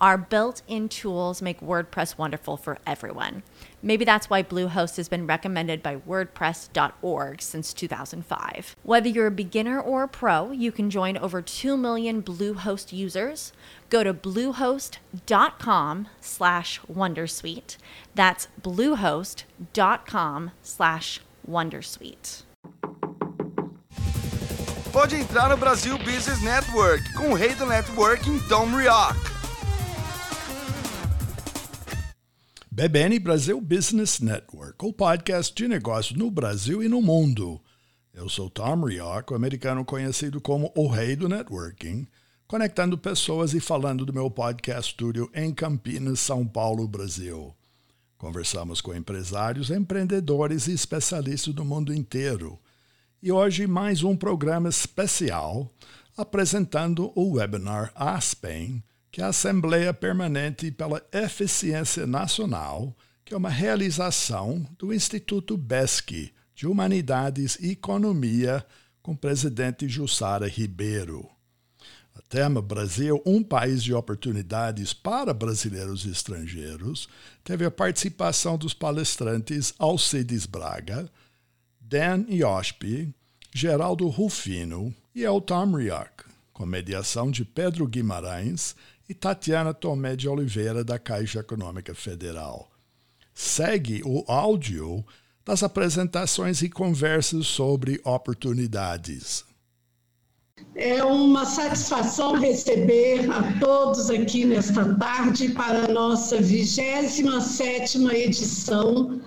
Our built in tools make WordPress wonderful for everyone. Maybe that's why Bluehost has been recommended by WordPress.org since 2005. Whether you're a beginner or a pro, you can join over 2 million Bluehost users. Go to bluehost.com slash Wondersuite. That's bluehost.com slash Wondersuite. Pode entrar no Brasil Business Network com o rei do networking, Tom Rioch. BBN Brasil Business Network, o podcast de negócios no Brasil e no mundo. Eu sou Tom Rioch, o americano conhecido como o rei do networking, conectando pessoas e falando do meu podcast studio em Campinas, São Paulo, Brasil. Conversamos com empresários, empreendedores e especialistas do mundo inteiro. E hoje mais um programa especial apresentando o webinar Aspen, que a Assembleia Permanente pela Eficiência Nacional, que é uma realização do Instituto BESC de Humanidades e Economia, com o presidente Jussara Ribeiro. O tema Brasil, um país de oportunidades para brasileiros e estrangeiros, teve a participação dos palestrantes Alcides Braga, Dan Yospi, Geraldo Rufino e Elton Rioch, com mediação de Pedro Guimarães e Tatiana Tomé de Oliveira, da Caixa Econômica Federal. Segue o áudio das apresentações e conversas sobre oportunidades. É uma satisfação receber a todos aqui nesta tarde para a nossa 27ª edição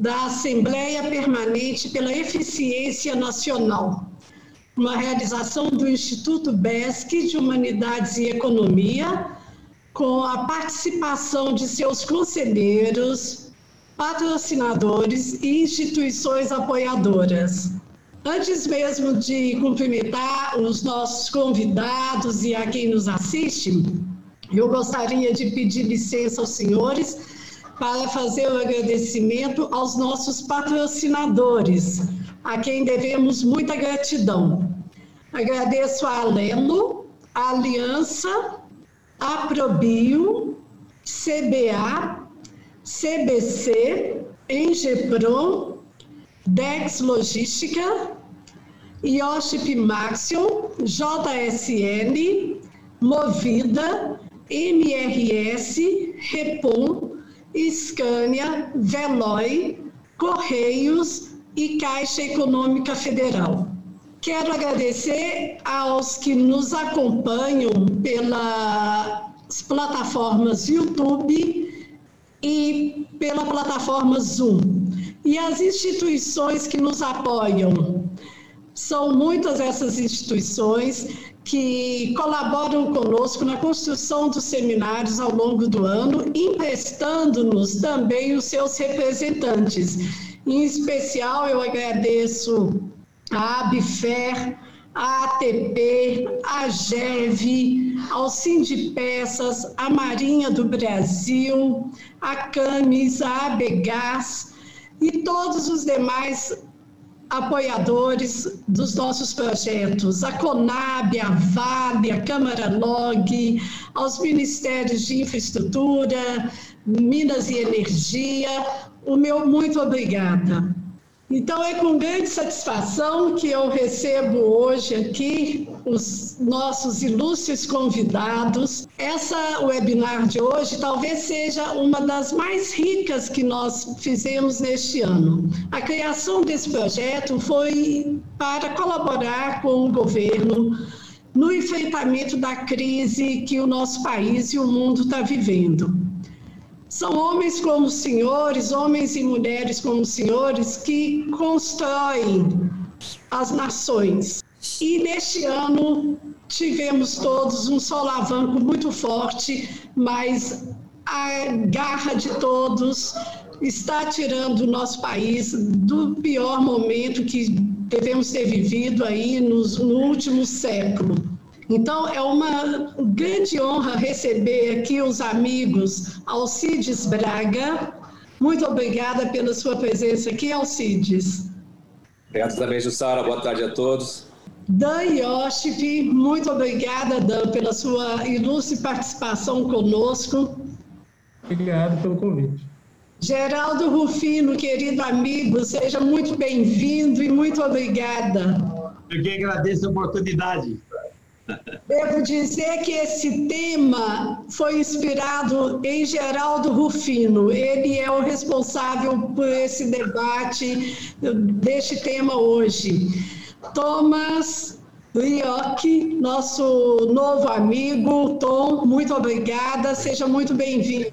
da Assembleia Permanente pela Eficiência Nacional uma realização do Instituto BESC de Humanidades e Economia, com a participação de seus conselheiros, patrocinadores e instituições apoiadoras. Antes mesmo de cumprimentar os nossos convidados e a quem nos assiste, eu gostaria de pedir licença aos senhores para fazer o agradecimento aos nossos patrocinadores, a quem devemos muita gratidão. Agradeço a Alelo, a Aliança, a Probio, CBA, CBC, Engepron, Dex Logística, Ioship Maxion, JSN, Movida, MRS, Repom, Scania, Veloy, Correios e Caixa Econômica Federal. Quero agradecer aos que nos acompanham pelas plataformas YouTube e pela plataforma Zoom. E as instituições que nos apoiam. São muitas essas instituições que colaboram conosco na construção dos seminários ao longo do ano, emprestando-nos também os seus representantes. Em especial, eu agradeço a Abifer, a ATP, a GEV, ao Sindipesas, a Marinha do Brasil, a Camis, a Abegás e todos os demais apoiadores dos nossos projetos, a Conab, a Vale, a Câmara Log, aos Ministérios de Infraestrutura, Minas e Energia, o meu muito obrigada. Então, é com grande satisfação que eu recebo hoje aqui os nossos ilustres convidados. Essa webinar de hoje talvez seja uma das mais ricas que nós fizemos neste ano. A criação desse projeto foi para colaborar com o governo no enfrentamento da crise que o nosso país e o mundo está vivendo. São homens como senhores, homens e mulheres como senhores que constroem as nações. E neste ano tivemos todos um solavanco muito forte, mas a garra de todos está tirando o nosso país do pior momento que devemos ter vivido aí nos, no último século. Então, é uma grande honra receber aqui os amigos Alcides Braga. Muito obrigada pela sua presença aqui, Alcides. Obrigado também, Jussara. Boa tarde a todos. Dan Yoship, muito obrigada, Dan, pela sua ilustre participação conosco. Obrigado pelo convite. Geraldo Rufino, querido amigo, seja muito bem-vindo e muito obrigada. Eu que agradeço a oportunidade. Devo dizer que esse tema foi inspirado em Geraldo Rufino. Ele é o responsável por esse debate deste tema hoje. Thomas Rioc, nosso novo amigo. Tom, muito obrigada. Seja muito bem-vindo.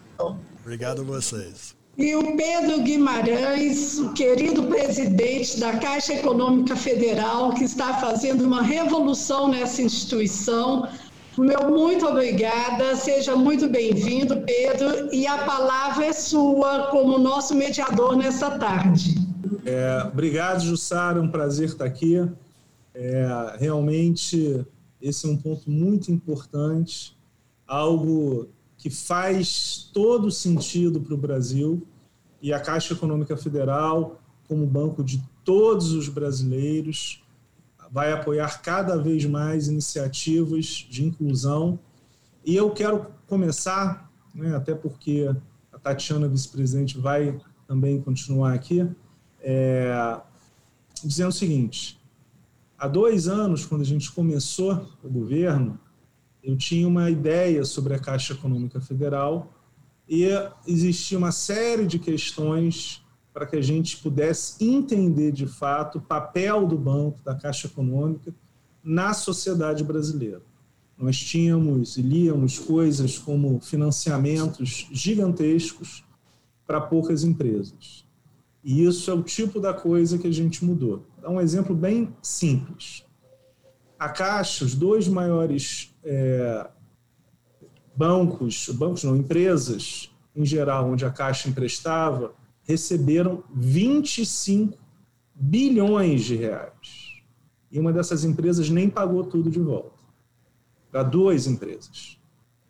Obrigado a vocês. E o Pedro Guimarães, o querido presidente da Caixa Econômica Federal, que está fazendo uma revolução nessa instituição. Meu muito obrigada, seja muito bem-vindo, Pedro, e a palavra é sua como nosso mediador nessa tarde. É, obrigado, Jussara, é um prazer estar aqui. É, realmente, esse é um ponto muito importante, algo que faz todo sentido para o Brasil e a Caixa Econômica Federal, como banco de todos os brasileiros, vai apoiar cada vez mais iniciativas de inclusão. E eu quero começar, né, até porque a Tatiana, vice-presidente, vai também continuar aqui, é, dizendo o seguinte: há dois anos, quando a gente começou o governo, eu tinha uma ideia sobre a Caixa Econômica Federal e existia uma série de questões para que a gente pudesse entender de fato o papel do banco, da Caixa Econômica, na sociedade brasileira. Nós tínhamos e líamos coisas como financiamentos gigantescos para poucas empresas. E isso é o tipo da coisa que a gente mudou. Dá um exemplo bem simples. A Caixa, os dois maiores é, bancos, bancos não, empresas em geral, onde a Caixa emprestava, receberam 25 bilhões de reais. E uma dessas empresas nem pagou tudo de volta. Para duas empresas.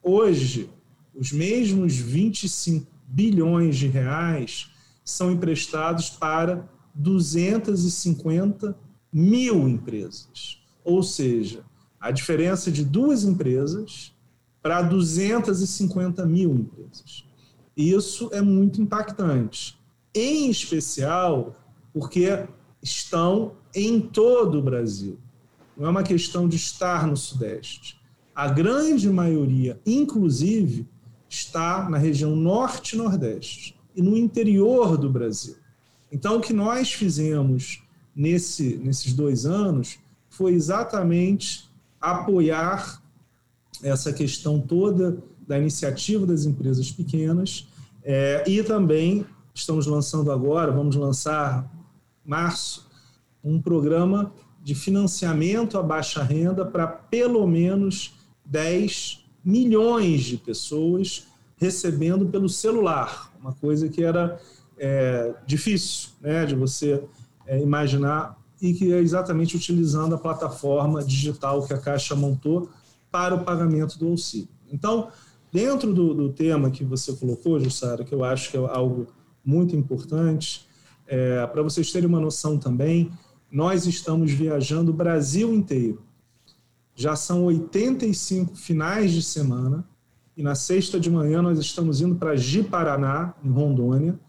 Hoje, os mesmos 25 bilhões de reais são emprestados para 250 mil empresas. Ou seja, a diferença de duas empresas para 250 mil empresas. Isso é muito impactante, em especial porque estão em todo o Brasil. Não é uma questão de estar no Sudeste. A grande maioria, inclusive, está na região Norte e Nordeste e no interior do Brasil. Então, o que nós fizemos nesse, nesses dois anos foi exatamente apoiar essa questão toda da iniciativa das empresas pequenas. É, e também estamos lançando agora, vamos lançar março, um programa de financiamento à baixa renda para pelo menos 10 milhões de pessoas recebendo pelo celular, uma coisa que era é, difícil né, de você é, imaginar e que é exatamente utilizando a plataforma digital que a Caixa montou para o pagamento do auxílio. Então, dentro do, do tema que você colocou, Jussara, que eu acho que é algo muito importante, é, para vocês terem uma noção também, nós estamos viajando o Brasil inteiro. Já são 85 finais de semana e na sexta de manhã nós estamos indo para Ji-Paraná, em Rondônia.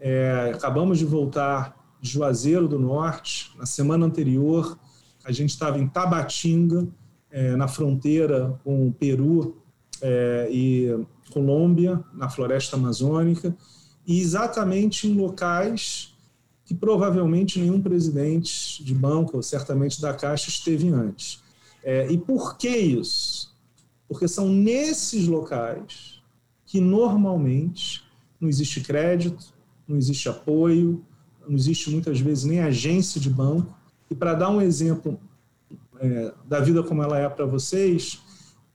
É, acabamos de voltar Juazeiro do Norte. Na semana anterior, a gente estava em Tabatinga, é, na fronteira com o Peru é, e Colômbia, na floresta amazônica, e exatamente em locais que provavelmente nenhum presidente de banco, ou certamente da Caixa, esteve antes. É, e por que isso? Porque são nesses locais que normalmente não existe crédito, não existe apoio, não existe muitas vezes nem agência de banco. E para dar um exemplo é, da vida como ela é para vocês,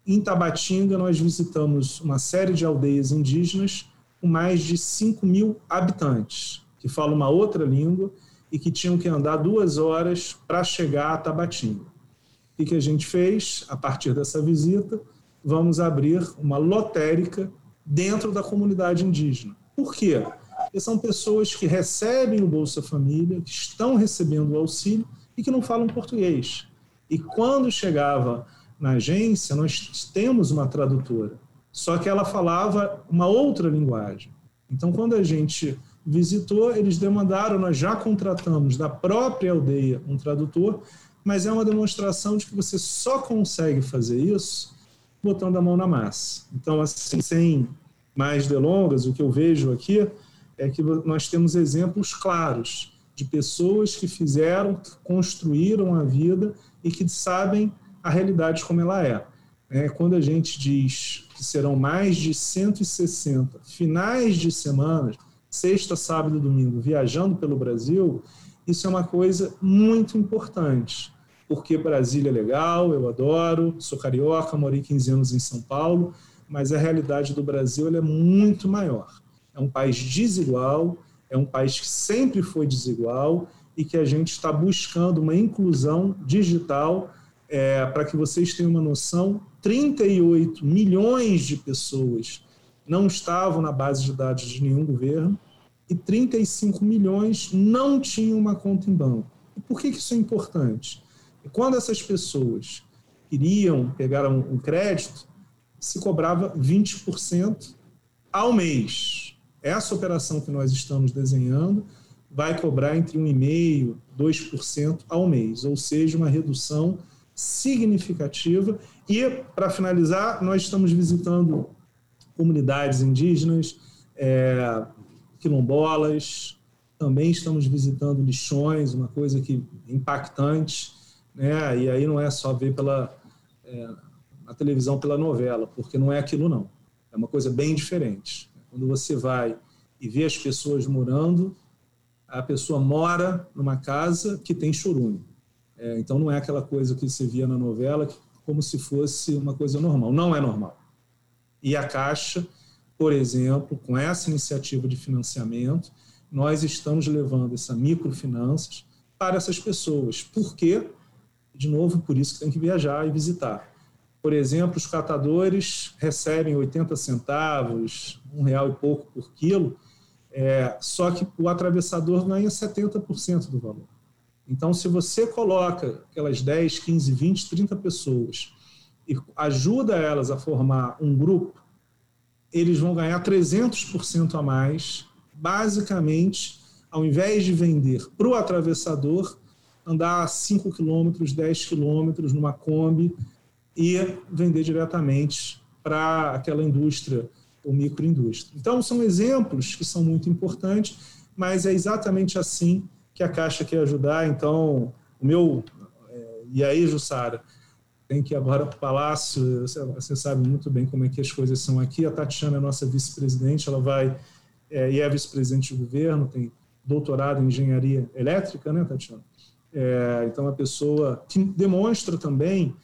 em Tabatinga nós visitamos uma série de aldeias indígenas com mais de 5 mil habitantes, que falam uma outra língua e que tinham que andar duas horas para chegar a Tabatinga. O que a gente fez a partir dessa visita? Vamos abrir uma lotérica dentro da comunidade indígena. Por quê? Porque são pessoas que recebem o Bolsa Família, que estão recebendo o auxílio e que não falam português. E quando chegava na agência, nós temos uma tradutora, só que ela falava uma outra linguagem. Então, quando a gente visitou, eles demandaram, nós já contratamos da própria aldeia um tradutor, mas é uma demonstração de que você só consegue fazer isso botando a mão na massa. Então, assim, sem mais delongas, o que eu vejo aqui é que nós temos exemplos claros de pessoas que fizeram, que construíram a vida e que sabem a realidade como ela é. é. Quando a gente diz que serão mais de 160 finais de semana, sexta, sábado e domingo, viajando pelo Brasil, isso é uma coisa muito importante, porque Brasília é legal, eu adoro, sou carioca, morei 15 anos em São Paulo, mas a realidade do Brasil é muito maior. É um país desigual, é um país que sempre foi desigual e que a gente está buscando uma inclusão digital. É, para que vocês tenham uma noção, 38 milhões de pessoas não estavam na base de dados de nenhum governo e 35 milhões não tinham uma conta em banco. E por que, que isso é importante? Quando essas pessoas queriam pegar um crédito, se cobrava 20% ao mês. Essa operação que nós estamos desenhando vai cobrar entre 1,5% e 2% ao mês, ou seja, uma redução significativa. E, para finalizar, nós estamos visitando comunidades indígenas, é, quilombolas, também estamos visitando lixões, uma coisa que impactante, né? E aí não é só ver pela é, a televisão pela novela, porque não é aquilo não. É uma coisa bem diferente. Quando você vai e vê as pessoas morando, a pessoa mora numa casa que tem chorume. É, então não é aquela coisa que você via na novela como se fosse uma coisa normal. Não é normal. E a Caixa, por exemplo, com essa iniciativa de financiamento, nós estamos levando essa microfinanças para essas pessoas. Por quê? De novo, por isso que tem que viajar e visitar. Por exemplo, os catadores recebem 80 centavos, um real e pouco por quilo, é, só que o atravessador ganha 70% do valor. Então, se você coloca aquelas 10, 15, 20, 30 pessoas e ajuda elas a formar um grupo, eles vão ganhar 300% a mais, basicamente, ao invés de vender para o atravessador, andar 5 quilômetros, 10 quilômetros numa Kombi e vender diretamente para aquela indústria ou microindústria. Então, são exemplos que são muito importantes, mas é exatamente assim que a Caixa quer ajudar. Então, o meu. É, e aí, Jussara, tem que ir agora para o Palácio, você, sabe muito bem como é que as coisas são aqui. A Tatiana é nossa vice-presidente, ela vai. É, e é vice-presidente do governo, tem doutorado em engenharia elétrica, né, Tatiana? É, então, é uma pessoa que demonstra também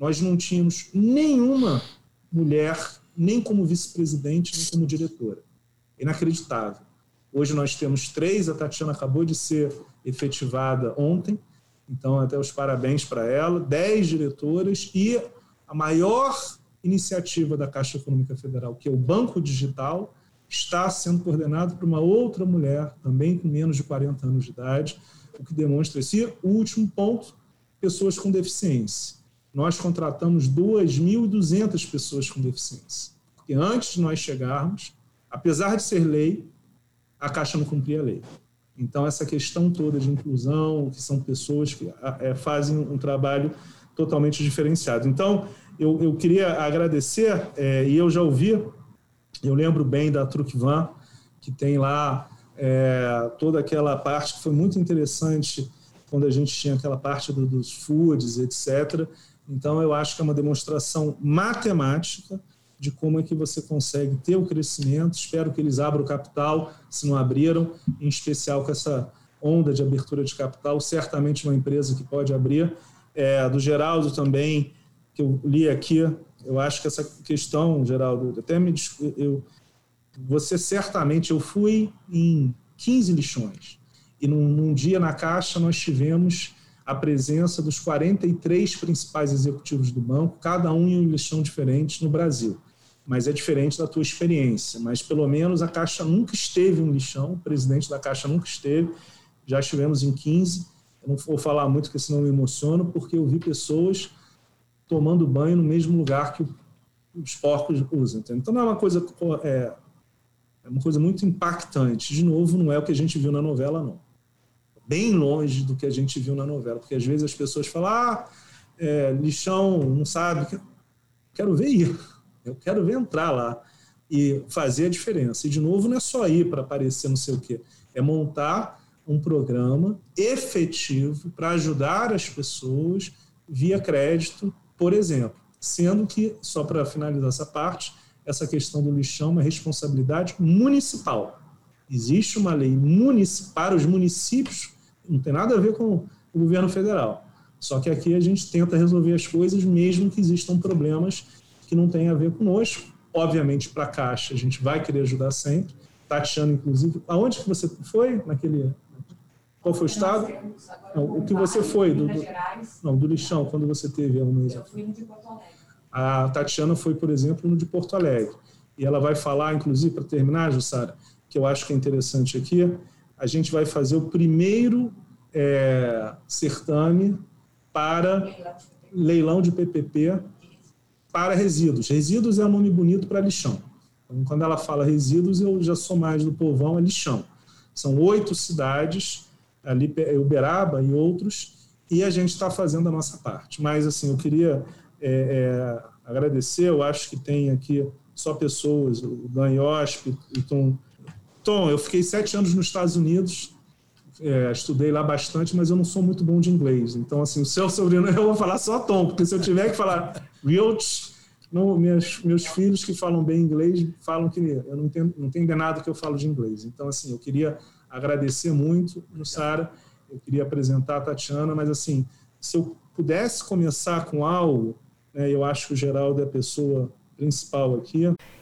nós não tínhamos nenhuma mulher, nem como vice-presidente, nem como diretora. Inacreditável. Hoje nós temos três, a Tatiana acabou de ser efetivada ontem, então até os parabéns para ela, dez diretoras e a maior iniciativa da Caixa Econômica Federal, que é o Banco Digital, está sendo coordenado por uma outra mulher, também com menos de 40 anos de idade, o que demonstra esse último ponto, pessoas com deficiência nós contratamos 2.200 pessoas com deficiência. Porque antes de nós chegarmos, apesar de ser lei, a Caixa não cumpria a lei. Então, essa questão toda de inclusão, que são pessoas que é, fazem um trabalho totalmente diferenciado. Então, eu, eu queria agradecer, é, e eu já ouvi, eu lembro bem da Trucvan, que tem lá é, toda aquela parte que foi muito interessante quando a gente tinha aquela parte do, dos foods, etc. Então, eu acho que é uma demonstração matemática de como é que você consegue ter o crescimento. Espero que eles abram o capital, se não abriram, em especial com essa onda de abertura de capital, certamente uma empresa que pode abrir. É, do Geraldo também, que eu li aqui, eu acho que essa questão, Geraldo, até me eu, você certamente, eu fui em 15 lixões, e num, num dia na Caixa nós tivemos a presença dos 43 principais executivos do banco, cada um em um lixão diferente no Brasil. Mas é diferente da tua experiência. Mas pelo menos a Caixa nunca esteve em um lixão, o presidente da Caixa nunca esteve, já estivemos em 15. Eu não vou falar muito, porque senão eu me emociono, porque eu vi pessoas tomando banho no mesmo lugar que os porcos usam. Então não é uma coisa é, é uma coisa muito impactante. De novo, não é o que a gente viu na novela, não bem longe do que a gente viu na novela, porque às vezes as pessoas falam, ah, é, lixão, não sabe. Quero ver ir, eu quero ver entrar lá e fazer a diferença. E, de novo, não é só ir para aparecer não sei o quê, é montar um programa efetivo para ajudar as pessoas via crédito, por exemplo. Sendo que, só para finalizar essa parte, essa questão do lixão é uma responsabilidade municipal. Existe uma lei municipal para os municípios não tem nada a ver com o governo federal. Só que aqui a gente tenta resolver as coisas mesmo que existam problemas que não têm a ver conosco. Obviamente, para a Caixa, a gente vai querer ajudar sempre. Tatiana, inclusive, aonde que você foi naquele... Qual foi o estado? Não, o que você foi? Do, do, não, do lixão, quando você teve um mês. Eu fui no de Porto Alegre. A Tatiana foi, por exemplo, no de Porto Alegre. E ela vai falar, inclusive, para terminar, Jussara, que eu acho que é interessante aqui, a gente vai fazer o primeiro é, certame para leilão de PPP para resíduos. Resíduos é um nome bonito para lixão. Então, quando ela fala resíduos, eu já sou mais do povão, é lixão. São oito cidades, ali Uberaba e outros, e a gente está fazendo a nossa parte. Mas, assim, eu queria é, é, agradecer, eu acho que tem aqui só pessoas, o Dan o Tom Tom, eu fiquei sete anos nos Estados Unidos, é, estudei lá bastante, mas eu não sou muito bom de inglês. Então, assim, o seu sobrenome eu vou falar só Tom, porque se eu tiver que falar Wiltz, meus, meus filhos que falam bem inglês falam que eu não entendo, não entendo nada que eu falo de inglês. Então, assim, eu queria agradecer muito, Sara, eu queria apresentar a Tatiana, mas, assim, se eu pudesse começar com algo, né, eu acho que o Geraldo é a pessoa principal aqui.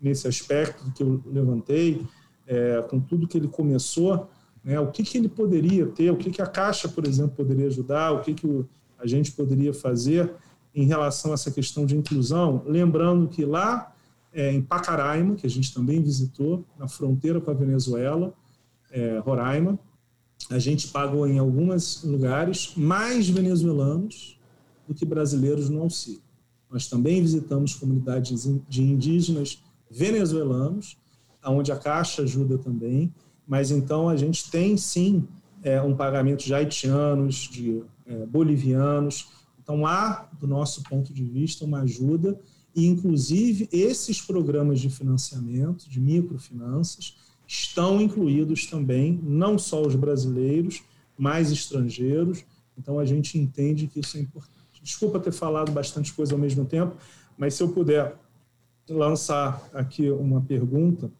Nesse aspecto que eu levantei, é, com tudo que ele começou, né, o que, que ele poderia ter, o que, que a Caixa, por exemplo, poderia ajudar, o que, que o, a gente poderia fazer em relação a essa questão de inclusão, lembrando que lá é, em Pacaraima, que a gente também visitou, na fronteira com a Venezuela, é, Roraima, a gente pagou em alguns lugares mais venezuelanos do que brasileiros no auxílio. Nós também visitamos comunidades de indígenas venezuelanos, onde a Caixa ajuda também, mas então a gente tem sim é, um pagamento de haitianos, de é, bolivianos. Então há, do nosso ponto de vista, uma ajuda e, inclusive, esses programas de financiamento, de microfinanças, estão incluídos também, não só os brasileiros, mas estrangeiros. Então, a gente entende que isso é importante. Desculpa ter falado bastante coisa ao mesmo tempo, mas se eu puder lançar aqui uma pergunta,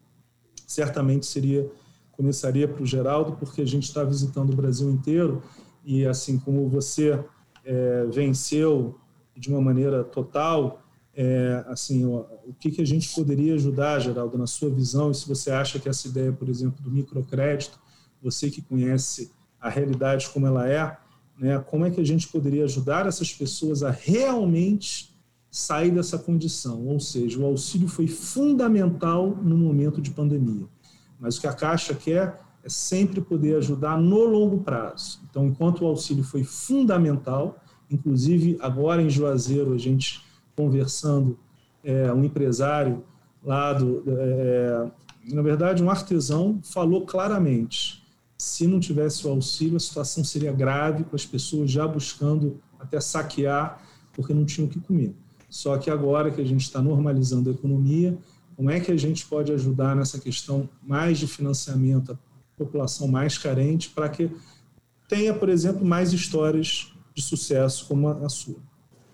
certamente seria começaria para o Geraldo, porque a gente está visitando o Brasil inteiro e assim como você é, venceu de uma maneira total é, assim, ó, o que, que a gente poderia ajudar, Geraldo, na sua visão, e se você acha que essa ideia, por exemplo, do microcrédito, você que conhece a realidade como ela é, né, como é que a gente poderia ajudar essas pessoas a realmente sair dessa condição? Ou seja, o auxílio foi fundamental no momento de pandemia, mas o que a Caixa quer é sempre poder ajudar no longo prazo. Então, enquanto o auxílio foi fundamental, inclusive agora em Juazeiro a gente conversando, é, um empresário lá do. É, na verdade, um artesão falou claramente: se não tivesse o auxílio, a situação seria grave, com as pessoas já buscando até saquear, porque não tinham o que comer. Só que agora que a gente está normalizando a economia, como é que a gente pode ajudar nessa questão mais de financiamento à população mais carente para que tenha, por exemplo, mais histórias de sucesso como a sua?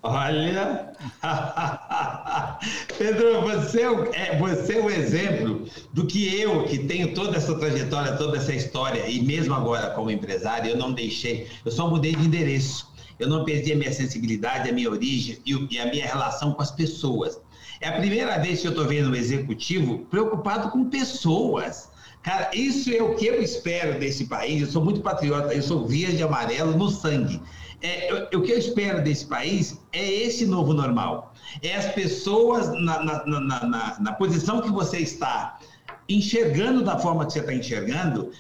Olha, Pedro, você é, você é o exemplo do que eu, que tenho toda essa trajetória, toda essa história, e mesmo agora como empresário, eu não deixei, eu só mudei de endereço. Eu não perdi a minha sensibilidade, a minha origem e a minha relação com as pessoas. É a primeira vez que eu estou vendo um executivo preocupado com pessoas. Cara, isso é o que eu espero desse país. Eu sou muito patriota, eu sou verde amarelo no sangue. É, eu, o que eu espero desse país é esse novo normal. É as pessoas na, na, na, na, na posição que você está, enxergando da forma que você está enxergando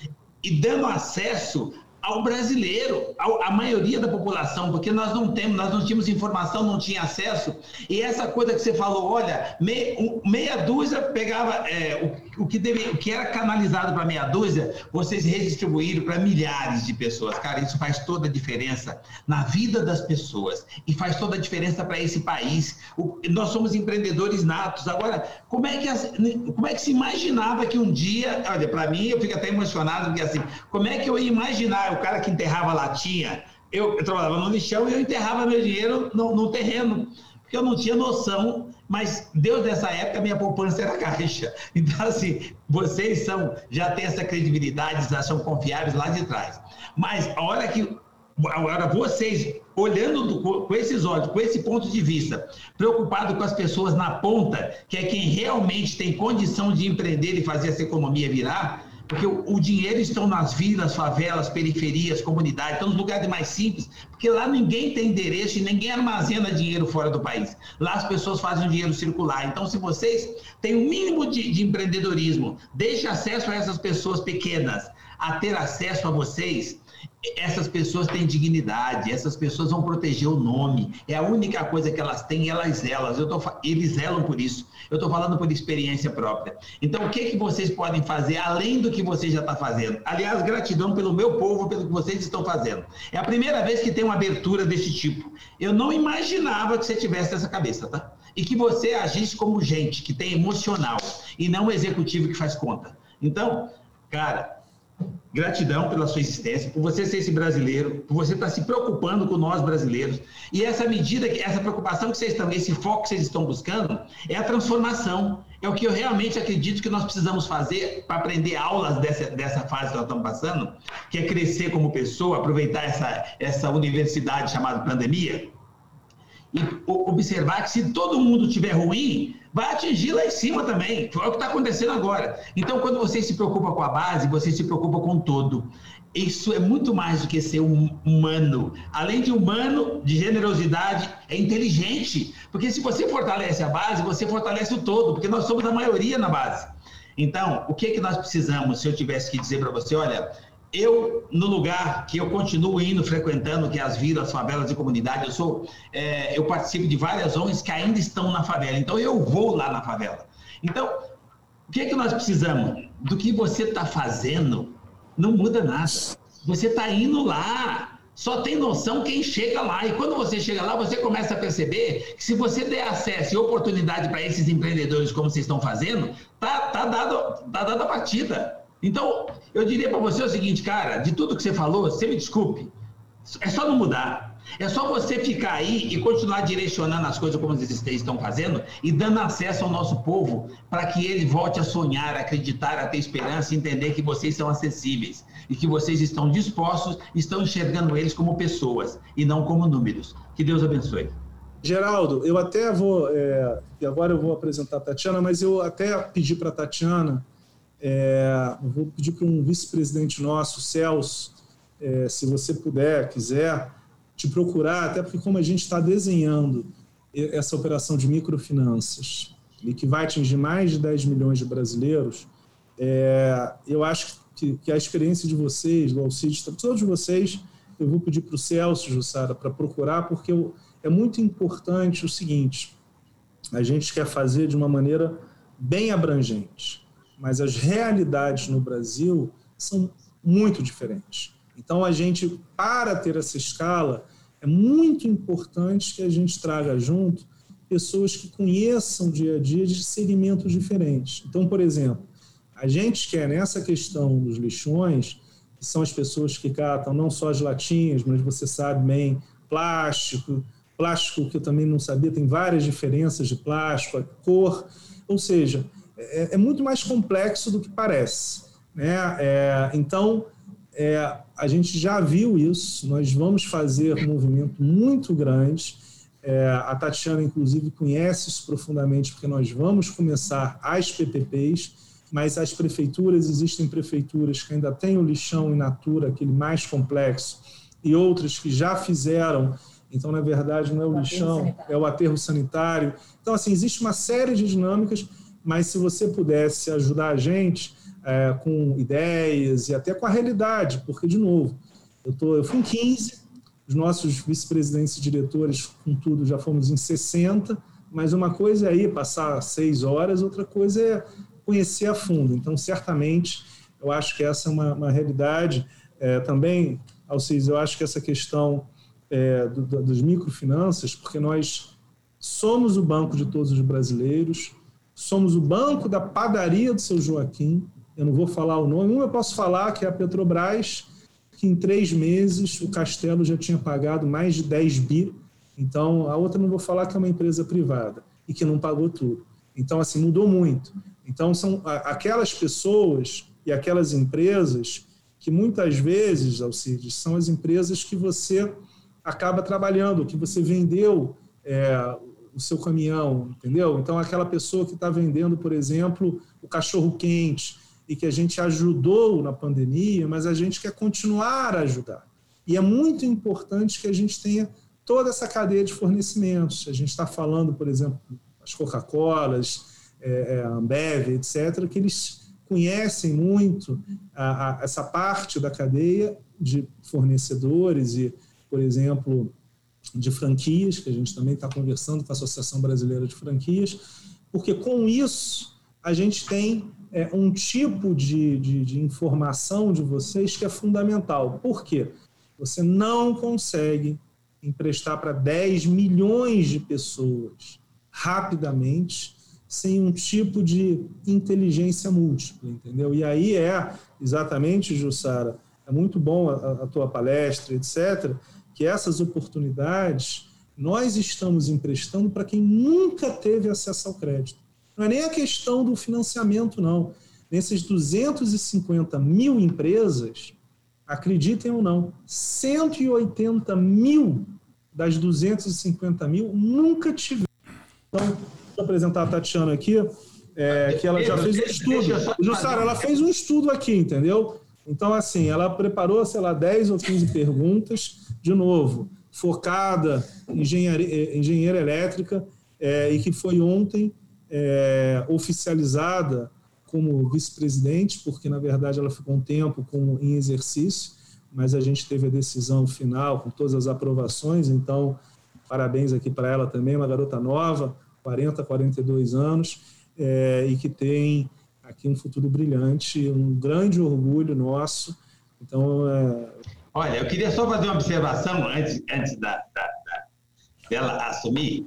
e dando acesso ao brasileiro, ao, maioria da população, porque nós não temos, nós não tínhamos informação, não tinha acesso. E essa coisa que você falou, olha, um, meia dúzia pegava é, o, o, que deve, o que era canalizado para meia dúzia, vocês redistribuíram para milhares de pessoas. Cara, isso faz toda a diferença na vida das pessoas e faz toda a diferença para esse país. O, nós somos empreendedores natos. Agora, como é que as, como é que se imaginava que um dia, olha, para mim eu fico até emocionado porque assim, como é que eu ia imaginar o cara que enterrava latinha, eu, eu trabalhava no lixão e eu enterrava meu dinheiro no, no, terreno, porque eu não tinha noção, mas Deus dessa época minha poupança era caixa. Então, assim, vocês são, já têm essa credibilidade, já são confiáveis lá de trás. Mas a hora que Agora, vocês, olhando do, com esses olhos, com esse ponto de vista, preocupado com as pessoas na ponta, que é quem realmente tem condição de empreender e fazer essa economia virar, porque o, o, dinheiro estão nas vilas, favelas, periferias, comunidades, estão nos lugares mais simples, porque lá ninguém tem endereço e ninguém armazena dinheiro fora do país. Lá as pessoas fazem o dinheiro circular. Então, se vocês têm o um mínimo de, de empreendedorismo, deixe acesso a essas pessoas pequenas a ter acesso a vocês, essas pessoas têm dignidade, essas pessoas vão proteger o nome. É a única coisa que elas têm, elas zelam. Eu tô, eles zelam por isso. Eu estou falando por experiência própria. Então, o que, que vocês podem fazer além do que vocês já estão tá fazendo? Aliás, gratidão pelo meu povo, pelo que vocês estão fazendo. É a primeira vez que tem uma abertura desse tipo. Eu não imaginava que você tivesse essa cabeça, tá? E que você agisse como gente que tem emocional e não executivo que faz conta. Então, cara, Gratidão pela sua existência, por você ser esse brasileiro, por você estar se preocupando com nós brasileiros. E essa medida, essa preocupação que vocês estão, esse foco que vocês estão buscando, é a transformação. É o que eu realmente acredito que nós precisamos fazer para aprender aulas dessa, dessa fase que nós estamos passando, que é crescer como pessoa, aproveitar essa, essa universidade chamada pandemia, e observar que se todo mundo tiver ruim, vai atingir lá em cima também. É o que está acontecendo agora. Então, quando você se preocupa com a base, você se preocupa com todo. isso é muito mais do que ser um humano. Além de humano, de generosidade, é inteligente. Porque se você fortalece a base, você fortalece o todo, porque nós somos a maioria na base. Então, o que, é que nós precisamos, se eu tivesse que dizer para você, olha, eu, no lugar que eu continuo indo, frequentando, que é as vilas, favelas e comunidades, eu sou, é, eu participo de várias ONGs que ainda estão na favela. Então, eu vou lá na favela. Então, o que, é que nós precisamos? Do que você está fazendo não muda nada. Você está indo lá, só tem noção quem chega lá. E quando você chega lá, você começa a perceber que se você der acesso e oportunidade para esses empreendedores, como vocês estão fazendo, tá, tá, dado, tá dada a partida. Então, eu diria para você o seguinte, cara, de tudo que você falou, você me desculpe, é só não mudar. É só você ficar aí e continuar direcionando as coisas como vocês estão fazendo e dando acesso ao nosso povo para que ele volte a sonhar, a acreditar, a ter esperança entender que vocês são acessíveis e que vocês estão dispostos, estão enxergando eles como pessoas e não como números. Que Deus abençoe. Geraldo, eu até vou, é, e agora eu vou apresentar a Tatiana, mas eu até pedi para a Tatiana, é, vou pedir para um vice-presidente nosso, Celso, é, se você puder, quiser, te procurar, até porque como a gente está desenhando essa operação de microfinanças e que vai atingir mais de 10 milhões de brasileiros, é, eu acho que, que, a experiência de vocês, do Alcides, todos vocês, eu vou pedir para o Celso, Jussara, para procurar, porque eu, é muito importante o seguinte, a gente quer fazer de uma maneira bem abrangente, mas as realidades no Brasil são muito diferentes. Então, a gente, para ter essa escala, é muito importante que a gente traga junto pessoas que conheçam o dia a dia de segmentos diferentes. Então, por exemplo, a gente quer nessa questão dos lixões, que são as pessoas que catam não só as latinhas, mas você sabe bem, plástico, plástico que eu também não sabia, tem várias diferenças de plástico, a cor, ou seja, é, é muito mais complexo do que parece. Né? É, então, é, a gente já viu isso, nós vamos fazer um movimento muito grande. É, a Tatiana, inclusive, conhece isso profundamente, porque nós vamos começar as PPPs, mas as prefeituras, existem prefeituras que ainda têm o lixão in natura, aquele mais complexo, e outras que já fizeram. Então, na verdade, não é o, o lixão, é o aterro sanitário. Então, assim, existe uma série de dinâmicas, mas se você pudesse ajudar a gente, é, com ideias e até com a realidade, porque, de novo, eu, tô, eu fui em 15, os nossos vice-presidentes e diretores, com tudo, já fomos em 60, mas uma coisa é ir passar seis horas, outra coisa é conhecer a fundo. Então, certamente, eu acho que essa é uma, uma realidade. É, também, Alcides, eu acho que essa questão é, do, do, dos microfinanças, porque nós somos o banco de todos os brasileiros, somos o banco da padaria do seu Joaquim, eu não vou falar o nome, uma eu posso falar que é a Petrobras, que em três meses o Castelo já tinha pagado mais de 10 bi, então a outra não vou falar que é uma empresa privada e que não pagou tudo. Então, assim, mudou muito. Então, são aquelas pessoas e aquelas empresas que muitas vezes, Alcides, são as empresas que você acaba trabalhando, que você vendeu é, o seu caminhão, entendeu? Então, aquela pessoa que está vendendo, por exemplo, o cachorro quente, e que a gente ajudou na pandemia, mas a gente quer continuar a ajudar. E é muito importante que a gente tenha toda essa cadeia de fornecimentos. A gente está falando, por exemplo, as Coca-Colas, é, é, Ambev, etc., que eles conhecem muito a, a, essa parte da cadeia de fornecedores e, por exemplo, de franquias, que a gente também está conversando com a Associação Brasileira de Franquias, porque com isso a gente tem é, um tipo de, de, de informação de vocês que é fundamental. Por quê? Você não consegue emprestar para 10 milhões de pessoas rapidamente sem um tipo de inteligência múltipla, entendeu? E aí é exatamente, Jussara, é muito bom a, a tua palestra, etc., que essas oportunidades nós estamos emprestando para quem nunca teve acesso ao crédito. Não é nem a questão do financiamento, não. Nesses 250 mil empresas, acreditem ou não, 180 mil das 250 mil nunca tiveram. Então, vou apresentar a Tatiana aqui, é, que ela já fez um estudo. Jussara, ela fez um estudo aqui, entendeu? Então, assim, ela preparou, sei lá, 10 ou 15 perguntas, de novo, focada em engenharia, engenheira elétrica, é, e que foi ontem é, oficializada como vice-presidente, porque, na verdade, ela ficou um tempo com, em exercício, mas a gente teve a decisão final com todas as aprovações, então, parabéns aqui para ela também, uma garota nova, 40, 42 anos, é, e que tem aqui um futuro brilhante, um grande orgulho nosso. Então, é... Olha, eu queria só fazer uma observação antes, antes da, da, da, dela assumir.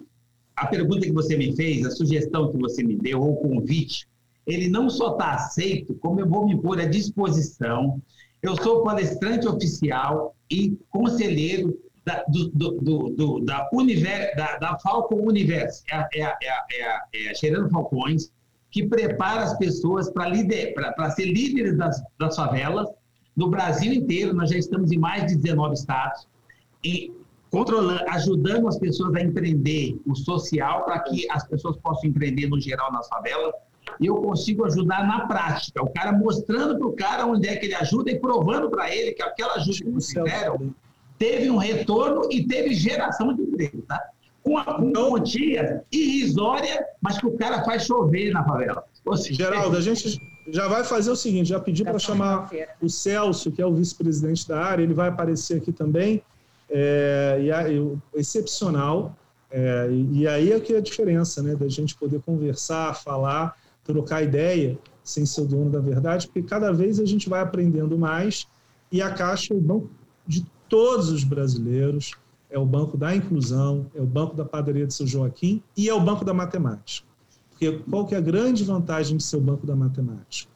A pergunta que você me fez, a sugestão que você me deu, ou o convite, ele não só está aceito, como eu vou me pôr à disposição. Eu sou palestrante oficial e conselheiro da, do, do, do, da, Univer, da, da Falcon Universo, é, é, é, é, é Gerando Falcões, que prepara as pessoas para ser líderes das, das favelas no Brasil inteiro. Nós já estamos em mais de 19 estados e controlando, ajudando as pessoas a empreender o social para que as pessoas possam empreender no geral nas favelas. E eu consigo ajudar na prática, o cara mostrando para o cara onde é que ele ajuda e provando para ele que aquela ajuda que vocês fizeram teve um retorno e teve geração de emprego, tá? com a quantia irrisória, mas que o cara faz chover na favela. Seja, Geraldo, a gente já vai fazer o seguinte, já pedi para chamar o Celso, que é o vice-presidente da área, ele vai aparecer aqui também, é, e, e excepcional, é, e, e, aí é que é a diferença, né, da gente poder conversar, falar, trocar ideia, sem ser o dono da verdade, porque cada vez a gente vai aprendendo mais, e a Caixa é o banco de todos os brasileiros, é o banco da inclusão, é o banco da padaria de São Joaquim e é o banco da matemática. Porque qual que é a grande vantagem de ser o banco da matemática?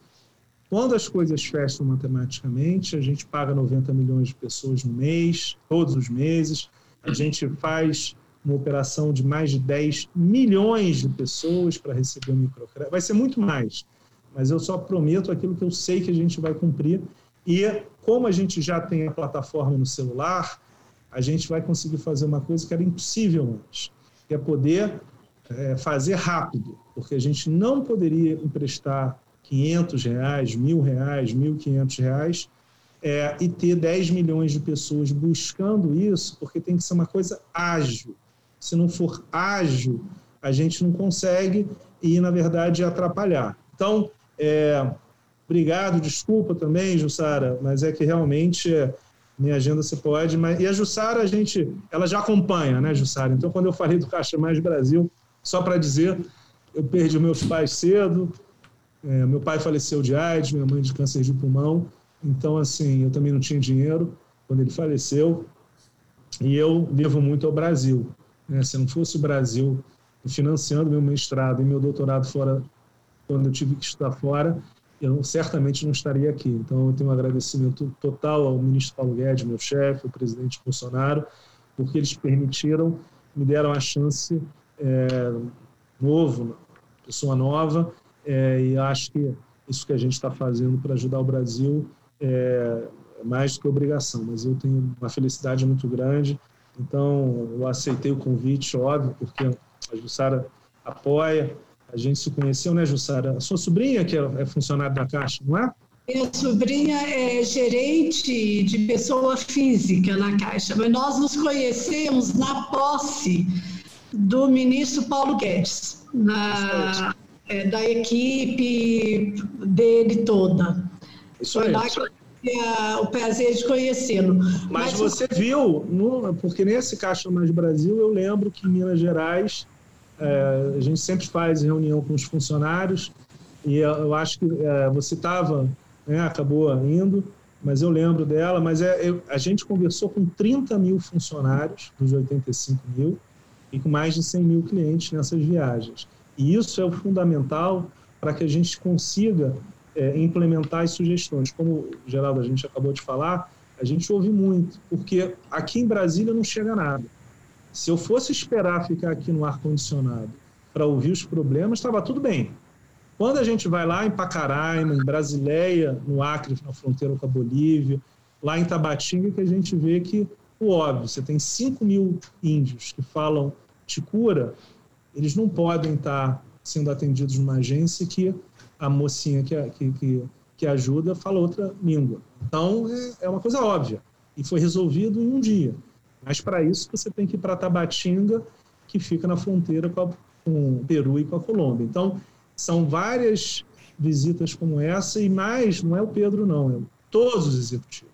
Quando as coisas fecham matematicamente, a gente paga 90 milhões de pessoas no mês, todos os meses, a gente faz uma operação de mais de 10 milhões de pessoas para receber o microcrédito. Vai ser muito mais, mas eu só prometo aquilo que eu sei que a gente vai cumprir. E como a gente já tem a plataforma no celular, a gente vai conseguir fazer uma coisa que era impossível antes, que é poder é, fazer rápido, porque a gente não poderia emprestar 500 reais, mil reais, 1.500 reais é, e ter 10 milhões de pessoas buscando isso, porque tem que ser uma coisa ágil. Se não for ágil, a gente não consegue e, na verdade, atrapalhar. Então, é, obrigado, desculpa também, Jussara, mas é que realmente é, minha agenda você pode, mas e a Jussara a gente, ela já acompanha, né, Jussara? Então quando eu falei do Caixa Mais Brasil, só para dizer, eu perdi meus pais cedo, é, meu pai faleceu de AIDS, minha mãe de câncer de pulmão, então assim eu também não tinha dinheiro quando ele faleceu e eu devo muito ao Brasil. Né? Se não fosse o Brasil financiando meu mestrado e meu doutorado fora, quando eu tive que estudar fora, eu certamente não estaria aqui. Então, eu tenho um agradecimento total ao ministro Paulo Guedes, meu chefe, ao presidente Bolsonaro, porque eles permitiram, me deram a chance é, novo, pessoa nova, é, e acho que isso que a gente está fazendo para ajudar o Brasil é, é mais do que obrigação, mas eu tenho uma felicidade muito grande. Então, eu aceitei o convite, óbvio, porque a Jussara apoia, a gente se conheceu, né, Jussara? A sua sobrinha, que é, é funcionária da Caixa, não é? Minha sobrinha é gerente de pessoa física na Caixa, mas nós nos conhecemos na posse do ministro Paulo Guedes, na, é, da equipe dele toda. Isso Foi lá que eu tive o prazer de conhecê-lo. Mas, mas, você viu, no, porque nesse Caixa Mais Brasil, eu lembro que em Minas Gerais é, a gente sempre faz reunião com os funcionários e eu acho que é, você estava, né, acabou indo, mas eu lembro dela. Mas é, eu, a gente conversou com 30 mil funcionários dos 85 mil e com mais de 100 mil clientes nessas viagens. E isso é o fundamental para que a gente consiga é, implementar as sugestões. Como, Geraldo, a gente acabou de falar, a gente ouve muito, porque aqui em Brasília não chega nada. Se eu fosse esperar ficar aqui no ar-condicionado para ouvir os problemas, estava tudo bem. Quando a gente vai lá em Pacaraima, em Brasileia, no Acre, na fronteira com a Bolívia, lá em Tabatinga, que a gente vê que o óbvio, você tem 5 mil índios que falam ticura, eles não podem estar sendo atendidos numa agência que a mocinha que, que, que que ajuda fala outra língua. Então, é, é uma coisa óbvia. E foi resolvido em um dia. Mas para isso você tem que ir para Tabatinga, que fica na fronteira com, a, com o Peru e com a Colômbia. Então, são várias visitas como essa e mais, não é o Pedro não, é todos os executivos.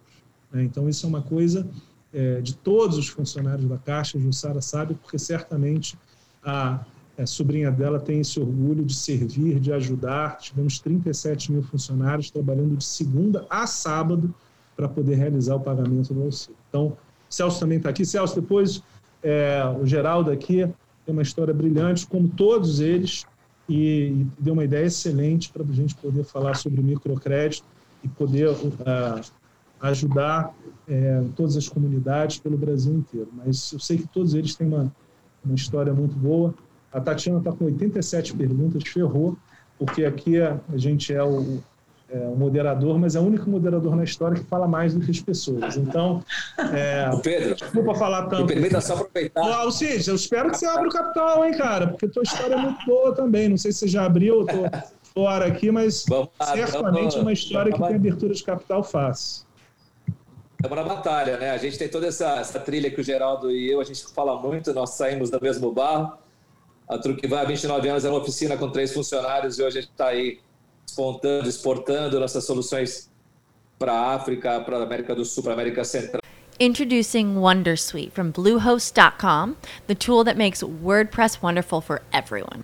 Né? Então, isso é uma coisa é, de todos os funcionários da Caixa, Jussara sabe, porque certamente a, a sobrinha dela tem esse orgulho de servir, de ajudar. Tivemos 37 mil funcionários trabalhando de segunda a sábado para poder realizar o pagamento do auxílio. Então, Celso também está aqui. Celso, depois é, o Geraldo aqui tem uma história brilhante, como todos eles, e, e deu uma ideia excelente para a gente poder falar sobre o microcrédito e poder uh, ajudar é, todas as comunidades pelo Brasil inteiro. Mas eu sei que todos eles têm uma, uma história muito boa. A Tatiana está com 87 perguntas, ferrou, porque aqui a, a gente é o, é o, moderador, mas é o único moderador na história que fala mais do que as pessoas. Então, é, o Pedro, desculpa falar tanto. Me permita só aproveitar. Ô, Alcides, eu espero que você abra o capital, hein, cara, porque tua história é muito boa também. Não sei se você já abriu, tô fora aqui, mas vamos certamente é uma história que tem abertura de capital fácil. Estamos na batalha, né? A gente tem toda essa, essa, trilha que o Geraldo e eu, a gente fala muito, nós saímos do mesmo barro. A Truque vai há 29 anos, é uma oficina com três funcionários e hoje a gente está aí exportando, exportando nossas soluções para a África, para a América do Sul, para a América Central. Introducing Wondersuite from Bluehost.com, the tool that makes WordPress wonderful for everyone.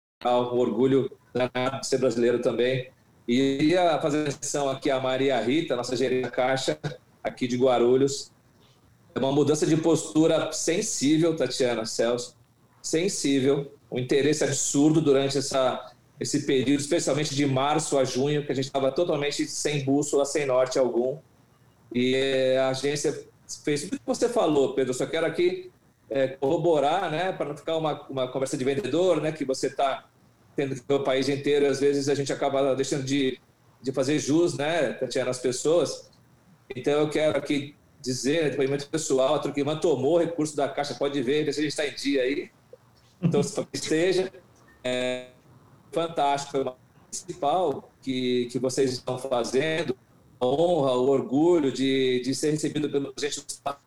Um orgulho de ser brasileiro também. E ia fazer menção aqui a Maria Rita, nossa gerente Caixa, aqui de Guarulhos. É uma mudança de postura sensível, Tatiana Celso, sensível, um interesse absurdo durante essa, esse período, especialmente de março a junho, que a gente estava totalmente sem bússola, sem norte algum. E a agência fez tudo o que você falou, Pedro. Só quero aqui é, corroborar, né, para não ficar uma, uma conversa de vendedor, né, que você está tendo que ver o país inteiro, às vezes a gente acaba deixando de, de fazer jus, né, Tatiana, as pessoas. Então eu quero aqui dizer, né, depoimento pessoal, a Truquimã tomou recurso da Caixa, pode ver, se a gente está em dia aí. Então, se esteja, é fantástico, é principal que, que vocês estão fazendo, a honra, o orgulho de, de ser recebido pelo gente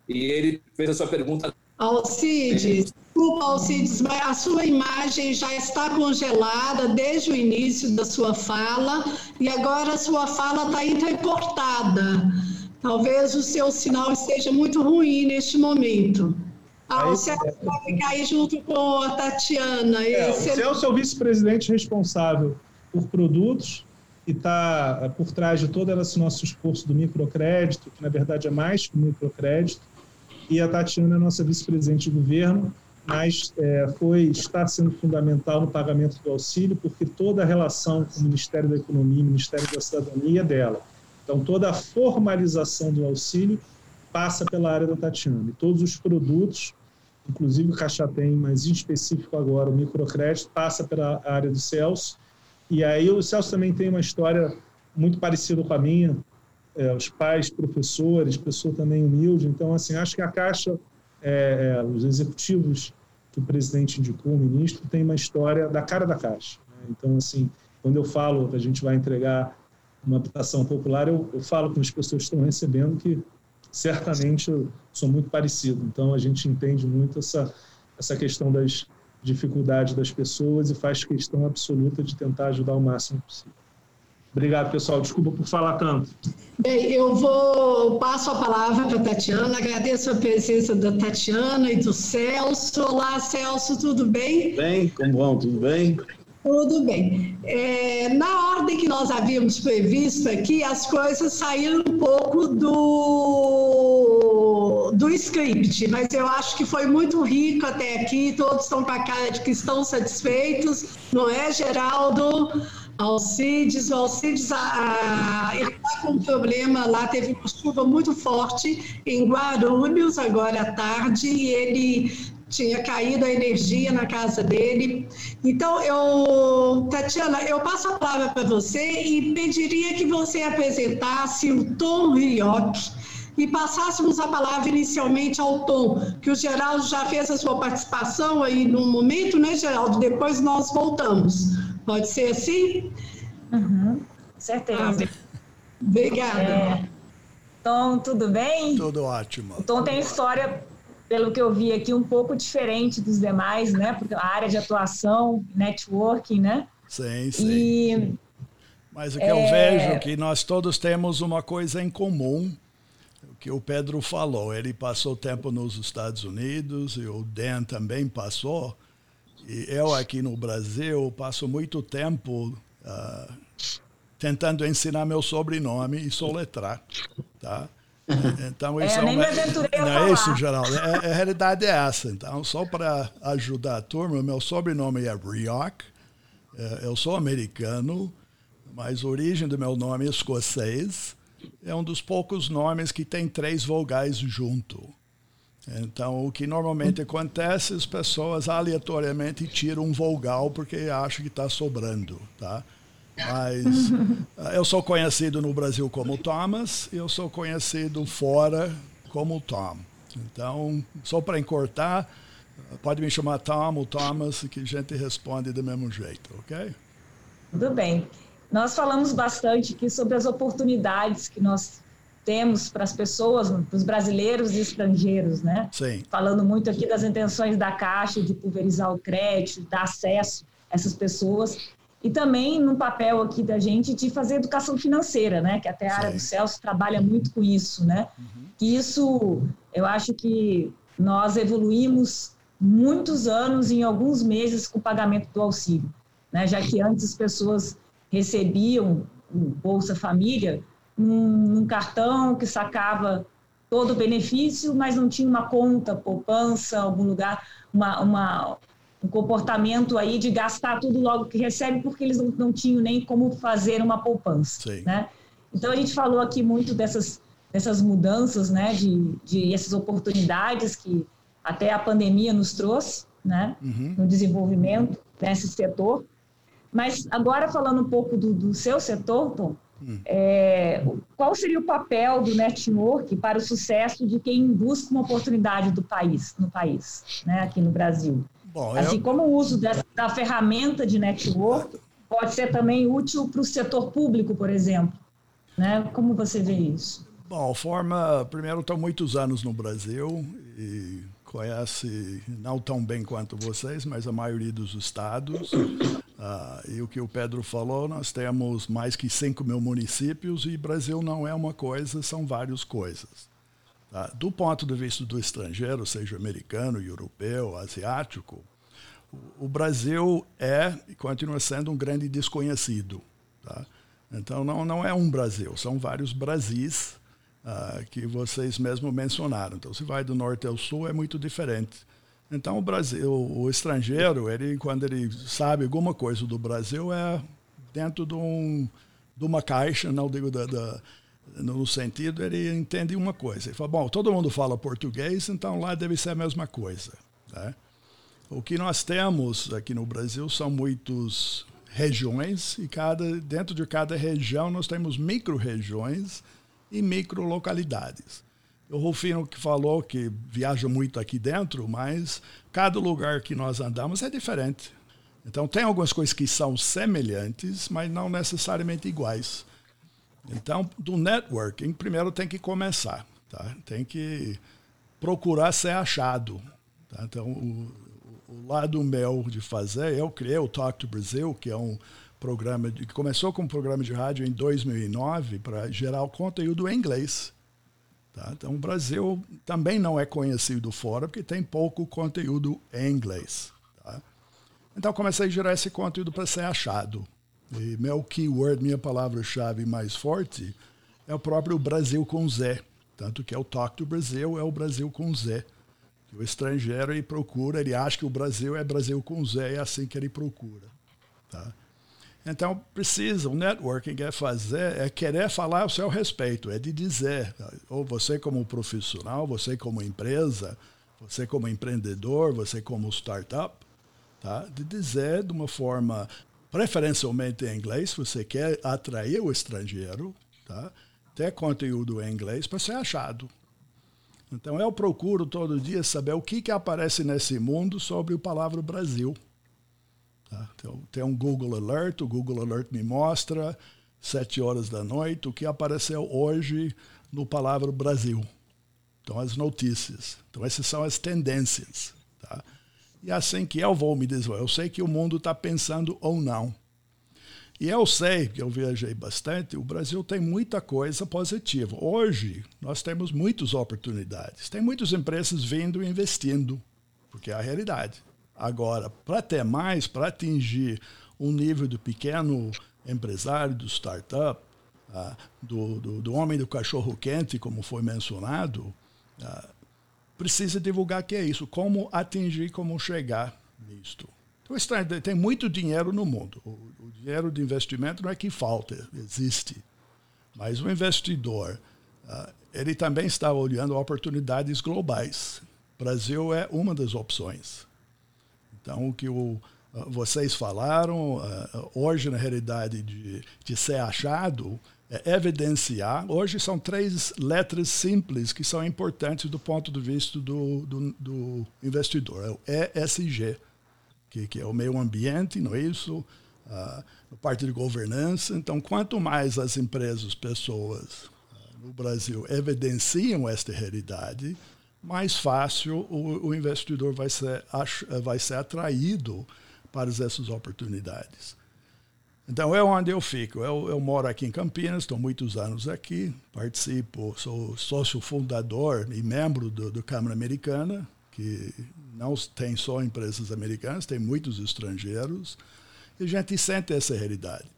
e ele fez a sua pergunta. Alcides, desculpa, Alcides, mas a sua imagem já está congelada desde o início da sua fala e agora a sua fala está entrecortada. Talvez o seu sinal esteja muito ruim neste momento. Ah, o Celso vai ficar aí junto com a Tatiana. É, o Celso é o vice-presidente responsável por produtos e está é, por trás de todo esse nosso esforço do microcrédito, que na verdade é mais que microcrédito, e a Tatiana é nossa vice-presidente de governo, mas é, foi está sendo fundamental no pagamento do auxílio, porque toda a relação com o Ministério da Economia e o Ministério da Cidadania é dela. Então, toda a formalização do auxílio passa pela área da Tatiana. E todos os produtos, inclusive o Caixa Tem, mas em específico agora o microcrédito, passa pela área do Celso. E aí o Celso também tem uma história muito parecida com a minha, é, os pais, professores, pessoa também humilde. Então, assim, acho que a Caixa, é, é, os executivos que o presidente indicou, o ministro, tem uma história da cara da Caixa. Né? Então, assim, quando eu falo que a gente vai entregar uma habitação popular, eu, eu falo com as pessoas que estão recebendo que certamente eu sou muito parecido. Então, a gente entende muito essa, essa questão das dificuldades das pessoas e faz questão absoluta de tentar ajudar o máximo possível. Obrigado, pessoal. Desculpa por falar tanto. Bem, eu vou passo a palavra para a Tatiana. Agradeço a presença da Tatiana e do Celso. Olá, Celso, tudo bem? Bem, como vão? Tudo bem? Tudo bem. É, na ordem que nós havíamos previsto aqui, as coisas saíram um pouco do, do script, mas eu acho que foi muito rico até aqui. Todos estão com a cara de que estão satisfeitos, não é, Geraldo? Alcides, o Alcides está com um problema lá, teve uma chuva muito forte em Guarulhos agora à tarde e ele tinha caído a energia na casa dele. Então, eu, Tatiana, eu passo a palavra para você e pediria que você apresentasse o Tom Rioc e passássemos a palavra inicialmente ao Tom, que o Geraldo já fez a sua participação aí no momento, né, Geraldo? Depois nós voltamos. Pode ser assim? Uhum, certeza. Ah, obrigada. É, Tom, tudo bem? Tudo ótimo. O Tom tem história, pelo que eu vi aqui, um pouco diferente dos demais, né? Porque a área de atuação, networking, né? Sim, sim. E, Mas o que é... eu vejo é que nós todos temos uma coisa em comum, o que o Pedro falou. Ele passou tempo nos Estados Unidos e o Dan também passou. E eu aqui no Brasil passo muito tempo uh, tentando ensinar meu sobrenome e soletrar, tá? Então isso é, é uma, não é isso, Geraldo. É, a realidade é essa. Então, só para ajudar a turma, meu sobrenome é Rioch. É, eu sou americano, mas a origem do meu nome é escocês. É um dos poucos nomes que tem três vogais junto. Então, o que normalmente acontece, as pessoas aleatoriamente tiram um vogal porque acham que está sobrando, tá? Mas eu sou conhecido no Brasil como Thomas e eu sou conhecido fora como Tom. Então, só para encurtar, pode me chamar Tom ou Thomas, que a gente responde do mesmo jeito, ok? Tudo bem. Nós falamos bastante aqui sobre as oportunidades que nós temos para as pessoas, para os brasileiros e estrangeiros, né? Sim. Falando muito aqui das intenções da Caixa de pulverizar o crédito, dar acesso a essas pessoas e também no papel aqui da gente de fazer educação financeira, né? Que até a área do Celso trabalha muito com isso, né? Uhum. Isso, eu acho que nós evoluímos muitos anos em alguns meses com o pagamento do auxílio, né? Já que antes as pessoas recebiam o Bolsa Família num, cartão que sacava todo o benefício, mas não tinha uma conta, poupança, algum lugar, uma, uma, um comportamento aí de gastar tudo logo que recebe, porque eles não, não tinham nem como fazer uma poupança. Sim. Né? Então, a gente falou aqui muito dessas, dessas mudanças, né, de, de essas oportunidades que até a pandemia nos trouxe, né, uhum. no desenvolvimento desse setor. Mas agora, falando um pouco do, do seu setor, Tom, é, qual seria o papel do network para o sucesso de quem busca uma oportunidade do país, no país, né, aqui no Brasil? Bom, assim eu... como o uso dessa, da ferramenta de network pode ser também útil para o setor público, por exemplo. Né? Como você vê isso? Bom, forma, primeiro estou muitos anos no Brasil e conhece não tão bem quanto vocês, mas a maioria dos estados. Uh, e o que o Pedro falou, nós temos mais que 5 mil municípios e Brasil não é uma coisa, são várias coisas. Tá? Do ponto de vista do estrangeiro, seja americano, europeu, asiático, o, o Brasil é e continua sendo um grande desconhecido. Tá? Então não, não é um Brasil, são vários Brasis uh, que vocês mesmo mencionaram. Então se vai do norte ao sul é muito diferente. Então o Brasil, o estrangeiro, ele quando ele sabe alguma coisa do Brasil é dentro de, um, de uma caixa, não digo da, da no sentido, ele entende uma coisa. Ele fala, bom, todo mundo fala português, então lá deve ser a mesma coisa. Né? O que nós temos aqui no Brasil são muitas regiões e cada, dentro de cada região nós temos micro-regiões e micro-localidades. O Rufino que falou que viaja muito aqui dentro, mas cada lugar que nós andamos é diferente. Então tem algumas coisas que são semelhantes, mas não necessariamente iguais. Então, do networking, primeiro tem que começar, tá? Tem que procurar ser achado. Tá? Então, o, o, lado meu de fazer, eu criei o Talk to Brazil, que é um programa de, começou como um programa de rádio em 2009 para gerar o conteúdo em inglês. Tá? Então, o Brasil também não é conhecido fora porque tem pouco conteúdo em inglês. Tá? Então, comecei a gerar esse conteúdo para ser achado. E meu keyword, minha palavra-chave mais forte é o próprio Brasil com Z. Tanto que é o Talk to Brasil, é o Brasil com Z. O estrangeiro ele procura, ele acha que o Brasil é Brasil com Z, é assim que ele procura. Tá? Então, precisa, o networking é fazer, é querer falar ao seu respeito, é de dizer, ou você como profissional, você como empresa, você como empreendedor, você como startup, tá? de dizer de uma forma preferencialmente em inglês, você quer atrair o estrangeiro, tá? ter conteúdo em inglês para ser achado. Então eu procuro todo dia saber o que, que aparece nesse mundo sobre o palavra Brasil. Tá? Então, tem um Google Alert, o Google Alert me mostra, sete horas da noite, o que apareceu hoje no palavra Brasil. Então, as notícias. Então, essas são as tendências. Tá? E é assim que eu vou me desenvolver. Eu sei que o mundo está pensando ou não. E eu sei, que eu viajei bastante, o Brasil tem muita coisa positiva. Hoje, nós temos muitas oportunidades. Tem muitas empresas vindo e investindo, porque é a realidade. Agora, para ter mais, para atingir um nível do pequeno empresário, do startup, uh, do, do, do, homem do cachorro quente, como foi mencionado, uh, precisa divulgar que é isso, como atingir, como chegar nisto. Então, tem muito dinheiro no mundo. O, o dinheiro de investimento não é que falta, existe. Mas o investidor, uh, ele também está olhando oportunidades globais. O Brasil é uma das opções. Então, o que o, vocês falaram, hoje, na realidade, de, de ser achado, é evidenciar. Hoje são três letras simples que são importantes do ponto de vista do, do, do investidor. É o ESG, que, que, é o meio ambiente, não é isso? Uh, parte de governança. Então, quanto mais as empresas, pessoas no Brasil evidenciam esta realidade, mais fácil o, o investidor vai ser, vai ser atraído para essas oportunidades. Então é onde eu fico. Eu, eu moro aqui em Campinas, estou muitos anos aqui, participo, sou sócio fundador e membro do, do Câmara Americana, que não tem só empresas americanas, tem muitos estrangeiros, e a gente sente essa realidade.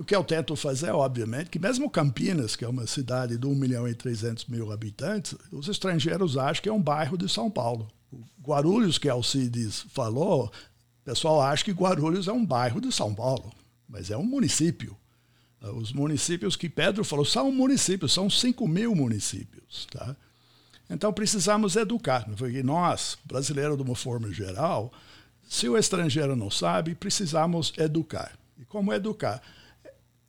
O que eu tento fazer, obviamente, que mesmo Campinas, que é uma cidade de 1 milhão e 300 mil habitantes, os estrangeiros acham que é um bairro de São Paulo. O Guarulhos, que Alcides falou, o pessoal acha que Guarulhos é um bairro de São Paulo mas é um município. Os municípios que Pedro falou são municípios, são 5 mil municípios. Tá? Então precisamos educar. Porque nós, brasileiros de uma forma geral, se o estrangeiro não sabe, precisamos educar. E como educar?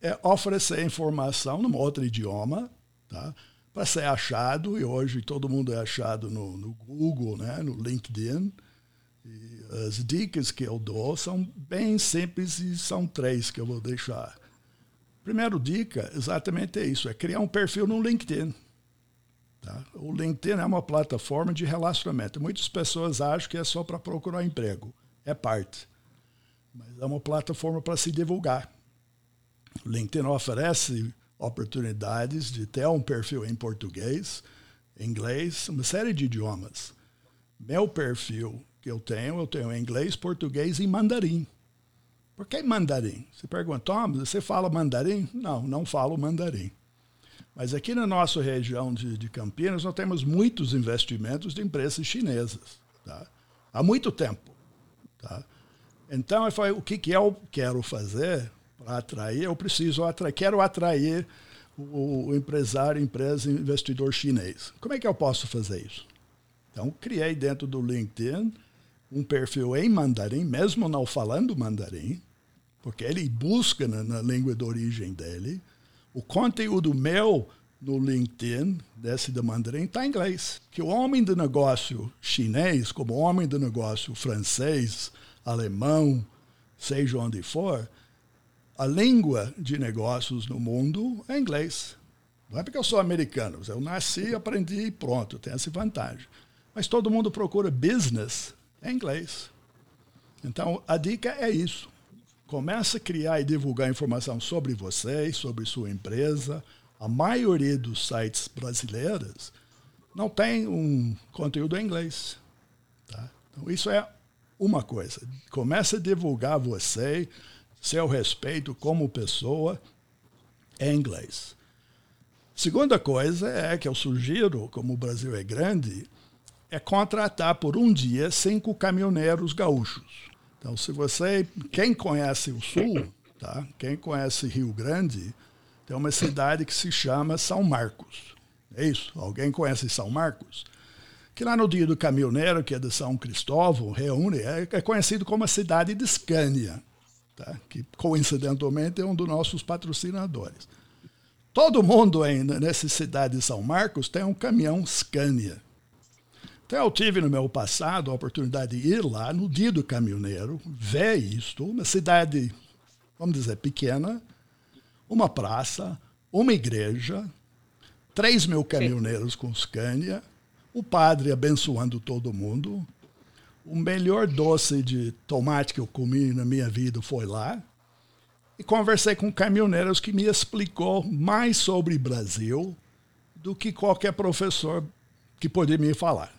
É oferecer informação num outro idioma, tá? para ser achado, e hoje todo mundo é achado no, no Google, né? no LinkedIn. E as dicas que eu dou são bem simples e são três que eu vou deixar. Primeiro dica, exatamente é isso, é criar um perfil no LinkedIn. Tá? O LinkedIn é uma plataforma de relacionamento. Muitas pessoas acham que é só para procurar emprego. É parte. Mas é uma plataforma para se divulgar. LinkedIn oferece oportunidades de ter um perfil em português, inglês, uma série de idiomas. Meu perfil que eu tenho, eu tenho inglês, português e mandarim. Por que mandarim? Você pergunta, Tom, você fala mandarim? Não, não falo mandarim. Mas aqui na nossa região de, de Campinas, nós temos muitos investimentos de empresas chinesas. Tá? Há muito tempo. Tá? Então, eu falei, o que, que eu quero fazer para atrair? Eu preciso atrair, quero atrair o, o empresário, empresa, investidor chinês. Como é que eu posso fazer isso? Então, criei dentro do LinkedIn um perfil em mandarim, mesmo não falando mandarim, porque ele busca na, na língua de origem dele. O conteúdo meu no LinkedIn, desse de mandarim, está em inglês. Que o homem de negócio chinês, como o homem de negócio francês, alemão, seja onde for, a língua de negócios no mundo é inglês. Não é porque eu sou americano, eu nasci, aprendi e pronto, tem essa vantagem. Mas todo mundo procura business em inglês. Então, a dica é isso. Comece a criar e divulgar informação sobre você, sobre sua empresa. A maioria dos sites brasileiros não tem um conteúdo em inglês. Tá? Então, isso é uma coisa. Comece a divulgar você, seu respeito como pessoa em inglês. Segunda coisa é que eu sugiro, como o Brasil é grande, é contratar por um dia cinco caminhoneiros gaúchos. Então, se você, quem conhece o Sul, tá? Quem conhece Rio Grande, tem uma cidade que se chama São Marcos. É isso? Alguém conhece São Marcos? que lá no dia do caminhoneiro, que é de São Cristóvão, reúne, é, é conhecido como a cidade de Scania, tá? que coincidentalmente é um dos nossos patrocinadores. Todo mundo ainda nessa cidade de São Marcos tem um caminhão Scania. Então eu tive no meu passado a oportunidade de ir lá no dia do caminhoneiro, ver isto, uma cidade, vamos dizer, pequena, uma praça, uma igreja, 3 mil caminhoneiros com Scania, o padre abençoando todo mundo. O melhor doce de tomate que eu comi na minha vida foi lá. E conversei com caminhoneiros que me explicou mais sobre Brasil do que qualquer professor que podia me falar.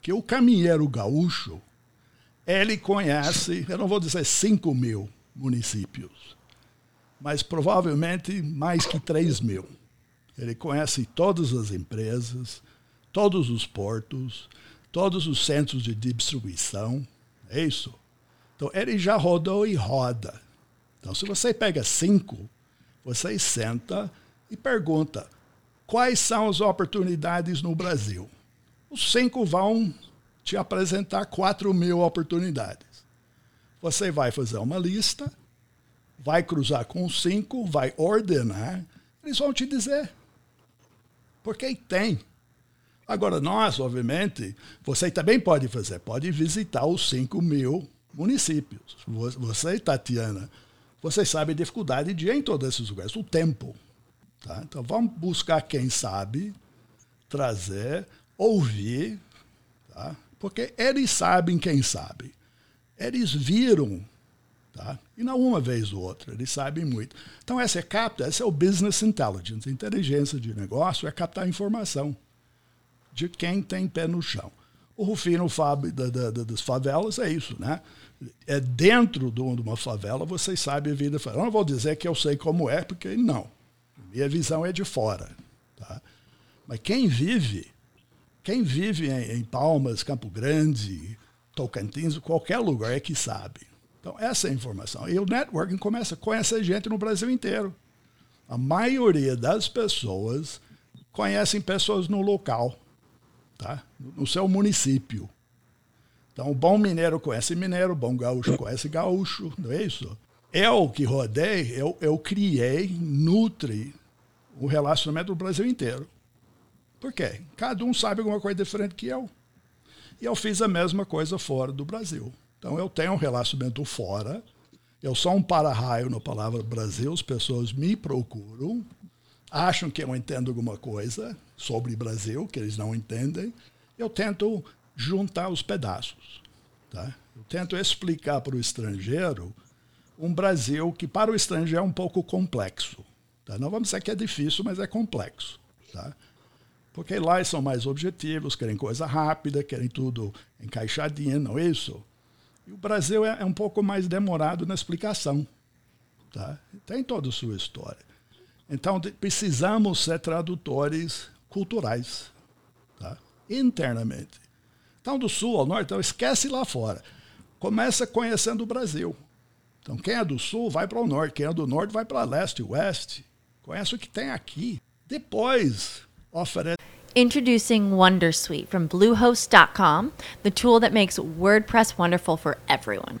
Que o caminheiro gaúcho, ele conhece, eu não vou dizer 5 mil municípios, mas provavelmente mais que 3 mil. Ele conhece todas as empresas, todos os portos, todos os centros de distribuição. É isso. Então, ele já rodou e roda. Então, se você pega cinco, você senta e pergunta quais são as oportunidades no Brasil. Os cinco vão te apresentar quatro mil oportunidades. Você vai fazer uma lista, vai cruzar com cinco, vai ordenar, eles vão te dizer. Porque tem. Agora, nós, obviamente, você também pode fazer, pode visitar os 5 mil municípios. Você, Tatiana, você sabe a dificuldade de ir em todos esses lugares, o tempo. Tá? Então, vamos buscar quem sabe, trazer, ouvir, tá? porque eles sabem quem sabe. Eles viram, tá? e não uma vez ou outra, eles sabem muito. Então, essa é capta, essa é o business intelligence, inteligência de negócio, é captar informação de quem tem pé no chão. O Rufino Fábio da, da, das favelas é isso, né? É dentro de uma favela você sabe a vida. Eu não vou dizer que eu sei como é, porque não. Minha visão é de fora. Tá? Mas quem vive, quem vive em, em Palmas, Campo Grande, Tocantins, qualquer lugar é que sabe. Então, essa é a informação. E o networking começa com essa gente no Brasil inteiro. A maioria das pessoas conhecem pessoas no local tá? no seu município. Então, o bom mineiro conhece mineiro, o bom gaúcho conhece gaúcho, não é isso? Eu que rodei, eu, eu criei, nutre o relacionamento do Brasil inteiro. Por quê? Cada um sabe alguma coisa diferente que eu. E eu fiz a mesma coisa fora do Brasil. Então, eu tenho um relacionamento fora. Eu sou um para-raio na palavra Brasil, as pessoas me procuram, acham que eu entendo alguma coisa sobre Brasil, que eles não entendem, eu tento juntar os pedaços. Tá? Eu tento explicar para o estrangeiro um Brasil que para o estrangeiro é um pouco complexo. Tá? Não vamos dizer que é difícil, mas é complexo. Tá? Porque lá eles são mais objetivos, querem coisa rápida, querem tudo encaixadinho, não é isso? E o Brasil é, é um pouco mais demorado na explicação. Tá? Tem toda a sua história. Então, precisamos ser tradutores culturais, tá? internamente. Então, do sul ao norte, então esquece lá fora. Começa conhecendo o Brasil. Então, quem é do sul vai para o norte, quem é do norte vai para leste e oeste. Conhece o que tem aqui. Depois, oferece. Introducing Wondersuite from Bluehost.com, the tool that makes WordPress wonderful for everyone.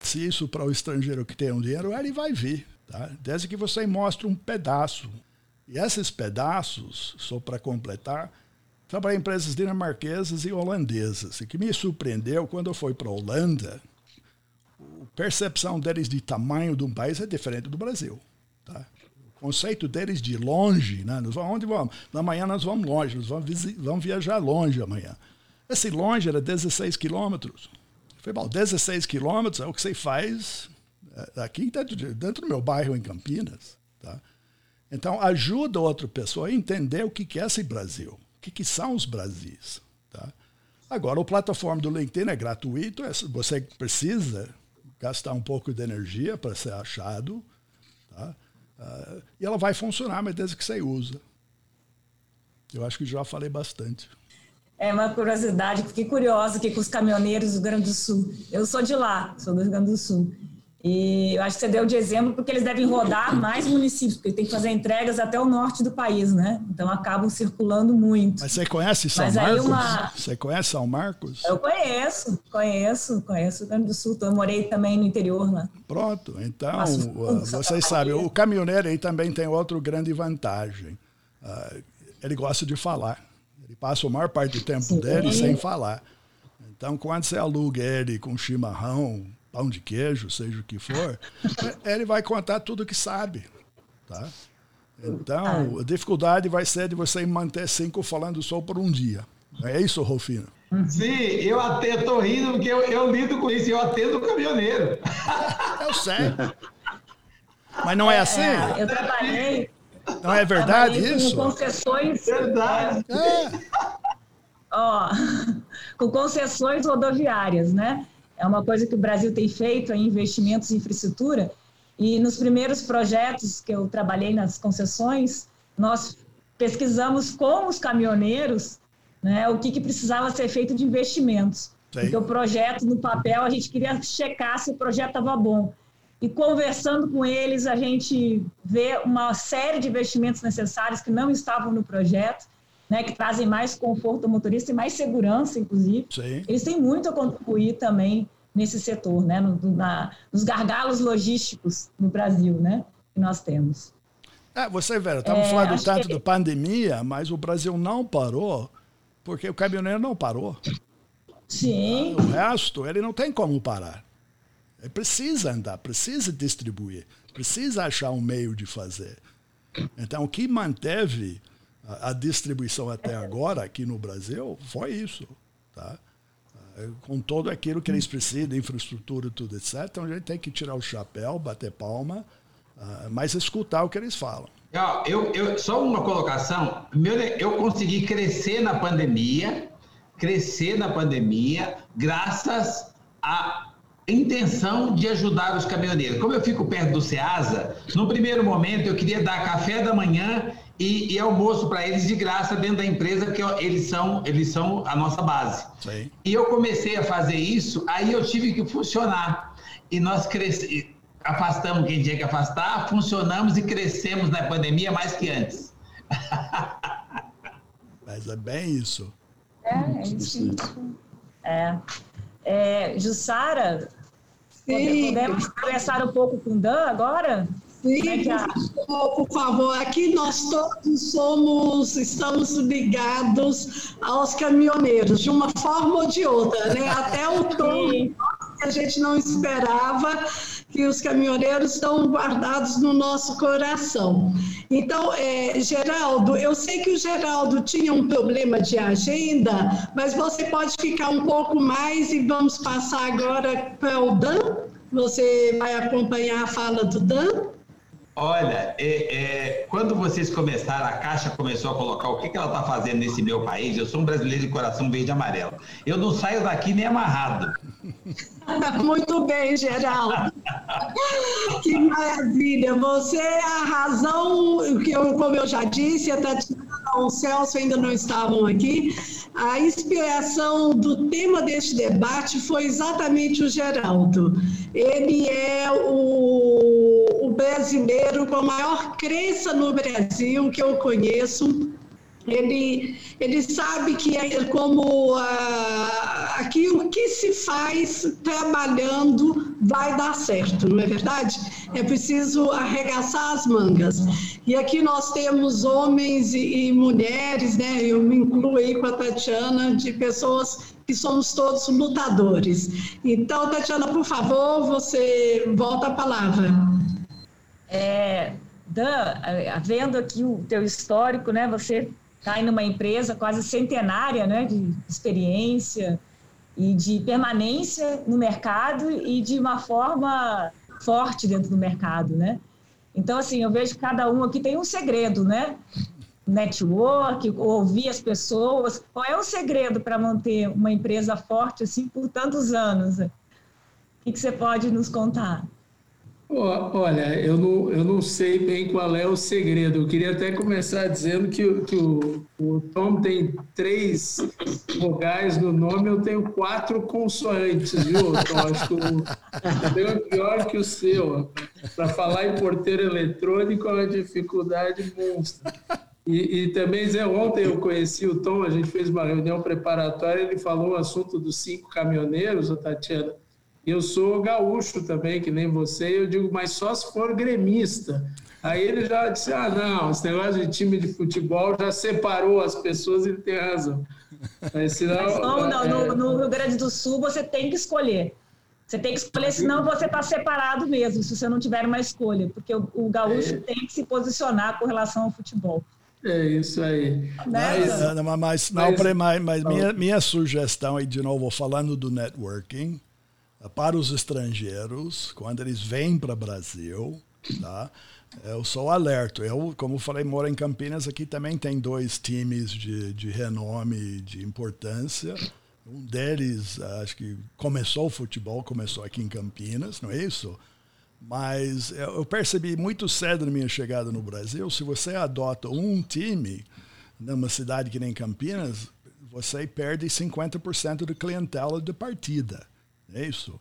Se isso para o estrangeiro que tem um dinheiro, ele vai vir, tá? Desde que você mostre um pedaço. E esses pedaços, só para completar, trabalhei em empresas dinamarquesas e holandesas. E que me surpreendeu quando eu fui para a Holanda, a percepção deles de tamanho de um país é diferente do Brasil. Tá? O conceito deles de longe, né? Nós vamos, onde vamos? Amanhã nós vamos longe, nós vamos, vamos viajar longe amanhã. Esse longe era 16 quilômetros. Falei, bom, 16 quilômetros é o que você faz é, aqui dentro, do meu bairro em Campinas. Tá? Então, ajuda outra pessoa a entender o que é esse Brasil, o que, são os Brasis. Tá? Agora, o plataforma do LinkedIn é gratuito, é, você precisa gastar um pouco de energia para ser achado. Tá? Uh, e ela vai funcionar, mas desde que você usa. Eu acho que já falei bastante. É uma curiosidade, fiquei curiosa aqui com os caminhoneiros do Rio Grande do Sul. Eu sou de lá, sou do Rio Grande do Sul. E eu acho que você deu de exemplo porque eles devem rodar mais municípios, porque tem que fazer entregas até o norte do país, né? Então acabam circulando muito. Mas você conhece São Mas Marcos? Uma... Você conhece São Marcos? Eu conheço, conheço, conheço o Rio Grande do Sul. Eu morei também no interior lá. Pronto, então uh, vocês sabem, o caminhoneiro aí também tem outra grande vantagem. Uh, ele gosta de falar passa a maior parte do tempo Sim. dele sem falar. Então, quando você aluga ele com chimarrão, pão de queijo, seja o que for, ele vai contar tudo o que sabe. Tá? Então, a dificuldade vai ser de você manter cinco falando só por um dia. É isso, Rufino? Sim, eu até estou rindo porque eu, eu, lido com isso, eu atendo o caminhoneiro. Eu sei. Mas não é assim? É, eu trabalhei, não é verdade isso? Com concessões. Verdade. É. Ó, com concessões rodoviárias, né? É uma coisa que o Brasil tem feito em investimentos em infraestrutura. E nos primeiros projetos que eu trabalhei nas concessões, nós pesquisamos com os caminhoneiros né, o que, que precisava ser feito de investimentos. Sim. Porque o projeto, no papel, a gente queria checar se o projeto estava bom e conversando com eles, a gente vê uma série de investimentos necessários que não estavam no projeto, né, que trazem mais conforto ao motorista e mais segurança, inclusive. Sim. Eles têm muito a contribuir também nesse setor, né? No, na, nos gargalos logísticos no Brasil, né? Que nós temos. É, você vê, estamos é, falando tanto que... da pandemia, mas o Brasil não parou porque o caminhoneiro não parou. Sim. O resto, ele não tem como parar. Ele precisa andar, precisa distribuir, precisa achar um meio de fazer. Então, o que manteve a, a distribuição até agora aqui no Brasil foi isso. Tá? É, com todo aquilo que eles precisam, infraestrutura, tudo, etc. Então, a gente tem que tirar o chapéu, bater palma uh, mas escutar o que eles falam. Eu, eu, só uma colocação. Eu consegui crescer na pandemia, crescer na pandemia, graças à intenção de ajudar os caminhoneiros. Como eu fico perto do Ceasa, no primeiro momento eu queria dar café da manhã e, e almoço para eles de graça dentro da empresa, que eles são, eles são a nossa base. Sim. E eu comecei a fazer isso, aí eu tive que funcionar. E nós crescemos afastamos quem tinha que afastar, funcionamos e crescemos na pandemia mais que antes. Mas é bem isso. É, é isso. É. é Jussara, podemos conversar um pouco com o Dan agora? Sim, é a... por favor. Aqui nós todos somos, estamos ligados aos caminhoneiros, de uma forma ou de outra, né? Até o tom que a gente não esperava que os caminhoneiros estão guardados no nosso coração. Então, é, Geraldo, eu sei que o Geraldo tinha um problema de agenda, mas você pode ficar um pouco mais e vamos passar agora para o Dan. Você vai acompanhar a fala do Dan? Olha, é, é, quando vocês começaram, a Caixa começou a colocar o que, que ela está fazendo nesse meu país, eu sou um brasileiro de coração verde e amarelo. Eu não saio daqui nem amarrado. Muito bem, Geraldo. que maravilha. Você é a razão, que eu, como eu já disse, a Tatiana o Celso ainda não estavam aqui. A inspiração do tema deste debate foi exatamente o Geraldo. Ele é o, o brasileiro com a maior crença no Brasil que eu conheço ele, ele sabe que é como ah, aqui o que se faz trabalhando vai dar certo, não é verdade? É preciso arregaçar as mangas. E aqui nós temos homens e, e mulheres, né? Eu me incluo aí com a Tatiana, de pessoas que somos todos lutadores. Então, Tatiana, por favor, você volta a palavra. É, Dan, vendo aqui o teu histórico, né? Você está em uma empresa quase centenária né, de experiência e de permanência no mercado e de uma forma forte dentro do mercado, né? Então, assim, eu vejo que cada um aqui tem um segredo, né? Network, ouvir as pessoas. Qual é o segredo para manter uma empresa forte assim por tantos anos? O que, que você pode nos contar? Olha, eu não, eu não sei bem qual é o segredo. Eu queria até começar dizendo que, que o, o Tom tem três vogais no nome, eu tenho quatro consoantes, viu, Tom? Acho que o meu é pior que o seu. Para falar em porteiro eletrônico é uma dificuldade monstra. E, e também, Zé, ontem eu conheci o Tom, a gente fez uma reunião preparatória, ele falou o assunto dos cinco caminhoneiros, Tatiana eu sou gaúcho também, que nem você, eu digo, mas só se for gremista. Aí ele já disse: ah, não, esse negócio de time de futebol já separou as pessoas, ele tem razão. Mas, senão, mas não, não, é... no, no, Rio Grande do Sul você tem que escolher. Você tem que escolher, senão você está separado mesmo, se você não tiver uma escolha, porque o, o gaúcho é. tem que se posicionar com relação ao futebol. É isso aí. Né? Mas, mas, mas, não, mas, mas minha, minha sugestão aí, de novo, falando do networking, para os estrangeiros, quando eles vêm para o Brasil, tá? Eu sou alerta. Eu, como falei, moro em Campinas. Aqui também tem dois times de, de renome, de importância. Um deles, acho que começou o futebol, começou aqui em Campinas, não é isso? Mas eu percebi muito cedo na minha chegada no Brasil, se você adota um time numa cidade que nem Campinas, você perde 50% da clientela de partida. É isso.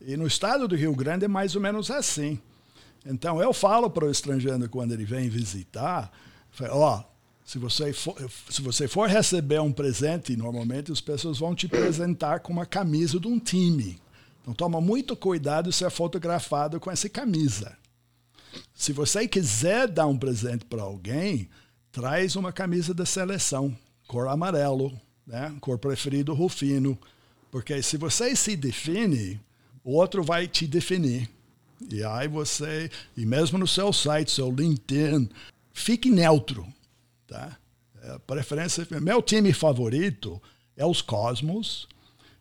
E no estado do Rio Grande é mais ou menos assim. Então eu falo para o estrangeiro quando ele vem visitar, ó, oh, se você for, se você for receber um presente, normalmente as pessoas vão te apresentar com uma camisa de um time. Então toma muito cuidado se é fotografado com essa camisa. Se você quiser dar um presente para alguém, traz uma camisa da seleção, cor amarelo, né? cor preferido Rufino. Porque se você se define, o outro vai te definir. E aí você, e mesmo no seu site, seu LinkedIn, fique neutro. Tá? É, preferência, meu time favorito é os Cosmos.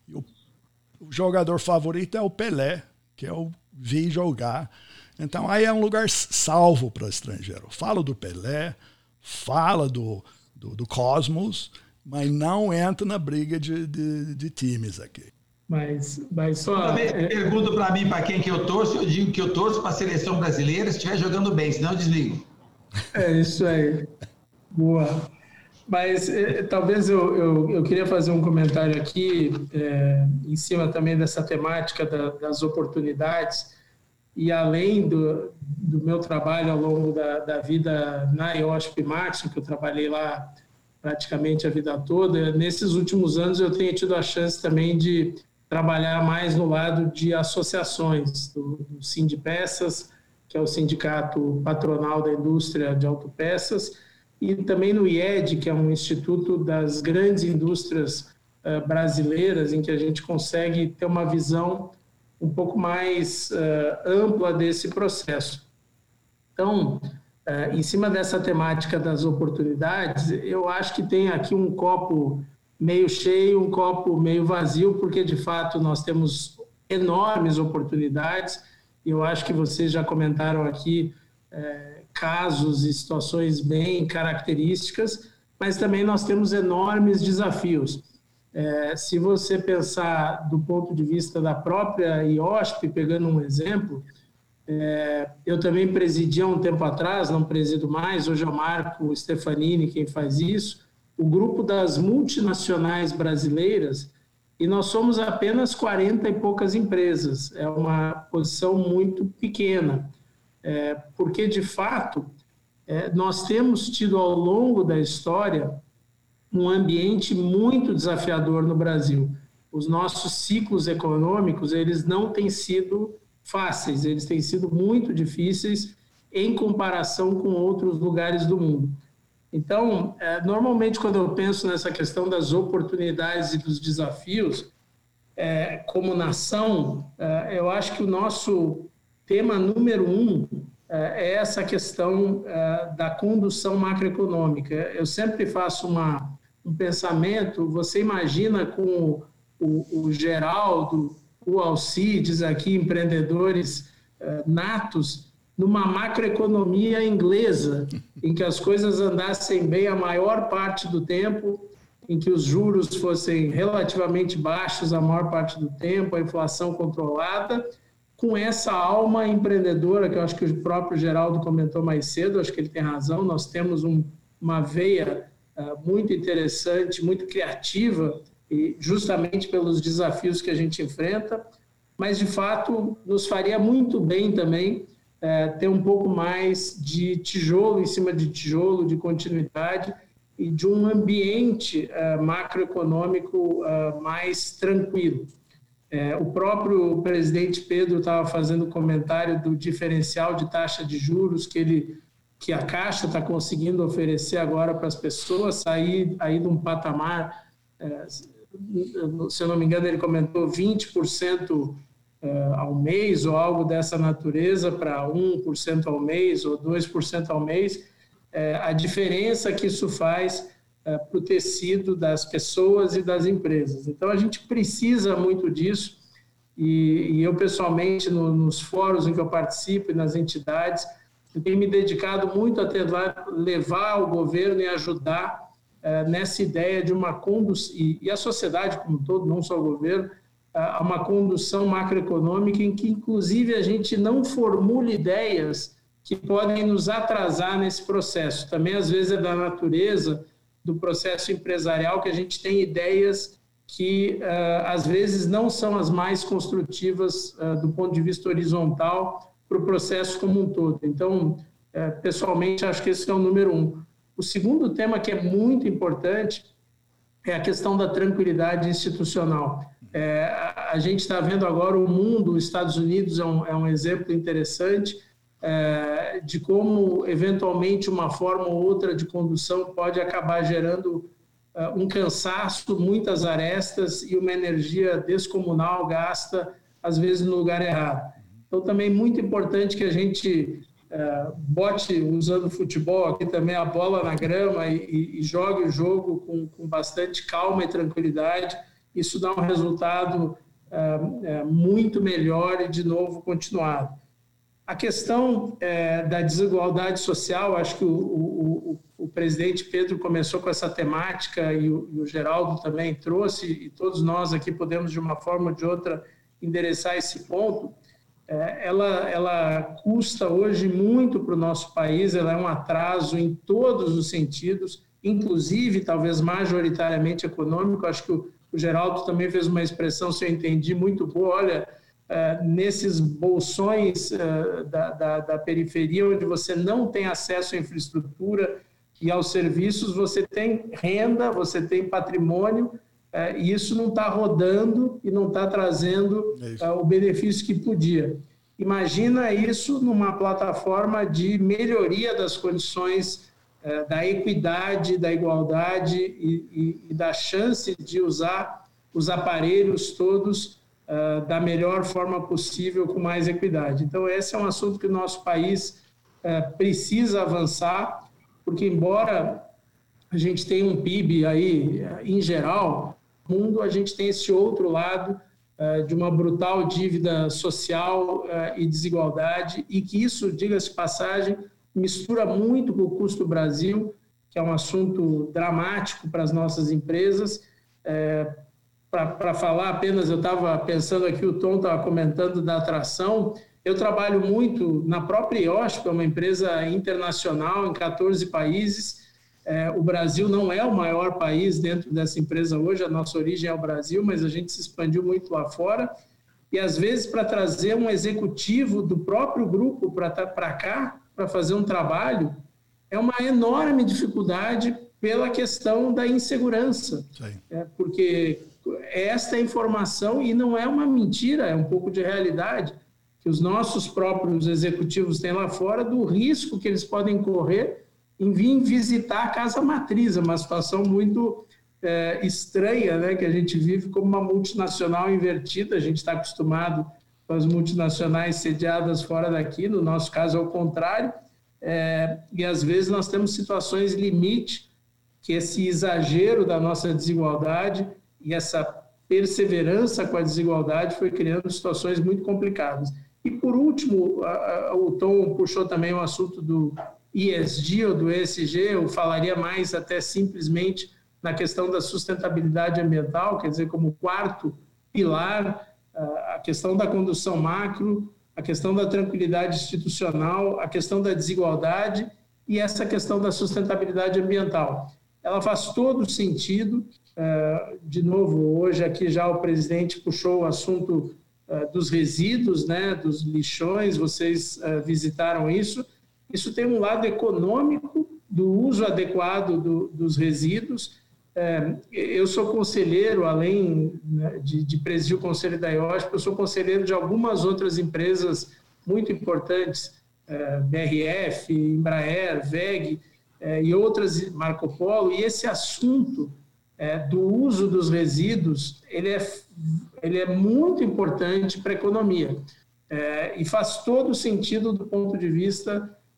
E o o jogador favorito é o Pelé, que eu vi jogar. Então aí é um lugar salvo para estrangeiro. Fala do Pelé, fala do, do, do, Cosmos, mas não entra na briga de, de, de times aqui. Mas, mas só. É... pergunto para mim para quem que eu torço, eu digo que eu torço para a seleção brasileira se estiver jogando bem, senão eu desligo. É isso aí. Boa. Mas é, talvez eu, eu, eu, queria fazer um comentário aqui, é, em cima também dessa temática da, das oportunidades, e além do, do meu trabalho ao longo da, da vida na IOSP Maxim, que eu trabalhei lá praticamente a vida toda, nesses últimos anos eu tenho tido a chance também de trabalhar mais no lado de associações, do, do Sindpeças, que é o Sindicato Patronal da Indústria de Autopeças, e também no IED, que é um instituto das grandes indústrias uh, brasileiras, em que a gente consegue ter uma visão um pouco mais uh, ampla desse processo. Então, em cima dessa temática das oportunidades, eu acho que tem aqui um copo meio cheio, um copo meio vazio, porque de fato nós temos enormes oportunidades. E eu acho que vocês já comentaram aqui casos e situações bem características, mas também nós temos enormes desafios. É, se você pensar do ponto de vista da própria IOSP, pegando um exemplo, é, eu também presidi há um tempo atrás, não presido mais, hoje é o Marco Stefanini quem faz isso, o grupo das multinacionais brasileiras, e nós somos apenas 40 e poucas empresas, é uma posição muito pequena é, porque, de fato, é, nós temos tido ao longo da história um ambiente muito desafiador no Brasil. Os nossos ciclos econômicos, eles não têm sido fáceis, eles têm sido muito difíceis em comparação com outros lugares do mundo. Então, é, normalmente, quando eu penso nessa questão das oportunidades e dos desafios, é, como nação, é, eu acho que o nosso tema número um é, é essa questão é, da condução macroeconômica. Eu sempre faço uma, um pensamento, você imagina com o, o Geraldo, o Alcides aqui, empreendedores é, natos, numa macroeconomia inglesa, em que as coisas andassem bem a maior parte do tempo, em que os juros fossem relativamente baixos a maior parte do tempo, a inflação controlada, com essa alma empreendedora, que eu acho que o próprio Geraldo comentou mais cedo, acho que ele tem razão, nós temos um, uma veia uh, muito interessante, muito criativa, e justamente pelos desafios que a gente enfrenta, mas de fato nos faria muito bem também uh, ter um pouco mais de tijolo em cima de tijolo, de continuidade e de um ambiente uh, macroeconômico mais tranquilo. É, o próprio presidente Pedro estava fazendo comentário do diferencial de taxa de juros que ele que a Caixa está conseguindo oferecer agora para as pessoas sair aí de um patamar, é, se eu não me engano, ele comentou 20% é, ao mês ou algo dessa natureza para 1% ao mês ou 2% ao mês. É, a diferença que isso faz é, para o tecido das pessoas e das empresas. Então, a gente precisa muito disso, e, eu, pessoalmente, no, nos fóruns em que eu participo e nas entidades, tenho me dedicado muito a tentar levar o governo e ajudar nessa ideia de uma condução, e, a sociedade como um todo, não só o governo, a uma condução macroeconômica em que, inclusive, a gente não formule ideias que podem nos atrasar nesse processo. Também, às vezes, é da natureza do processo empresarial que a gente tem ideias que uh, às vezes não são as mais construtivas do ponto de vista horizontal para o processo como um todo. Então, pessoalmente, acho que esse é o número um. O segundo tema que é muito importante é a questão da tranquilidade institucional. É, a gente está vendo agora o mundo, os Estados Unidos é um, é um exemplo interessante é, de como, eventualmente, uma forma ou outra de condução pode acabar gerando é, um cansaço, muitas arestas e uma energia descomunal gasta, às vezes, no lugar errado. Então, também muito importante que a gente é, bote, usando futebol aqui também, a bola na grama e, e, jogue o jogo com, com, bastante calma e tranquilidade. Isso dá um resultado é, é, muito melhor e, de novo, continuado. A questão é, da desigualdade social, acho que o, o, o, presidente Pedro começou com essa temática e o, e o Geraldo também trouxe, e todos nós aqui podemos, de uma forma ou de outra, endereçar esse ponto ela, ela custa hoje muito para o nosso país, ela é um atraso em todos os sentidos, inclusive, talvez majoritariamente econômico. Acho que o, o Geraldo também fez uma expressão, se eu entendi, muito boa. Olha, é, nesses bolsões é, da, da, da periferia, onde você não tem acesso à infraestrutura e aos serviços, você tem renda, você tem patrimônio, é, e isso não está rodando e não está trazendo é, o benefício que podia. Imagina isso numa plataforma de melhoria das condições é, da equidade, da igualdade e, e, e, da chance de usar os aparelhos todos é, da melhor forma possível, com mais equidade. Então, esse é um assunto que o nosso país é, precisa avançar, porque, embora a gente tenha um PIB aí, em geral, mundo, a gente tem esse outro lado uh, de uma brutal dívida social uh, e desigualdade, e que isso, diga-se passagem, mistura muito com o custo Brasil, que é um assunto dramático para as nossas empresas. É, para falar apenas, eu estava pensando aqui, o Tom estava comentando da atração. Eu trabalho muito na própria IOSP, é uma empresa internacional em 14 países, é, o Brasil não é o maior país dentro dessa empresa hoje, a nossa origem é o Brasil, mas a gente se expandiu muito lá fora. E às vezes, para trazer um executivo do próprio grupo para cá, para fazer um trabalho, é uma enorme dificuldade pela questão da insegurança. É, porque esta é informação, e não é uma mentira, é um pouco de realidade, que os nossos próprios executivos têm lá fora do risco que eles podem correr em vir visitar a casa matriz, é uma situação muito é, estranha, né, que a gente vive como uma multinacional invertida, a gente está acostumado com as multinacionais sediadas fora daqui, no nosso caso é o contrário, é, e às vezes nós temos situações limite, que esse exagero da nossa desigualdade e essa perseverança com a desigualdade foi criando situações muito complicadas. E por último, o Tom puxou também o assunto do, ESG ou do ESG, eu falaria mais até simplesmente na questão da sustentabilidade ambiental, quer dizer, como quarto pilar, a questão da condução macro, a questão da tranquilidade institucional, a questão da desigualdade e essa questão da sustentabilidade ambiental. Ela faz todo sentido. Eh, de novo, hoje aqui já o presidente puxou o assunto eh, dos resíduos, né, dos lixões, vocês visitaram isso isso tem um lado econômico do uso adequado do, dos resíduos. É, eu sou conselheiro, além né, de, de presidir o conselho da IOSP, eu sou conselheiro de algumas outras empresas muito importantes, é, BRF, Embraer, VEG é, e outras, Marco Polo, e esse assunto é, do uso dos resíduos, ele é, ele é muito importante para a economia é, e faz todo sentido do ponto de vista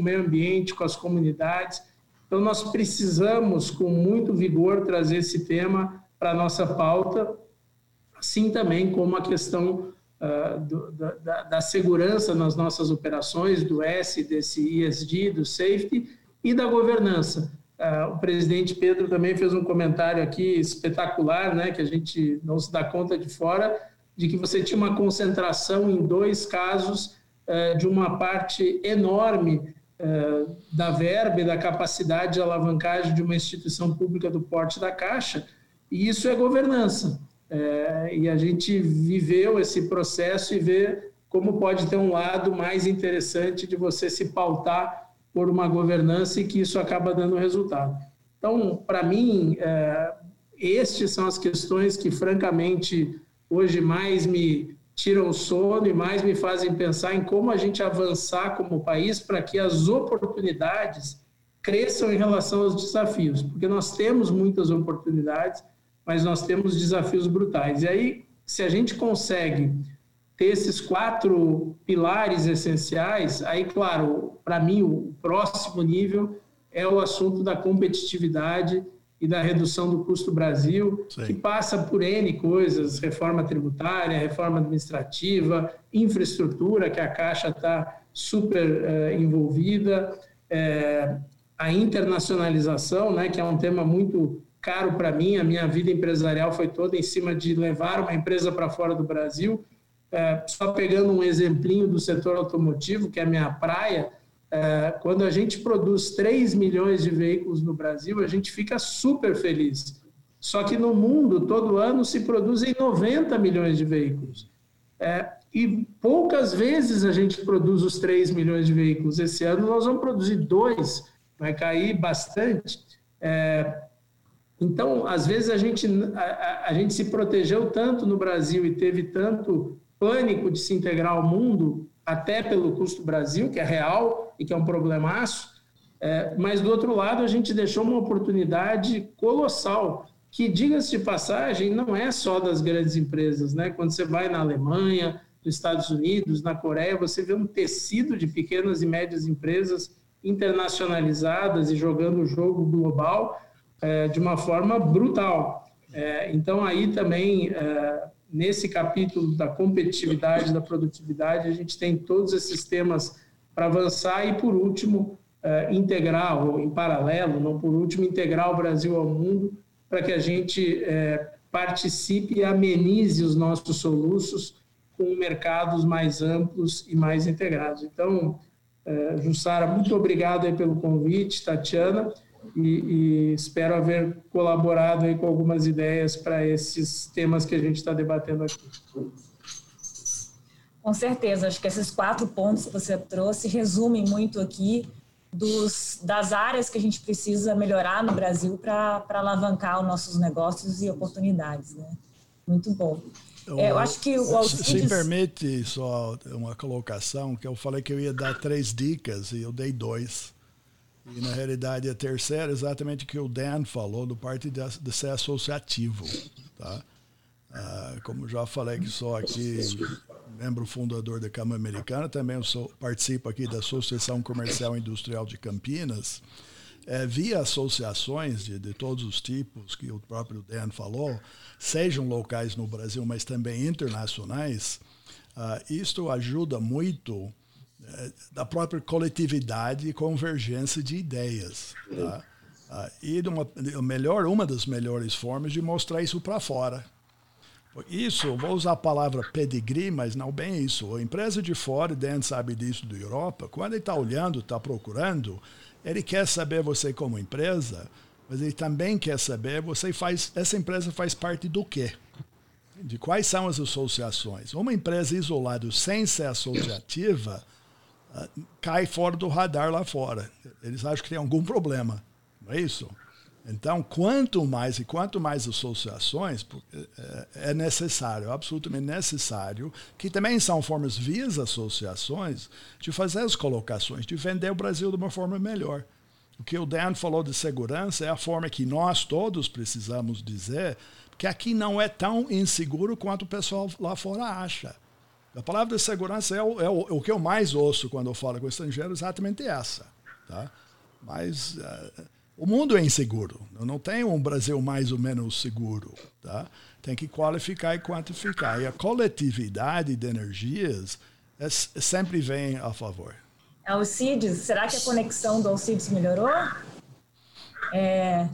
O meio ambiente, com as comunidades. Então, nós precisamos, com muito vigor, trazer esse tema para a nossa pauta, assim também como a questão uh, do, da, da, segurança nas nossas operações, do S, desse ESG, do safety e da governança. Uh, o presidente Pedro também fez um comentário aqui espetacular, né, que a gente não se dá conta de fora, de que você tinha uma concentração em dois casos uh, de uma parte enorme da verba e da capacidade de alavancagem de uma instituição pública do porte da Caixa, e isso é governança. É, e a gente viveu esse processo e vê como pode ter um lado mais interessante de você se pautar por uma governança e que isso acaba dando resultado. Então, para mim, é, estes são as questões que, francamente, hoje mais me tiram o sono e mais me fazem pensar em como a gente avançar como país para que as oportunidades cresçam em relação aos desafios, porque nós temos muitas oportunidades, mas nós temos desafios brutais. E aí, se a gente consegue ter esses quatro pilares essenciais, aí, claro, para mim, o próximo nível é o assunto da competitividade e da redução do custo Brasil, Sim. que passa por N coisas, reforma tributária, reforma administrativa, infraestrutura, que a Caixa está super eh, envolvida, eh, a internacionalização, né, que é um tema muito caro para mim, a minha vida empresarial foi toda em cima de levar uma empresa para fora do Brasil, eh, só pegando um exemplinho do setor automotivo, que é a minha praia, quando a gente produz 3 milhões de veículos no Brasil, a gente fica super feliz. Só que no mundo, todo ano, se produzem 90 milhões de veículos. É, e poucas vezes a gente produz os 3 milhões de veículos. Esse ano nós vamos produzir dois, vai cair bastante. É, então, às vezes, a gente, a, a, gente se protegeu tanto no Brasil e teve tanto pânico de se integrar ao mundo, até pelo custo Brasil, que é real, e que é um problemaço, é, mas do outro lado a gente deixou uma oportunidade colossal, que, diga-se de passagem, não é só das grandes empresas. Né? Quando você vai na Alemanha, nos Estados Unidos, na Coreia, você vê um tecido de pequenas e médias empresas internacionalizadas e jogando o jogo global é, de uma forma brutal. É, então, aí também, é, nesse capítulo da competitividade, da produtividade, a gente tem todos esses temas para avançar e, por último, uh, integrar, ou em paralelo, não por último, integrar o Brasil ao mundo para que a gente uh, participe e amenize os nossos soluços com mercados mais amplos e mais integrados. Então, uh, Jussara, muito obrigado pelo convite, Tatiana, e, e espero haver colaborado aí com algumas ideias para esses temas que a gente está debatendo aqui. Com certeza, acho que esses quatro pontos que você trouxe resumem muito aqui dos, das áreas que a gente precisa melhorar no Brasil para alavancar os nossos negócios e oportunidades. Né? Muito bom. Eu, é, eu acho que o Alcides... Se permite só uma colocação, que eu falei que eu ia dar três dicas e eu dei dois. E na realidade a terceira é exatamente o que o Dan falou, do parte de, de ser associativo. Tá? Uh, como já falei que sou aqui membro fundador da Câmara Americana, também sou, participo aqui da Associação Comercial e Industrial de Campinas. É, via associações de, de todos os tipos que o próprio Dan falou, sejam locais no Brasil, mas também internacionais, uh, isto ajuda muito da própria coletividade e convergência de ideias. Tá? Uh, e de uma, de melhor, uma das melhores formas de mostrar isso para fora. Isso, vou usar a palavra pedigree, mas não bem isso. A empresa de fora, Dan sabe disso da Europa, quando ele está olhando, está procurando, ele quer saber você como empresa, mas ele também quer saber você faz essa empresa faz parte do quê? De quais são as associações? Uma empresa isolada sem ser associativa ah, cai fora do radar lá fora. Eles acham que tem algum problema, não é isso? Então, quanto mais e quanto mais associações é, é necessário, absolutamente necessário, que também são formas via associações de fazer as colocações, de vender o Brasil de uma forma melhor. O que o Dan falou de segurança é a forma que nós todos precisamos dizer que aqui não é tão inseguro quanto o pessoal lá fora acha. A palavra de segurança é o, é o, o que eu mais ouço quando eu falo com estrangeiros, exatamente essa. Tá? Mas uh, o mundo é inseguro. Não tem um Brasil mais ou menos seguro. Tá? Tem que qualificar e quantificar. E a coletividade de energias é, sempre vem a favor. Alcides, será que a conexão do Alcides melhorou? É,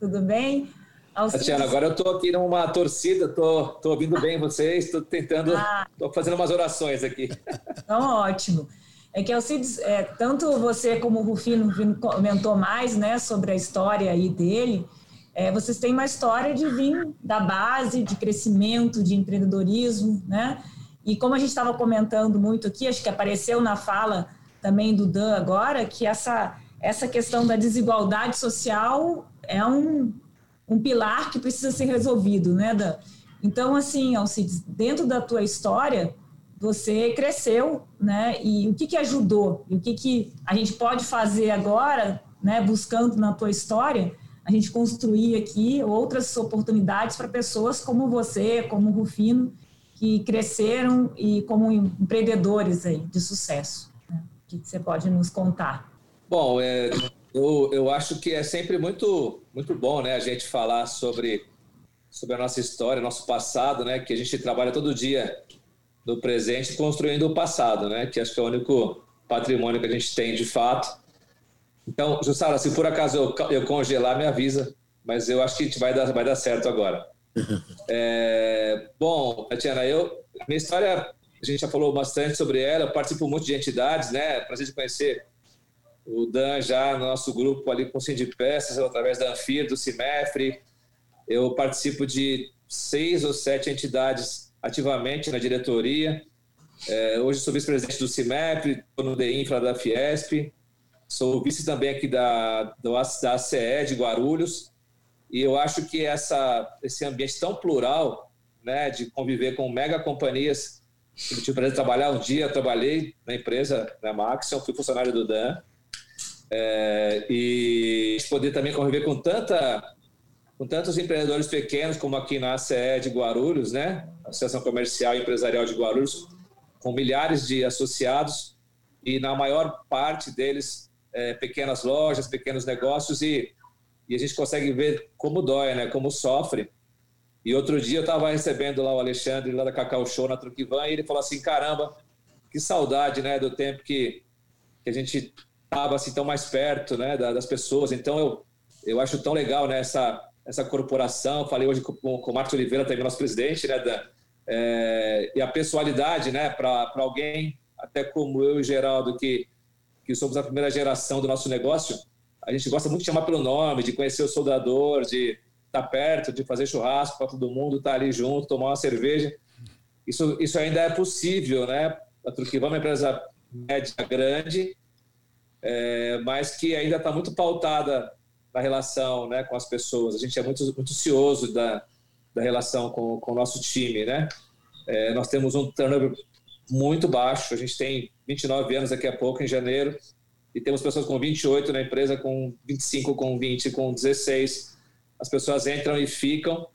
tudo bem? Tatiana, agora eu estou aqui numa torcida, estou ouvindo bem vocês, estou tentando, estou ah. fazendo umas orações aqui. Então, ótimo. É que Alcides, é, tanto você como o Rufino, Rufino comentou mais né, sobre a história aí dele, é, vocês têm uma história de vir da base, de crescimento, de empreendedorismo, né? E como a gente estava comentando muito aqui, acho que apareceu na fala também do Dan agora, que essa, essa questão da desigualdade social é um, um pilar que precisa ser resolvido, né, Dan? Então, assim, Alcides, dentro da tua história, você cresceu, né? E o que, que ajudou? E o que, que a gente pode fazer agora, né, buscando na tua história, a gente construir aqui outras oportunidades para pessoas como você, como o Rufino, que cresceram e como empreendedores aí de sucesso que você pode nos contar? Bom, é, eu, eu acho que é sempre muito, muito bom né, a gente falar sobre, sobre a nossa história, nosso passado, né, que a gente trabalha todo dia no presente construindo o passado, né, que acho que é o único patrimônio que a gente tem de fato. Então, Jussara, se por acaso eu, eu congelar, me avisa, mas eu acho que a gente vai dar, vai dar certo agora. É, bom, Tatiana, eu, minha história a gente já falou bastante sobre ela, eu participo muito de entidades, né? Prazer de conhecer o Dan já no nosso grupo ali com o Peças, através da Anfir, do CIMEFRE. Eu participo de seis ou sete entidades ativamente na diretoria. É, hoje sou vice-presidente do CIMEP, estou no DEINFRA da Fiesp, sou vice também aqui da, da ACE de Guarulhos, e eu acho que essa, esse ambiente tão plural, né, de conviver com mega companhias eu tive o prazer de trabalhar um dia, trabalhei na empresa, na Maxion, fui funcionário do Dan. É, e poder também conviver com tanta com tantos empreendedores pequenos como aqui na ACE de Guarulhos, né? Associação Comercial e Empresarial de Guarulhos, com milhares de associados e na maior parte deles é, pequenas lojas, pequenos negócios e, e a gente consegue ver como dói, né? Como sofre e outro dia eu estava recebendo lá o Alexandre, lá da Cacau Show, na Truquivan, e ele falou assim, caramba, que saudade, né, do tempo que, que a gente estava assim tão mais perto, né, das pessoas. Então eu, eu acho tão legal, né, essa, essa corporação. Falei hoje com, com o Marcos Oliveira, também nosso presidente, né, Dan? É, e a pessoalidade, né, para alguém, até como eu e Geraldo, que, que somos a primeira geração do nosso negócio, a gente gosta muito de chamar pelo nome, de conhecer o soldador, de estar tá perto, de fazer churrasco para todo mundo, estar tá ali junto, tomar uma cerveja. Isso, isso ainda é possível, né? A Truquiva é uma empresa média grande, é, mas que ainda está muito pautada na relação né, com as pessoas. A gente é muito, muito cioso da, da relação com, com o nosso time, né? É, nós temos um turnover muito baixo, a gente tem 29 anos daqui a pouco, em janeiro, e temos pessoas com 28 na empresa, com 25, com 20, com 16 as pessoas entram e ficam,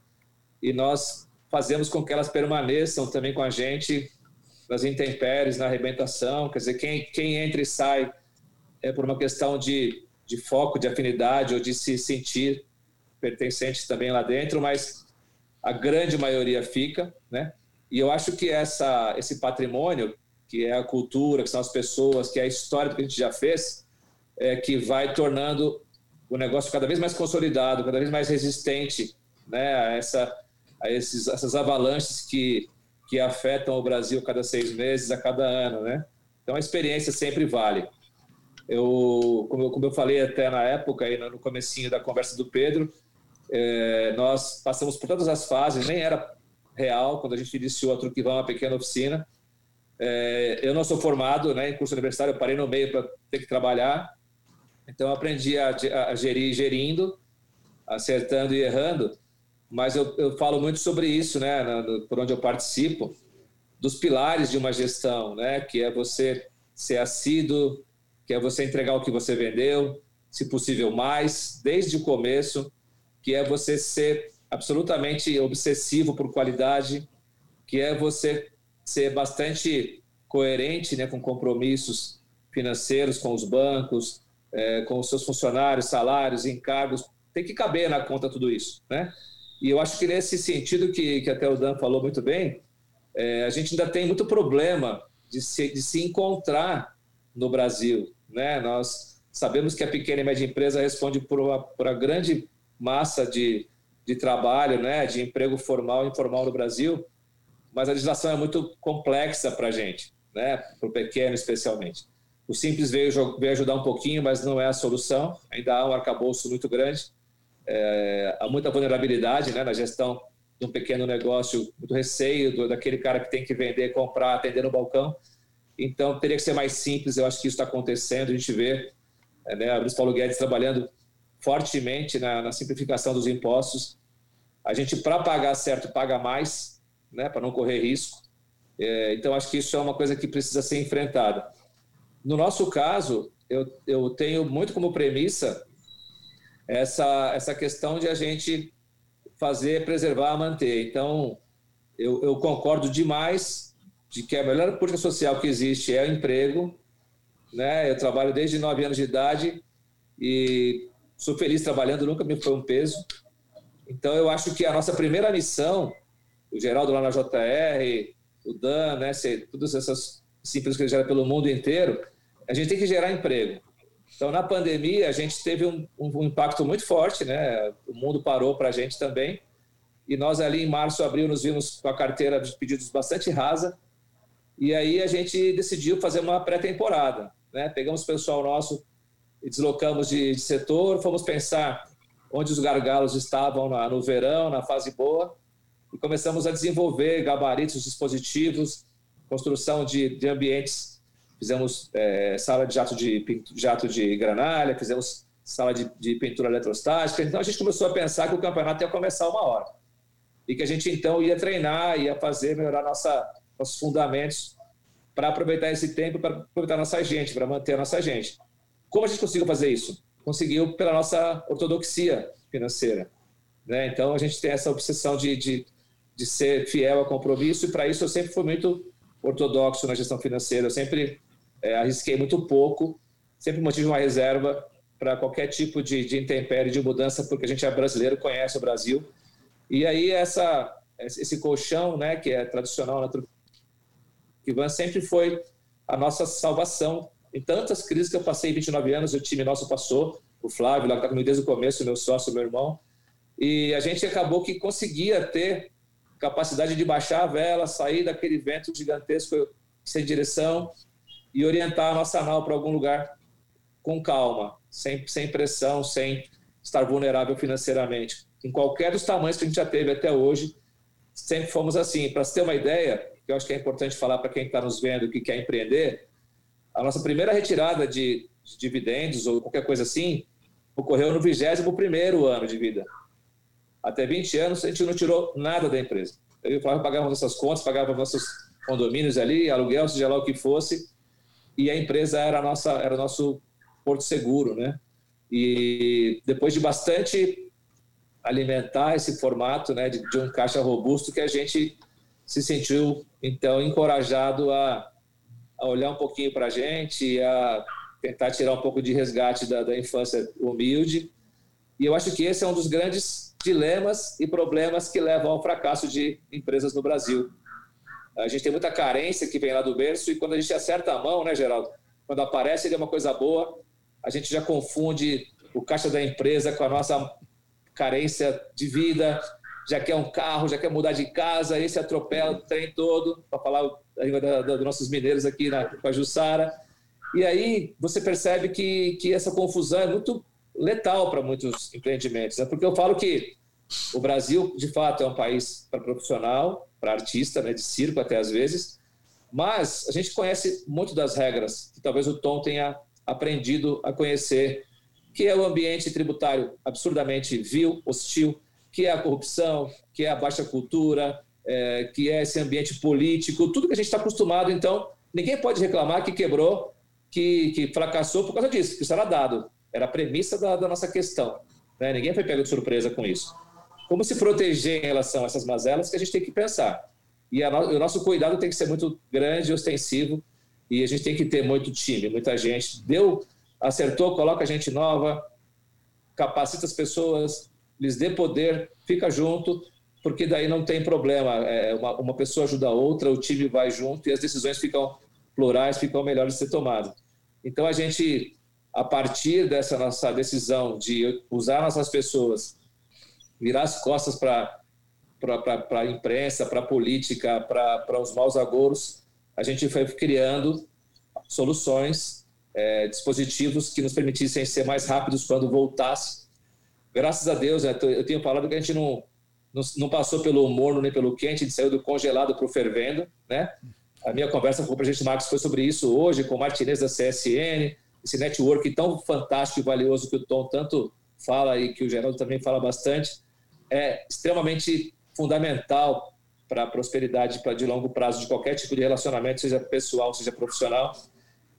e nós fazemos com que elas permaneçam também com a gente nas intempéries, na arrebentação. Quer dizer, quem, quem entra e sai é por uma questão de, de foco, de afinidade ou de se sentir pertencente também lá dentro, mas a grande maioria fica, né? E eu acho que essa, esse patrimônio, que é a cultura, que são as pessoas, que é a história que a gente já fez, é que vai tornando o negócio cada vez mais consolidado, cada vez mais resistente né, a, essa, a esses, essas avalanches que, que afetam o Brasil cada seis meses, a cada ano. Né? Então a experiência sempre vale. Eu, como, como eu falei até na época, aí no comecinho da conversa do Pedro, é, nós passamos por todas as fases, nem era real quando a gente iniciou a Truquivão, uma pequena oficina. É, eu não sou formado né, em curso universitário, eu parei no meio para ter que trabalhar, então, eu aprendi a, a gerir gerindo, acertando e errando, mas eu, eu falo muito sobre isso, né, no, por onde eu participo, dos pilares de uma gestão, né, que é você ser assíduo, que é você entregar o que você vendeu, se possível mais, desde o começo, que é você ser absolutamente obsessivo por qualidade, que é você ser bastante coerente né, com compromissos financeiros com os bancos, é, com os seus funcionários, salários, encargos, tem que caber na conta tudo isso, né? E eu acho que nesse sentido que, que até o Dan falou muito bem, é, a gente ainda tem muito problema de se, de se encontrar no Brasil, né? Nós sabemos que a pequena e média empresa responde por uma grande massa de, de trabalho, né? De emprego formal e informal no Brasil, mas a legislação é muito complexa para a gente, né? Para o pequeno especialmente. O Simples veio, veio ajudar um pouquinho, mas não é a solução. Ainda há um arcabouço muito grande. É, há muita vulnerabilidade né, na gestão de um pequeno negócio, muito receio do, daquele cara que tem que vender, comprar, atender no balcão. Então, teria que ser mais simples. Eu acho que isso está acontecendo. A gente vê é, né, Luiz Paulo Guedes trabalhando fortemente na, na simplificação dos impostos. A gente, para pagar certo, paga mais, né, para não correr risco. É, então, acho que isso é uma coisa que precisa ser enfrentada. No nosso caso, eu, eu tenho muito como premissa essa, essa questão de a gente fazer, preservar, manter. Então, eu, eu concordo demais de que a melhor política social que existe é o emprego. Né? Eu trabalho desde nove anos de idade e sou feliz trabalhando, nunca me foi um peso. Então, eu acho que a nossa primeira missão, o Geraldo lá na JR, o Dan, né, todas essas simples que gera pelo mundo inteiro, a gente tem que gerar emprego. Então, na pandemia, a gente teve um, um, impacto muito forte, né? O mundo parou para a gente também. E nós, ali em março, abril, nos vimos com a carteira de pedidos bastante rasa. E aí a gente decidiu fazer uma pré-temporada. Né? Pegamos o pessoal nosso e deslocamos de, de, setor, fomos pensar onde os gargalos estavam na, no verão, na fase boa, e começamos a desenvolver gabaritos, dispositivos, construção de, de ambientes fizemos é, sala de jato de, jato de granalha, fizemos sala de, de pintura eletrostática. Então a gente começou a pensar que o campeonato ia começar uma hora. E que a gente então ia treinar, ia fazer, melhorar nossa, nossos fundamentos para aproveitar esse tempo, para aproveitar nossa gente, para manter a nossa gente. Como a gente conseguiu fazer isso? Conseguiu pela nossa ortodoxia financeira. Né? Então a gente tem essa obsessão de, de, de ser fiel ao compromisso, e para isso eu sempre fui muito ortodoxo na gestão financeira. Eu sempre é, arrisquei muito pouco, sempre mantive uma reserva para qualquer tipo de, de intempérie, de mudança, porque a gente é brasileiro, conhece o Brasil. E aí essa, esse colchão, né, que é tradicional na Turquia, sempre foi a nossa salvação. Em tantas crises que eu passei 29 anos, o time nosso passou, o Flávio, lá que está comigo desde o começo, meu sócio, meu irmão, e a gente acabou que conseguia ter capacidade de baixar a vela, sair daquele vento gigantesco sem direção e orientar a nossa nau para algum lugar com calma, sem, sem pressão, sem estar vulnerável financeiramente. Em qualquer dos tamanhos que a gente já teve até hoje, sempre fomos assim. Para você ter uma ideia, que eu acho que é importante falar para quem está nos vendo que quer empreender, a nossa primeira retirada de, de dividendos ou qualquer coisa assim ocorreu no 21 ano de vida. Até 20 anos a gente não tirou nada da empresa. Eu e o Flávio pagávamos nossas contas, pagávamos nossos condomínios ali, aluguel, seja lá o que fosse, e a empresa era, a nossa, era o nosso porto seguro, né? E depois de bastante alimentar esse formato né, de, de um caixa robusto que a gente se sentiu, então, encorajado a, a olhar um pouquinho para a gente, a tentar tirar um pouco de resgate da, da infância humilde. E eu acho que esse é um dos grandes dilemas e problemas que levam ao fracasso de empresas no Brasil. A gente tem muita carência que vem lá do berço e quando a gente acerta a mão, né, Geraldo? Quando aparece ele é uma coisa boa, a gente já confunde o caixa da empresa com a nossa carência de vida, já quer um carro, já quer mudar de casa, esse atropela o trem todo, para falar a língua dos nossos mineiros aqui na, com a Jussara. E aí você percebe que, que essa confusão é muito letal para muitos empreendimentos. Né? Porque eu falo que o Brasil, de fato, é um país para profissional, para artista, né, de circo até às vezes, mas a gente conhece muito das regras que talvez o Tom tenha aprendido a conhecer, que é o ambiente tributário absurdamente vil, hostil, que é a corrupção, que é a baixa cultura, é, que é esse ambiente político, tudo que a gente está acostumado. Então, ninguém pode reclamar que quebrou, que, que fracassou por causa disso, que isso era dado, era a premissa da, da nossa questão. Né? Ninguém foi pego de surpresa com isso. Como se proteger em relação a essas mazelas que a gente tem que pensar. E no, o nosso cuidado tem que ser muito grande e ostensivo, e a gente tem que ter muito time, muita gente. Deu, acertou, coloca gente nova, capacita as pessoas, lhes dê poder, fica junto, porque daí não tem problema. É, uma, uma pessoa ajuda a outra, o time vai junto e as decisões ficam plurais, ficam melhores de ser tomadas. Então a gente, a partir dessa nossa decisão de usar nossas pessoas, virar as costas para para a imprensa, para a política, para os maus agouros, a gente foi criando soluções, é, dispositivos que nos permitissem ser mais rápidos quando voltasse. Graças a Deus, né, eu tenho falado que a gente não, não, não passou pelo morno nem pelo quente, a gente saiu do congelado para o fervendo. Né? A minha conversa com o presidente Marcos foi sobre isso hoje, com o Martinez da CSN, esse network tão fantástico e valioso que o Tom tanto fala e que o Geraldo também fala bastante, é extremamente fundamental para a prosperidade de longo prazo de qualquer tipo de relacionamento, seja pessoal, seja profissional.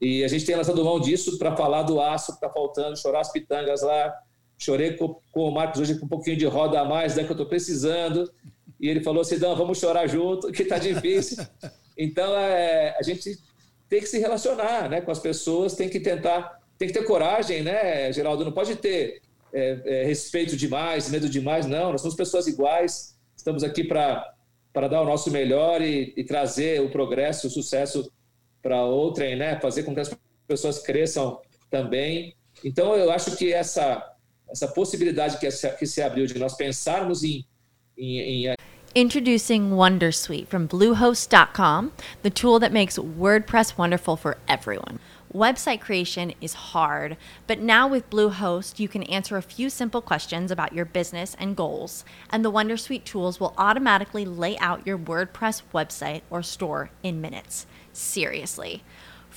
E a gente tem lançado mão disso para falar do aço que está faltando, chorar as pitangas lá. Chorei com, com, o Marcos hoje com um pouquinho de roda a mais, né, que eu estou precisando. E ele falou assim: não, vamos chorar junto, que está difícil. Então, é, a gente tem que se relacionar né, com as pessoas, tem que tentar, tem que ter coragem, né, Geraldo? Não pode ter é, é, respeito demais, medo demais, não. Nós somos pessoas iguais, estamos aqui para para dar o nosso melhor e, e, trazer o progresso, o sucesso para outrem, né? Fazer com que as pessoas cresçam também. Então, eu acho que essa essa possibilidade que se, que se abriu de nós pensarmos em, em, em Introducing Wondersuite from Bluehost.com, the tool that makes WordPress wonderful for everyone. Website creation is hard, but now with Bluehost, you can answer a few simple questions about your business and goals, and the Wondersuite tools will automatically lay out your WordPress website or store in minutes. Seriously.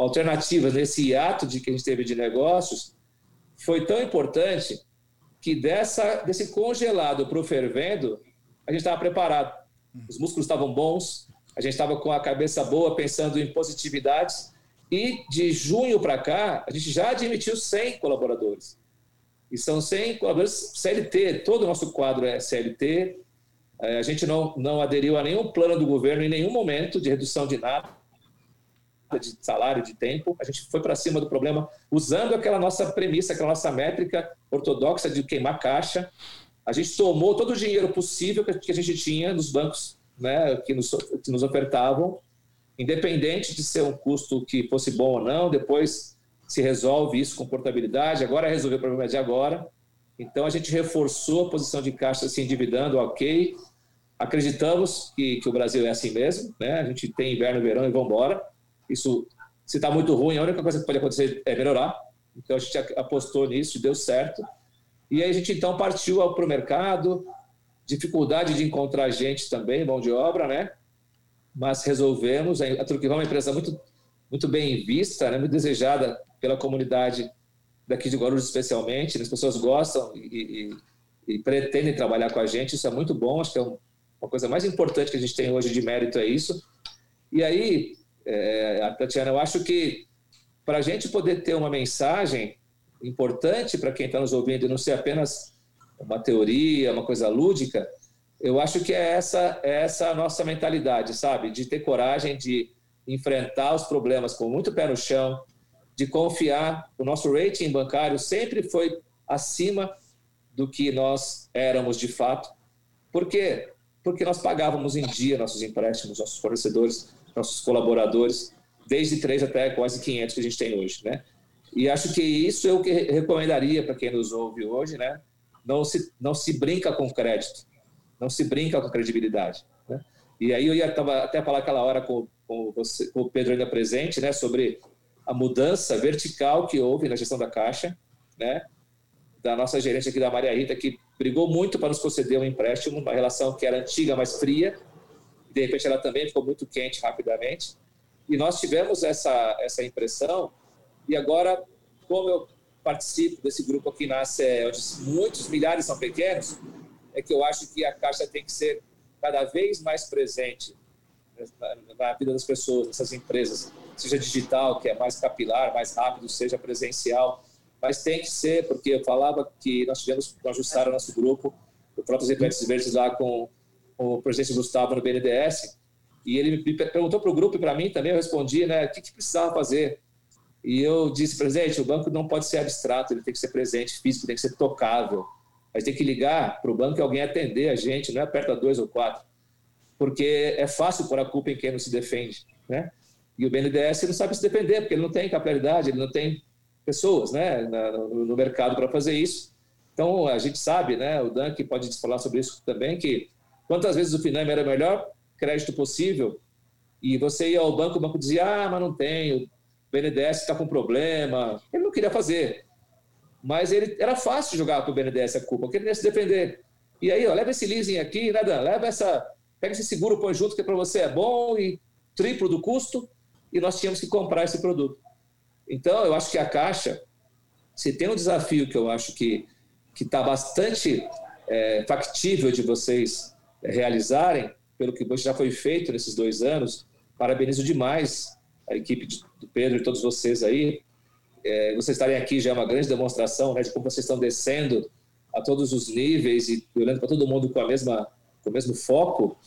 Alternativas nesse ato de que a gente teve de negócios foi tão importante que dessa, desse congelado para o fervendo, a gente estava preparado. Os músculos estavam bons, a gente estava com a cabeça boa, pensando em positividades. E de junho para cá, a gente já admitiu 100 colaboradores. E são 100 colaboradores CLT, todo o nosso quadro é CLT. É, a gente não, não aderiu a nenhum plano do governo em nenhum momento de redução de nada de salário, de tempo, a gente foi para cima do problema usando aquela nossa premissa, aquela nossa métrica ortodoxa de queimar caixa. A gente tomou todo o dinheiro possível que a gente tinha nos bancos né, que, nos, que nos ofertavam, independente de ser um custo que fosse bom ou não, depois se resolve isso com portabilidade, agora é resolver o problema de agora. Então a gente reforçou a posição de caixa se endividando, ok. Acreditamos que, que o Brasil é assim mesmo, né? A gente tem inverno, verão e vamos embora. Isso, se está muito ruim, a única coisa que pode acontecer é melhorar. Então a gente apostou nisso, deu certo. E aí a gente então partiu para o mercado, dificuldade de encontrar gente também, mão de obra, né? Mas resolvemos. A Truquivão é uma empresa muito, muito bem vista, né? muito desejada pela comunidade daqui de Guarulhos especialmente. As pessoas gostam e, e, e pretendem trabalhar com a gente. Isso é muito bom. Acho que é uma coisa mais importante que a gente tem hoje de mérito é isso. E aí é, Tatiana, eu acho que para a gente poder ter uma mensagem importante para quem está nos ouvindo e não ser apenas uma teoria, uma coisa lúdica, eu acho que é essa, é essa a nossa mentalidade, sabe? De ter coragem de enfrentar os problemas com muito pé no chão, de confiar. O nosso rating bancário sempre foi acima do que nós éramos de fato. Por quê? Porque nós pagávamos em dia nossos empréstimos, nossos fornecedores nossos colaboradores, desde três até quase 500 que a gente tem hoje, né? E acho que isso é o que recomendaria para quem nos ouve hoje, né? Não se, não se brinca com crédito, não se brinca com credibilidade, né? E aí eu ia tava até falar aquela hora com, com, você, com o Pedro ainda presente, né? Sobre a mudança vertical que houve na gestão da Caixa, né? Da nossa gerente aqui da Maria Rita, que brigou muito para nos conceder um empréstimo, uma relação que era antiga, mas fria, de repente ela também ficou muito quente rapidamente. E nós tivemos essa, essa impressão, e agora, como eu participo desse grupo aqui na ACE, onde muitos milhares são pequenos, é que eu acho que a Caixa tem que ser cada vez mais presente na, vida das pessoas, nessas empresas, seja digital, que é mais capilar, mais rápido, seja presencial, mas tem que ser, porque eu falava que nós tivemos que ajustar o nosso grupo, o próprio Representantes Verdes lá com o presidente Gustavo no BNDES, e ele me perguntou para o grupo e para mim também, eu respondi, né, o que, que precisava fazer? E eu disse, presidente, o banco não pode ser abstrato, ele tem que ser presente, físico, tem que ser tocável. A gente tem que ligar para o banco e alguém atender a gente, não é aperta dois ou quatro. Porque é fácil pôr a culpa em quem não se defende, né? E o BNDES não sabe se defender, porque ele não tem capilaridade, ele não tem pessoas né, no mercado para fazer isso. Então, a gente sabe, né, o Dan que pode falar sobre isso também, que Quantas vezes o Finame era o melhor crédito possível e você ia ao banco, o banco dizia, ah, mas não tem, o BNDES está com problema. Ele não queria fazer. Mas ele era fácil jogar para o BNDES a culpa, porque ele ia se defender. E aí, ó, leva esse leasing aqui, né, Dan? Leva essa, pega esse seguro, põe junto, que para você é bom e triplo do custo, e nós tínhamos que comprar esse produto. Então, eu acho que a Caixa, se tem um desafio que eu acho que está bastante é, factível de vocês realizarem, pelo que já foi feito nesses dois anos. Parabenizo demais a equipe do Pedro e todos vocês aí. É, vocês estarem aqui já é uma grande demonstração né, de como vocês estão descendo a todos os níveis e olhando para todo mundo com, a mesma, com o mesmo foco.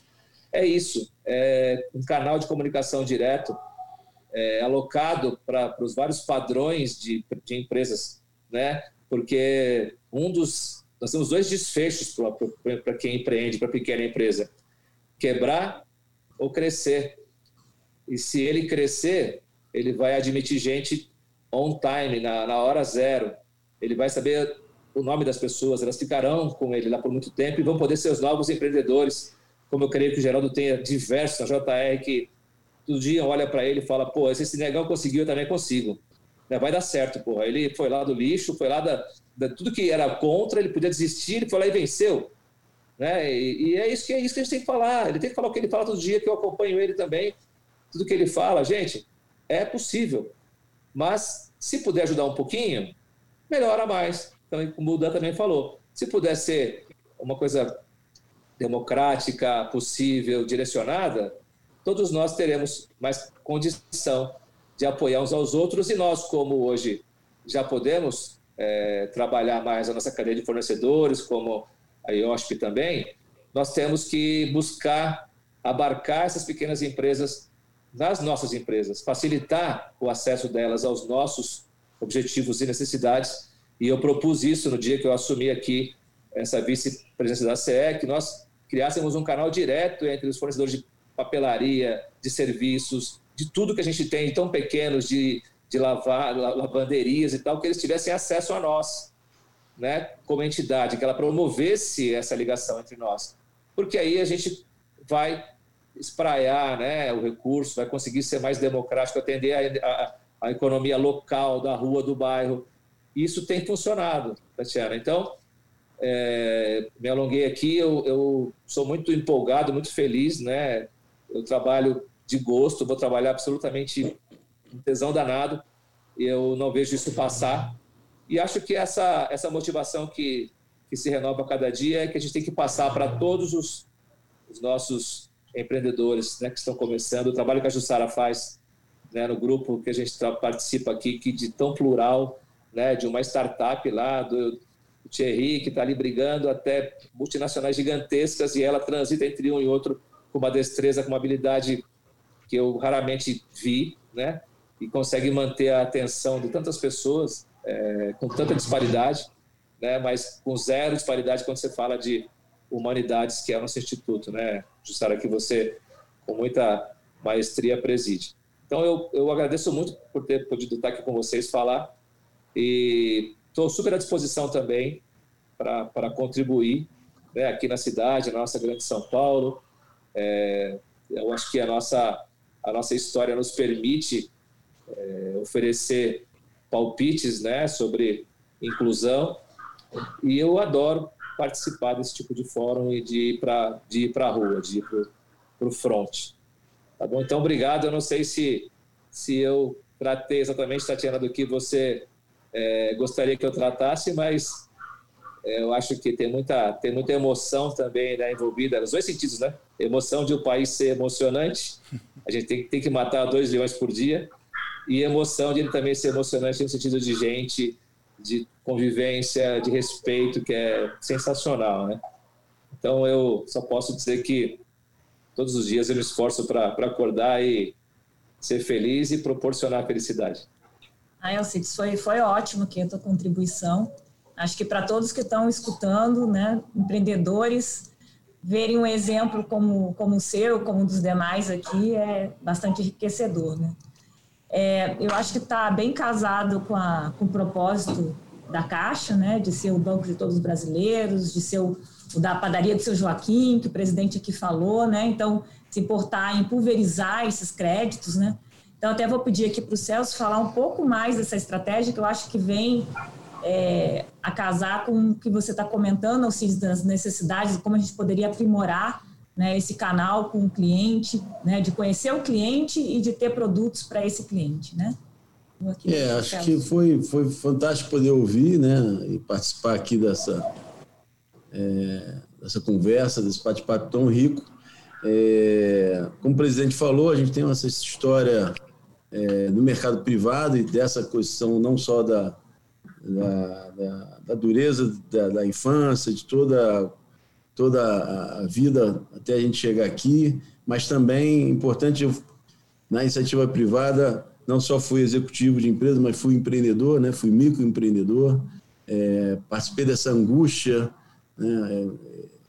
É isso, é um canal de comunicação direto é, alocado para os vários padrões de, de empresas, né? porque um dos nós temos dois desfechos para quem empreende, para pequena empresa: quebrar ou crescer. E se ele crescer, ele vai admitir gente on time, na, na hora zero. Ele vai saber o nome das pessoas, elas ficarão com ele lá por muito tempo e vão poder ser os novos empreendedores, como eu creio que o Geraldo tenha diversos na JR que todo dia olha para ele e fala, pô, se esse negão conseguiu, eu também consigo. Vai dar certo, porra. Ele foi lá do lixo, foi lá da, tudo que era contra, ele podia desistir, ele foi lá e venceu. Né? E, e, é, isso que, é isso que a gente tem que falar. Ele tem que falar o que ele fala todo dia, que eu acompanho ele também. Tudo que ele fala, gente, é possível. Mas se puder ajudar um pouquinho, melhora mais. Então, como o Dan também falou, se puder ser uma coisa democrática, possível, direcionada, todos nós teremos mais condição de apoiar uns aos outros e nós, como hoje já podemos é, trabalhar mais a nossa cadeia de fornecedores, como a IOSP também, nós temos que buscar abarcar essas pequenas empresas nas nossas empresas, facilitar o acesso delas aos nossos objetivos e necessidades. E eu propus isso no dia que eu assumi aqui essa vice-presidência da CE, que nós criássemos um canal direto entre os fornecedores de papelaria, de serviços, de tudo que a gente tem, tão pequenos, de, de lavar, lavanderias e tal, que eles tivessem acesso a nós, né, como entidade, que ela promovesse essa ligação entre nós. Porque aí a gente vai espraiar né, o recurso, vai conseguir ser mais democrático, atender a, a, a economia local, da rua, do bairro. Isso tem funcionado, Tatiana. Então, é, me alonguei aqui, eu, eu, sou muito empolgado, muito feliz, né? Eu trabalho de gosto, vou trabalhar absolutamente um tesão danado, eu não vejo isso passar. E acho que essa, essa motivação que, que se renova a cada dia é que a gente tem que passar para todos os, os nossos empreendedores né, que estão começando. O trabalho que a Jussara faz né, no grupo que a gente participa aqui, que de tão plural, né, de uma startup lá, do, do Thierry, que está ali brigando, até multinacionais gigantescas, e ela transita entre um e outro com uma destreza, com uma habilidade que eu raramente vi, né, e consegue manter a atenção de tantas pessoas é, com tanta disparidade, né, mas com zero disparidade quando você fala de humanidades, que é o nosso instituto, né, Jussara, que você, com muita maestria, preside. Então, eu, eu agradeço muito por ter podido estar aqui com vocês falar e estou super à disposição também para contribuir né, aqui na cidade, na nossa grande São Paulo. É, eu acho que a nossa, a nossa história nos permite é, oferecer palpites né, sobre inclusão e eu adoro participar desse tipo de fórum e de ir para a rua, de ir para o front. Tá bom? Então, obrigado. Eu não sei se, se eu tratei exatamente, Tatiana, do que você é, gostaria que eu tratasse, mas é, eu acho que tem muita, tem muita emoção também né, envolvida, nos dois sentidos, né? Emoção de o um país ser emocionante, a gente tem, tem que matar dois leões por dia, e emoção de ele também ser emocionante no sentido de gente de convivência, de respeito, que é sensacional, né? Então eu só posso dizer que todos os dias eu me esforço para acordar e ser feliz e proporcionar felicidade. Ah, Elcides, foi, foi ótimo aqui a tua contribuição. Acho que para todos que estão escutando, né, empreendedores, verem um exemplo como, como o seu, como um dos demais aqui, é bastante enriquecedor, né? É, eu acho que está bem casado com, a, com o propósito da Caixa, né, de ser o banco de todos os brasileiros, de ser o, o da padaria do seu Joaquim, que o presidente aqui falou, né, então se importar em pulverizar esses créditos, né. Então até vou pedir aqui para o Celso falar um pouco mais dessa estratégia que eu acho que vem é, a casar com o que você está comentando, Alcides, das necessidades, como a gente poderia aprimorar né, esse canal com o cliente, né, de conhecer o cliente e de ter produtos para esse cliente, né? É, acho que foi, foi fantástico poder ouvir, né, e participar aqui dessa, é, dessa conversa, desse bate-papo tão rico. É, como o presidente falou, a gente tem essa história é, do mercado privado e dessa questão não só da, da, da, da dureza da, da infância, de toda toda a vida até a gente chegar aqui, mas também importante na iniciativa privada não só fui executivo de empresa, mas fui empreendedor, né? Fui microempreendedor, é, participei dessa angústia, né? É,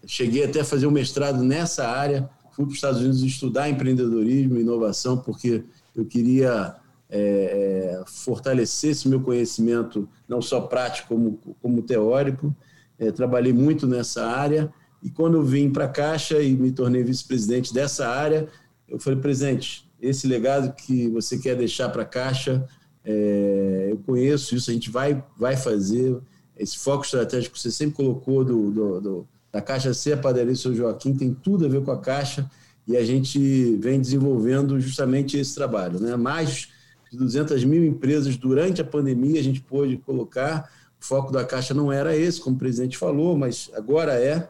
cheguei até a fazer um mestrado nessa área, fui para os Estados Unidos estudar empreendedorismo e inovação porque eu queria é, é, fortalecer esse meu conhecimento, não só prático como, como teórico. É, trabalhei muito nessa área e quando eu vim para a Caixa e me tornei vice-presidente dessa área, eu falei, presidente, esse legado que você quer deixar para a Caixa, é, eu conheço isso, a gente vai, vai fazer. Esse foco estratégico que você sempre colocou do, do, do da Caixa ser a padaria São Joaquim tem tudo a ver com a Caixa e a gente vem desenvolvendo justamente esse trabalho. Né? Mais de 200 mil empresas durante a pandemia a gente pôde colocar. O foco da Caixa não era esse, como o presidente falou, mas agora é.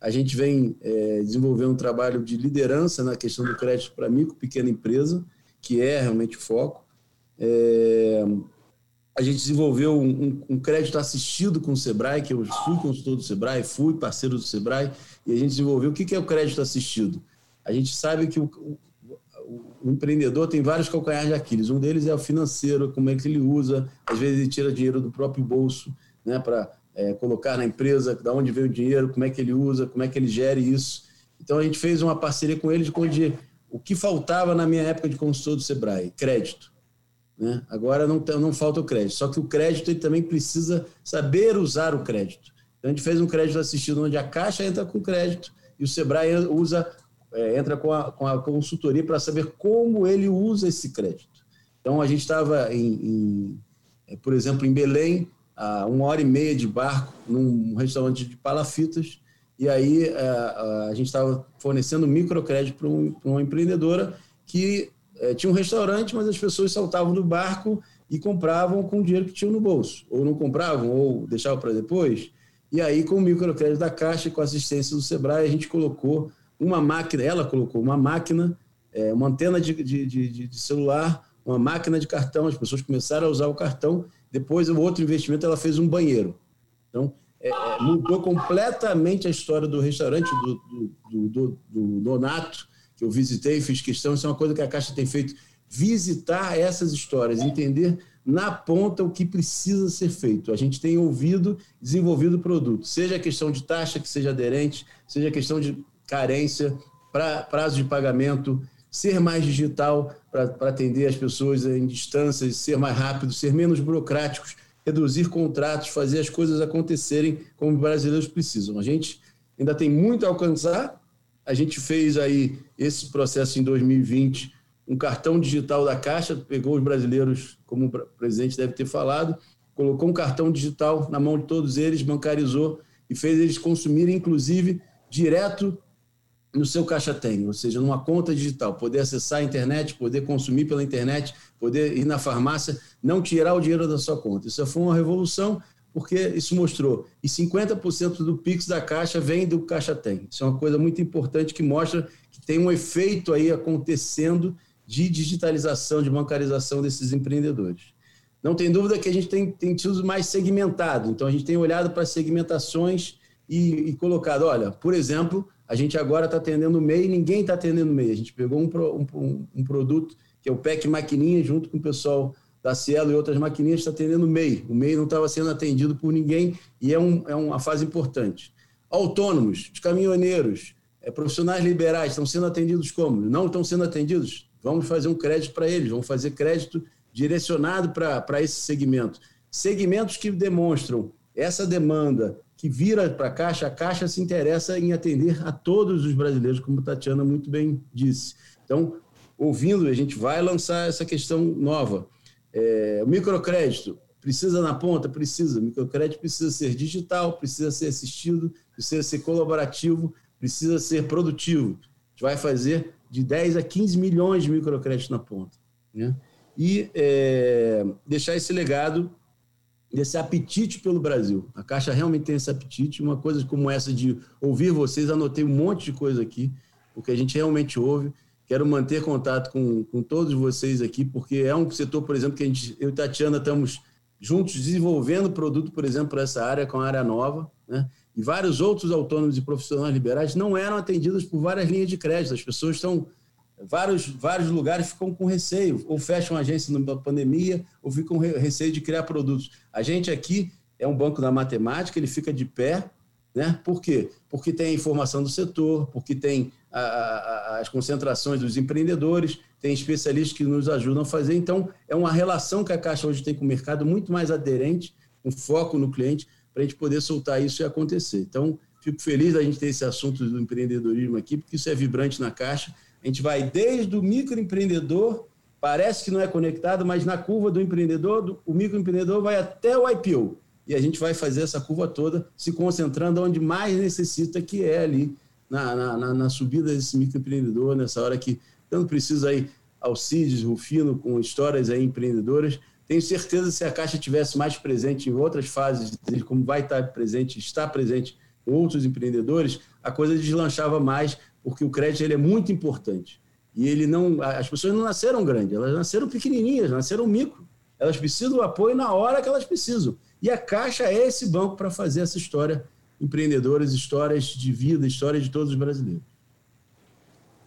A gente vem é, desenvolvendo um trabalho de liderança na questão do crédito para micro e pequena empresa, que é realmente o foco. É, a gente desenvolveu um, um, crédito assistido com o Sebrae, que eu fui consultor do Sebrae, fui parceiro do Sebrae, e a gente desenvolveu o que é o crédito assistido. A gente sabe que o, o, o empreendedor tem vários calcanhares de Aquiles. Um deles é o financeiro, como é que ele usa. Às vezes ele tira dinheiro do próprio bolso né, para é, colocar na empresa, da onde veio o dinheiro, como é que ele usa, como é que ele gere isso. Então a gente fez uma parceria com eles onde o que faltava na minha época de consultor do Sebrae? Crédito. Né? Agora não, não falta o crédito, só que o crédito ele também precisa saber usar o crédito. Então a gente fez um crédito assistido onde a Caixa entra com crédito e o Sebrae usa, é, entra com a, com a consultoria para saber como ele usa esse crédito. Então a gente estava, em, em, é, por exemplo, em Belém, a uma hora e meia de barco, num restaurante de palafitas, e aí a, é, a gente estava fornecendo microcrédito para um, uma empreendedora que é, tinha um restaurante, mas as pessoas saltavam do barco e compravam com o dinheiro que tinham no bolso. Ou não compravam, ou deixavam para depois. E aí, com o microcrédito da Caixa com a assistência do Sebrae, a gente colocou uma máquina, ela colocou uma máquina, é, uma antena de, de, de, de, celular, uma máquina de cartão, as pessoas começaram a usar o cartão. Depois, o outro investimento, ela fez um banheiro. Então, é, é mudou completamente a história do restaurante, do, do, do, do, do Donato, que eu visitei, fiz questão, isso é uma coisa que a Caixa tem feito, visitar essas histórias, entender na ponta o que precisa ser feito. A gente tem ouvido, desenvolvido o produto, seja a questão de taxa que seja aderente, seja a questão de carência, pra, prazo de pagamento, ser mais digital para atender as pessoas em distâncias, ser mais rápido, ser menos burocráticos, reduzir contratos, fazer as coisas acontecerem como os brasileiros precisam. A gente ainda tem muito a alcançar, a gente fez aí esse processo em 2020, um cartão digital da Caixa, pegou os brasileiros, como o presidente deve ter falado, colocou um cartão digital na mão de todos eles, bancarizou e fez eles consumirem, inclusive, direto no seu Caixa Tem, ou seja, numa conta digital, poder acessar a internet, poder consumir pela internet, poder ir na farmácia, não tirar o dinheiro da sua conta. Isso foi uma revolução porque isso mostrou. E 50% do Pix da Caixa vem do Caixa Tem. Isso é uma coisa muito importante que mostra que tem um efeito aí acontecendo de digitalização, de bancarização desses empreendedores. Não tem dúvida que a gente tem, tem tido mais segmentado, então a gente tem olhado para segmentações e, e colocado, olha, por exemplo, a gente agora está atendendo o MEI, ninguém está atendendo o MEI. A gente pegou um, um, um, produto que é o PEC Maquininha, junto com o pessoal da Cielo e outras maquininhas está atendendo o MEI. O MEI não estava sendo atendido por ninguém e é, um, é uma fase importante. Autônomos, de caminhoneiros, é, profissionais liberais estão sendo atendidos como? Não estão sendo atendidos? Vamos fazer um crédito para eles, vamos fazer crédito direcionado para esse segmento. Segmentos que demonstram essa demanda que vira para a Caixa, a Caixa se interessa em atender a todos os brasileiros, como a Tatiana muito bem disse. Então, ouvindo, a gente vai lançar essa questão nova. É, microcrédito precisa na ponta? Precisa. Microcrédito precisa ser digital, precisa ser assistido, precisa ser colaborativo, precisa ser produtivo. A gente vai fazer de 10 a 15 milhões de microcréditos na ponta. Né? E é, deixar esse legado desse apetite pelo Brasil. A Caixa realmente tem esse apetite. Uma coisa como essa de ouvir vocês, anotei um monte de coisa aqui, porque a gente realmente ouve. Quero manter contato com, com todos vocês aqui, porque é um setor, por exemplo, que a gente, eu e Tatiana estamos juntos desenvolvendo produto, por exemplo, para essa área, com a área nova, né? E vários outros autônomos e profissionais liberais não eram atendidos por várias linhas de crédito. As pessoas estão vários, vários lugares ficam com receio, ou fecham agência na pandemia, ou ficam com receio de criar produtos. A gente aqui é um banco da matemática, ele fica de pé, Né? Por quê? Porque tem a informação do setor, porque tem a, a, as concentrações dos empreendedores, tem especialistas que nos ajudam a fazer. Então, é uma relação que a Caixa hoje tem com o mercado muito mais aderente, com foco no cliente, para a gente poder soltar isso e acontecer. Então, fico feliz da gente ter esse assunto do empreendedorismo aqui, porque isso é vibrante na Caixa. A gente vai desde o microempreendedor, parece que não é conectado, mas na curva do empreendedor, o microempreendedor vai até o IPO e a gente vai fazer essa curva toda se concentrando onde mais necessita, que é ali na, na, na subida desse microempreendedor, nessa hora que tanto precisa aí Alcides, Rufino, com histórias aí empreendedoras. Tenho certeza que se a Caixa tivesse mais presente em outras fases, como vai estar presente, está presente outros empreendedores, a coisa deslanchava mais, porque o crédito ele é muito importante. E ele não, as pessoas não nasceram grandes, elas nasceram pequenininhas, nasceram micro. Elas precisam do apoio na hora que elas precisam. E a Caixa é esse banco para fazer essa história empreendedores, histórias de vida, histórias de todos os brasileiros.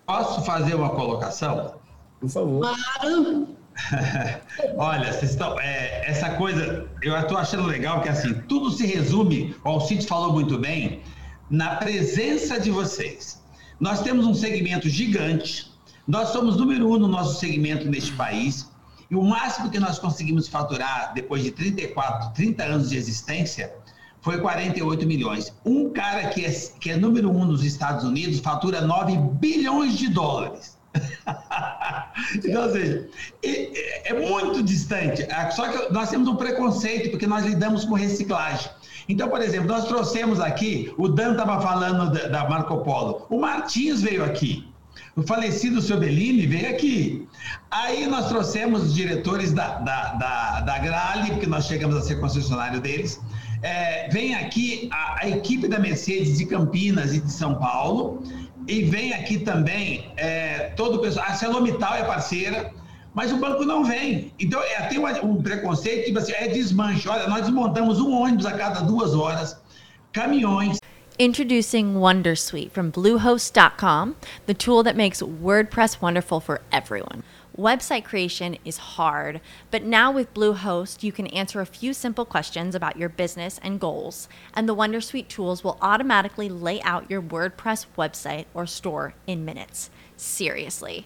Posso fazer uma colocação? Por favor. Claro. Olha, vocês estão, é, essa coisa, eu estou achando legal que assim, tudo se resume, o Alcides falou muito bem, na presença de vocês. Nós temos um segmento gigante, nós somos número um no nosso segmento neste país, e o máximo que nós conseguimos faturar depois de 34, 30 anos de existência foi 48 milhões. Um cara que é, que é número um nos Estados Unidos fatura 9 bilhões de dólares. então, ou seja, é, é muito distante. Ah, só que nós temos um preconceito, porque nós lidamos com reciclagem. Então, por exemplo, nós trouxemos aqui, o Dan estava falando da, Marco Polo, o Martins veio aqui. O falecido seu veio aqui. Aí nós trouxemos os diretores da, da, da, da Grale, porque nós chegamos a ser concessionário deles. É, vem aqui a, a, equipe da Mercedes de Campinas e de São Paulo. E vem aqui também é, todo o pessoal. A Celomital é parceira, mas o banco não vem. Então, é, tem um preconceito, tipo assim, é desmanche. Olha, nós desmontamos um ônibus a cada duas horas, caminhões. Introducing Wondersuite from Bluehost.com, the tool that makes WordPress wonderful for everyone. Website creation is hard, but now with Bluehost, you can answer a few simple questions about your business and goals, and the Wondersuite tools will automatically lay out your WordPress website or store in minutes. Seriously.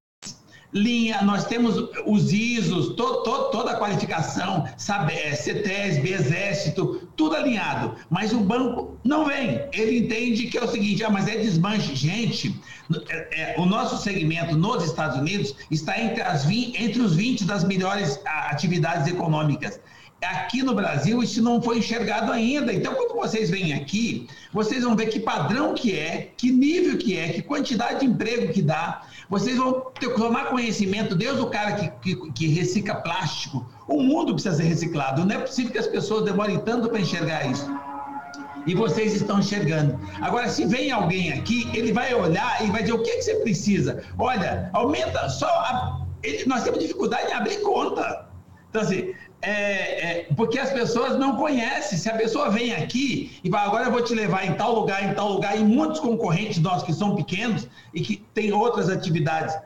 Linha, nós temos os ISOs, to, to, toda a qualificação, sabe, é, CETESB, Exército, tudo alinhado. Mas o banco não vem. Ele entende que é o seguinte, ah, mas é desmanche. Gente, é, é, o nosso segmento nos Estados Unidos está entre, as 20, entre os 20 das melhores atividades econômicas. Aqui no Brasil isso não foi enxergado ainda. Então, quando vocês vêm aqui, vocês vão ver que padrão que é, que nível que é, que quantidade de emprego que dá. Vocês vão ter, tomar conhecimento, desde o cara que, que, que recicla plástico. O mundo precisa ser reciclado. Não é possível que as pessoas demorem tanto para enxergar isso. e vocês estão enxergando. Agora, se vem alguém aqui, ele vai olhar e vai dizer o que, que você precisa. Olha, aumenta só. A... Ele, nós temos dificuldade em abrir conta. Então, assim, é, é, porque as pessoas não conhecem. Se a pessoa vem aqui e vai, agora eu vou te levar em tal lugar, em tal lugar, e muitos concorrentes nossos que são pequenos e que têm outras atividades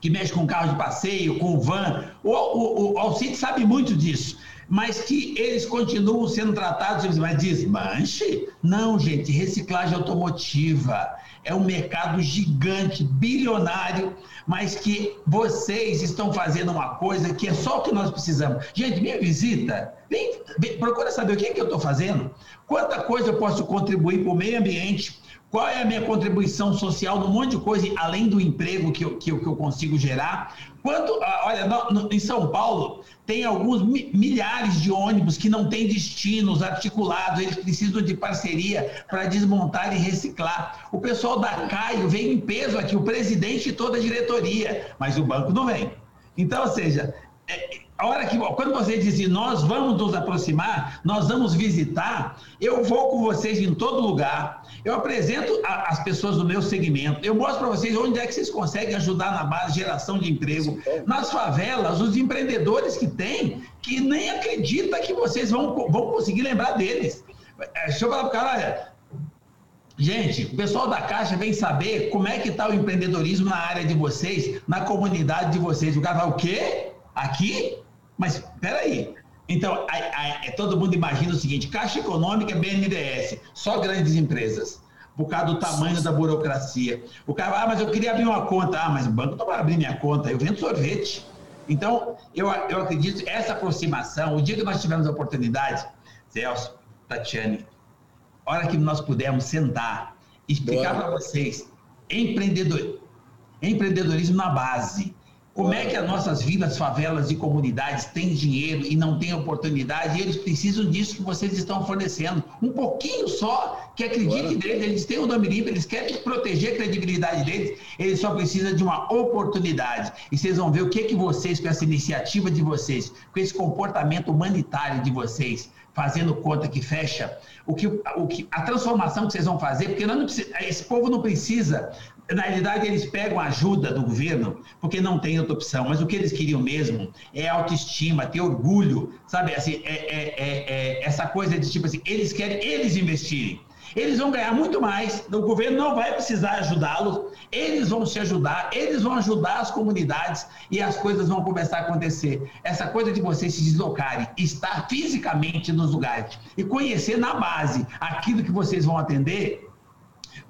que mexem com carro de passeio, com van, o, o, o Alcide sabe muito disso mas que eles continuam sendo tratados, mas desmanche? Não, gente, reciclagem automotiva é um mercado gigante, bilionário, mas que vocês estão fazendo uma coisa que é só o que nós precisamos. Gente, minha visita, vem, vem procura saber o que, é que eu estou fazendo, quanta coisa eu posso contribuir para o meio ambiente, qual é a minha contribuição social num monte de coisa, além do emprego que eu, que eu, que eu consigo gerar. Quanto, ah, olha, em São Paulo, tem alguns milhares de ônibus que não têm destinos articulados, eles precisam de parceria para desmontar e reciclar. O pessoal da Caio vem em peso aqui, o presidente e toda a diretoria, mas o banco não vem. Então, ou seja, é, a hora que, quando você diz nós vamos nos aproximar, nós vamos visitar, eu vou com vocês em todo lugar, eu apresento a, as pessoas do meu segmento, eu mostro para vocês onde é que vocês conseguem ajudar na base geração de emprego. Nas favelas, os empreendedores que tem, que nem acredita que vocês vão, vão conseguir lembrar deles. É, deixa eu falar para o cara, olha, Gente, o pessoal da Caixa vem saber como é que está o empreendedorismo na área de vocês, na comunidade de vocês. O cara fala, o quê? Aqui? Mas, peraí. Então, a, a, é, todo mundo imagina o seguinte: Caixa Econômica, BNDES, só grandes empresas. Por causa do tamanho da burocracia. O cara, ah, mas eu queria abrir uma conta. Ah, mas o banco não vai abrir minha conta, eu vendo sorvete. Então, eu, eu acredito essa aproximação, o dia que nós tivemos a oportunidade, Celso, Tatiane, hora que nós pudermos sentar, explicar para vocês empreendedor, empreendedorismo na base, como é que as nossas vilas, favelas e comunidades têm dinheiro e não têm oportunidade e eles precisam disso que vocês estão fornecendo? Um pouquinho só, que acredite neles, eles têm o nome livre, eles querem proteger a credibilidade deles, eles só precisam de uma oportunidade. E vocês vão ver o que, que vocês, com essa iniciativa de vocês, com esse comportamento humanitário de vocês, fazendo conta que fecha, o que, o que, a transformação que vocês vão fazer, porque não esse povo não precisa na realidade, eles pegam ajuda do governo porque não tem outra opção. Mas o que eles queriam mesmo é autoestima, ter orgulho, sabe? Assim, é, é, é, é essa coisa de tipo assim, eles querem eles investirem. Eles vão ganhar muito mais, o governo não vai precisar ajudá-los, eles vão se ajudar, eles vão ajudar as comunidades e as coisas vão começar a acontecer. Essa coisa de vocês se deslocarem, estar fisicamente nos lugares e conhecer na base aquilo que vocês vão atender,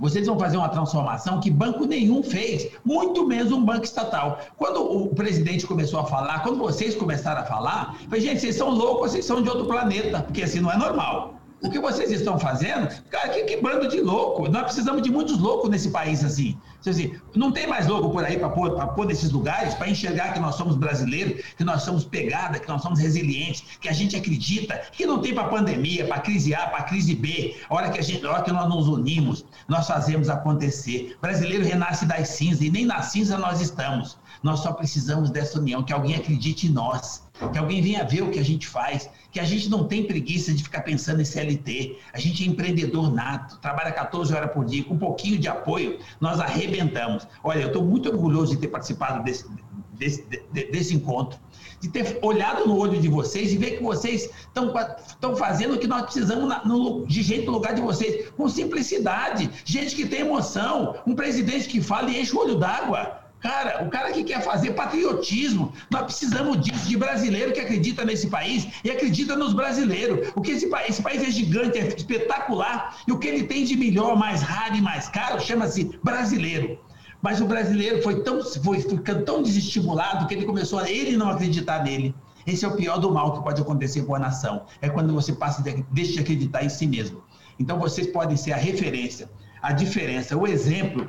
vocês vão fazer uma transformação que banco nenhum fez, muito menos um banco estatal. Quando o presidente começou a falar, quando vocês começaram a falar, falei, gente, vocês são loucos, vocês são de outro planeta, porque assim não é normal. O que vocês estão fazendo, cara, que, que bando de louco. Nós precisamos de muitos loucos nesse país assim. assim não tem mais louco por aí para pôr, pôr nesses lugares, para enxergar que nós somos brasileiros, que nós somos pegada, que nós somos resilientes, que a gente acredita, que não tem para pandemia, para crise A, para crise B. A hora que, a gente, a hora que nós nos unimos, nós fazemos acontecer. brasileiro renasce das cinzas e nem na cinza nós estamos. Nós só precisamos dessa união, que alguém acredite em nós, que alguém venha ver o que a gente faz, que a gente não tem preguiça de ficar pensando em CLT. A gente é empreendedor nato, trabalha 14 horas por dia, com um pouquinho de apoio, nós arrebentamos. Olha, eu estou muito orgulhoso de ter participado desse, desse, desse encontro de ter olhado no olho de vocês e ver que vocês estão fazendo o que nós precisamos na, no, de jeito no lugar de vocês, com simplicidade, gente que tem emoção, um presidente que fala e enche o olho d'água. Cara, o cara que quer fazer patriotismo, nós precisamos disso, de brasileiro que acredita nesse país e acredita nos brasileiros. O que esse país, esse país é gigante, é espetacular, e o que ele tem de melhor, mais raro e mais caro, chama-se brasileiro. Mas o brasileiro foi tão, foi ficando tão desestimulado que ele começou a ele não acreditar nele. Esse é o pior do mal que pode acontecer com a nação. É quando você passa de, deixa de acreditar em si mesmo. Então vocês podem ser a referência, a diferença, o exemplo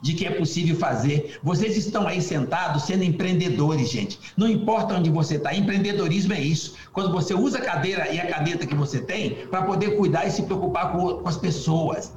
de que é possível fazer. Vocês estão aí sentados sendo empreendedores, gente. Não importa onde você está, empreendedorismo é isso. Quando você usa a cadeira e a caneta que você tem para poder cuidar e se preocupar com, com as pessoas.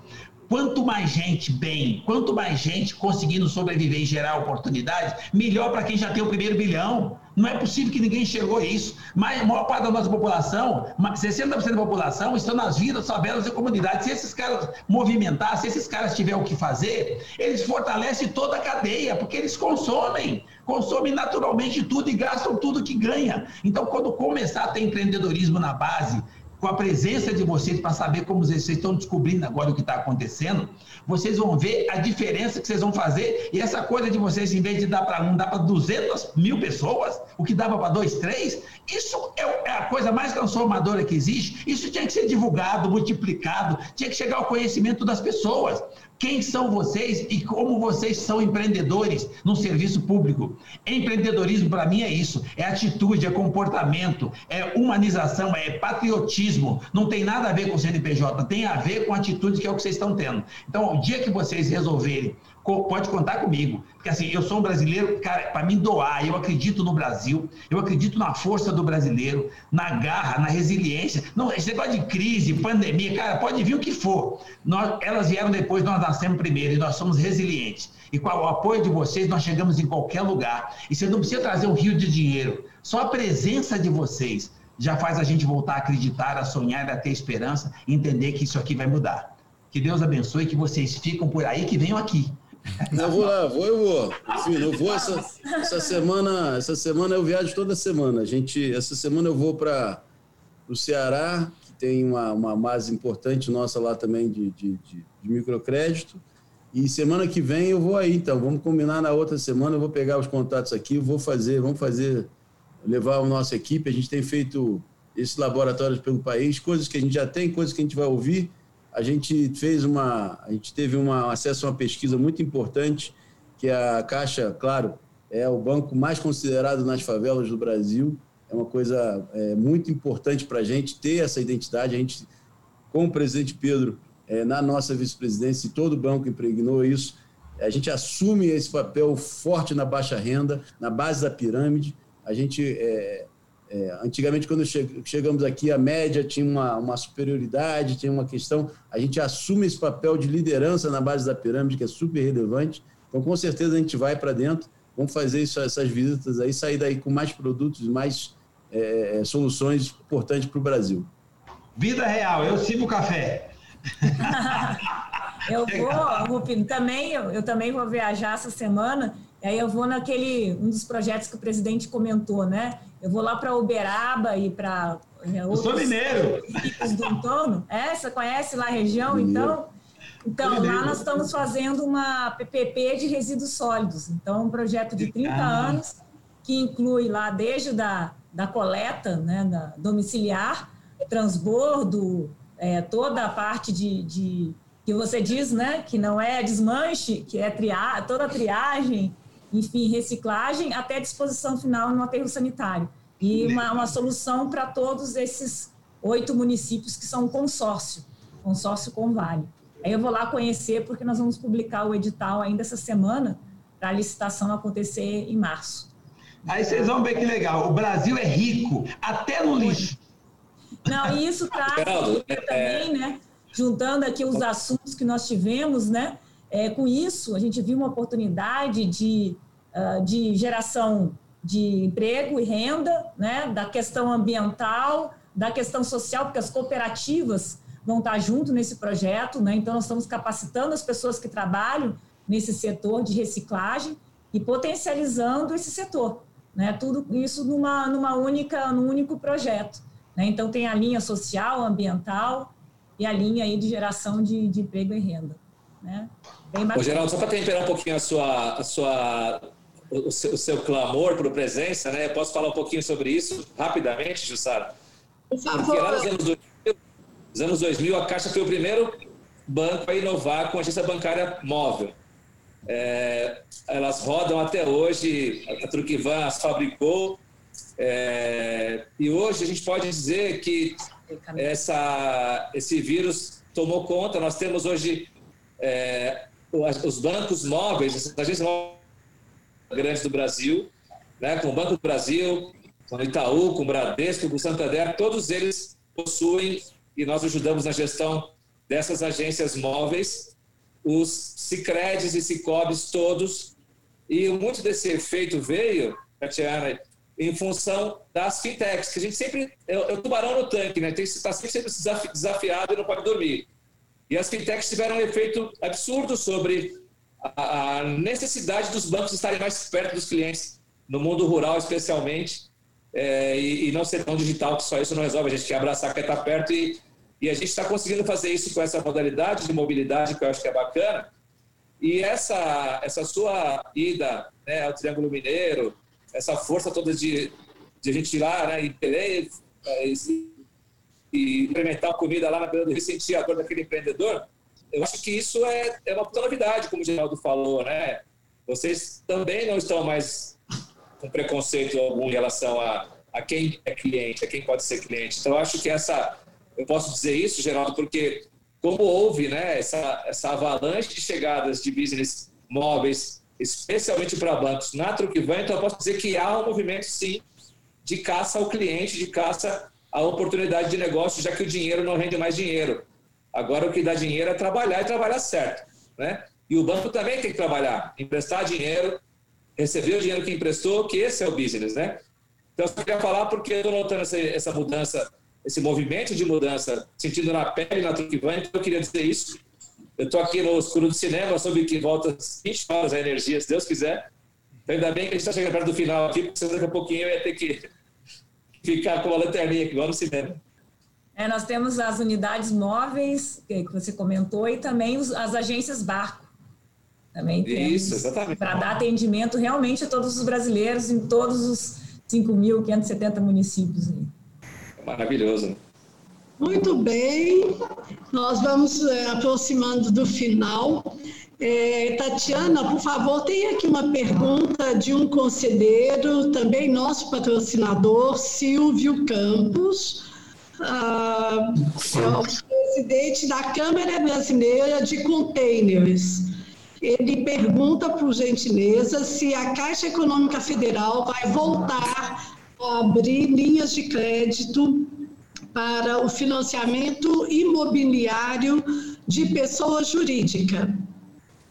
Quanto mais gente bem, quanto mais gente conseguindo sobreviver e gerar oportunidades, melhor para quem já tem o primeiro bilhão. Não é possível que ninguém chegou a isso. Mas a maior parte da nossa população, 60% da população, estão nas vilas, favelas e comunidades. Se esses caras movimentar, se esses caras tiverem o que fazer, eles fortalecem toda a cadeia, porque eles consomem. Consomem naturalmente tudo e gastam tudo que ganha. Então, quando começar a ter empreendedorismo na base, com a presença de vocês para saber como vocês estão descobrindo agora o que está acontecendo, vocês vão ver a diferença que vocês vão fazer. E essa coisa de vocês, em vez de dar para um, dar para 200 mil pessoas, o que dava para dois, três, isso é, é a coisa mais transformadora que existe. Isso tinha que ser divulgado, multiplicado, tinha que chegar ao conhecimento das pessoas quem são vocês e como vocês são empreendedores no serviço público. Empreendedorismo, para mim, é isso: é atitude, é comportamento, é humanização, é patriotismo. Não tem nada a ver com o CNPJ, tem a ver com a atitude que é o que vocês estão tendo. Então, o dia que vocês resolverem pode contar comigo. Porque assim, eu sou um brasileiro, cara, para mim doar, eu acredito no Brasil, eu acredito na força do brasileiro, na garra, na resiliência. Não, esse negócio de crise, pandemia, cara, pode vir o que for. Nós, elas vieram depois, nós nascemos primeiro e nós somos resilientes. E com o apoio de vocês, nós chegamos em qualquer lugar. E você não precisa trazer um rio de dinheiro. Só a presença de vocês já faz a gente voltar a acreditar, a sonhar, a ter esperança, entender que isso aqui vai mudar. Que Deus abençoe, que vocês ficam por aí, que venham aqui. Eu vou lá, vou, eu vou. Filho, eu vou essa, essa semana. Essa semana eu viajo toda semana. A gente, essa semana eu vou para o Ceará, que tem uma, uma base importante nossa lá também de, de, de, de, microcrédito. E semana que vem eu vou aí, então. Vamos combinar na outra semana. Eu vou pegar os contatos aqui, vou fazer, vamos fazer, levar a nossa equipe. A gente tem feito esses laboratórios pelo país, coisas que a gente já tem, coisas que a gente vai ouvir a gente fez uma, a gente teve uma, acesso a uma pesquisa muito importante, que a Caixa, claro, é o banco mais considerado nas favelas do Brasil. É uma coisa é, muito importante para a gente ter essa identidade. A gente, com o presidente Pedro, é, na nossa vice-presidência, e todo o banco impregnou isso, a gente assume esse papel forte na baixa renda, na base da pirâmide. A gente é, é, antigamente, quando chegamos aqui, a média tinha uma, uma, superioridade, tinha uma questão. A gente assume esse papel de liderança na base da pirâmide, que é super relevante. Então, com certeza, a gente vai para dentro, vamos fazer isso, essas visitas aí, sair daí com mais produtos, mais é, é soluções importantes para o Brasil. Vida real, eu sigo o café. eu vou, Rupino, também, eu, eu também vou viajar essa semana. E aí eu vou naquele, um dos projetos que o presidente comentou, né? Eu vou lá para Uberaba e para é, Eu sou mineiro! do entorno. É, você conhece lá a região, então? Então, lá nós estamos fazendo uma PPP de resíduos sólidos. Então, um projeto de 30 ah. anos, que inclui lá desde da, da coleta né, da domiciliar, transbordo, é, toda a parte de, de, que você diz, né, que não é desmanche, que é triar, toda a triagem, enfim, reciclagem, até disposição final no aterro sanitário. E uma, uma solução para todos esses oito municípios que são um consórcio, consórcio com Vale. Aí eu vou lá conhecer, porque nós vamos publicar o edital ainda essa semana, para a licitação acontecer em março. Aí vocês vão ver que legal. O Brasil é rico, até no lixo. Não, e isso traz é, também, né? Juntando aqui os assuntos que nós tivemos, né? É, com isso, a gente viu uma oportunidade de ah, de geração de emprego e renda, né, da questão ambiental, da questão social, porque as cooperativas vão estar junto nesse projeto, né? Então nós estamos capacitando as pessoas que trabalham nesse setor de reciclagem e potencializando esse setor, né? Tudo isso numa numa única num único projeto, né? Então tem a linha social, ambiental e a linha aí de geração de, de emprego e renda, né? Bem Ô, Geraldo, só para temperar um pouquinho a sua a sua o seu, o seu clamor por presença, né? Posso falar um pouquinho sobre isso rapidamente, Jussara? Porque lá nos anos 2000, nos anos 2000, a Caixa foi o primeiro banco a inovar com agência bancária móvel. É, elas rodam até hoje, a Truquivan as fabricou, é, e hoje a gente pode dizer que essa, esse vírus tomou conta. Nós temos hoje é, os bancos móveis, as agências grandes do Brasil, né, com o Banco do Brasil, com o Itaú, com o Bradesco, com o Santander, todos eles possuem e nós ajudamos na gestão dessas agências móveis, os Cicredes e Cicobes todos, e muito desse efeito veio, Tatiana em função das fintechs, que a gente sempre é, é o tubarão no tanque, né? Tem estar sempre desafiado e não pode dormir. E as fintechs tiveram um efeito absurdo sobre a, necessidade dos bancos estarem mais perto dos clientes, no mundo rural especialmente, é, e, e, não ser tão digital que só isso não resolve. A gente quer abraçar quem está perto e, e a gente está conseguindo fazer isso com essa modalidade de mobilidade que eu acho que é bacana. E essa, essa sua ida né, ao Triângulo Mineiro, essa força toda de, de a gente ir lá né, e, e, e implementar comida lá na beira do rio, sentir a dor daquele empreendedor, eu acho que isso é, é uma novidade, como o Geraldo falou, né? Vocês também não estão mais com preconceito algum em relação a, a quem é cliente, a quem pode ser cliente. Então, acho que essa... Eu posso dizer isso, Geraldo, porque como houve né, essa, essa avalanche de chegadas de business móveis, especialmente para bancos, na Truquivan, então eu posso dizer que há um movimento, sim, de caça ao cliente, de caça à oportunidade de negócio, já que o dinheiro não rende mais dinheiro. Agora o que dá dinheiro é trabalhar e trabalhar certo. Né? E o banco também tem que trabalhar, emprestar dinheiro, receber o dinheiro que emprestou, que esse é o business. Né? Então, eu só queria falar porque eu estou notando essa, essa mudança esse movimento de mudança, sentindo na pele, na Truquivan, então eu queria dizer isso. Eu estou aqui no escuro do cinema, soube que volta 20 horas a energia, se Deus quiser. Então, ainda bem que a gente está chegando perto do final aqui, porque daqui a pouquinho eu ia ter que ficar com a lanterninha aqui, igual no cinema. É, nós temos as unidades móveis, que você comentou, e também os, as agências barco. Também Isso, exatamente. Para dar atendimento realmente a todos os brasileiros em todos os 5.570 municípios. Aí. Maravilhoso. Muito bem, nós vamos é, aproximando do final. É, Tatiana, por favor, tem aqui uma pergunta de um conselheiro, também nosso patrocinador, Silvio Campos, ah, é o presidente da Câmara Brasileira de Containers. Ele pergunta, por gentileza, se a Caixa Econômica Federal vai voltar abrir linhas de crédito para o financiamento imobiliário de pessoa jurídica.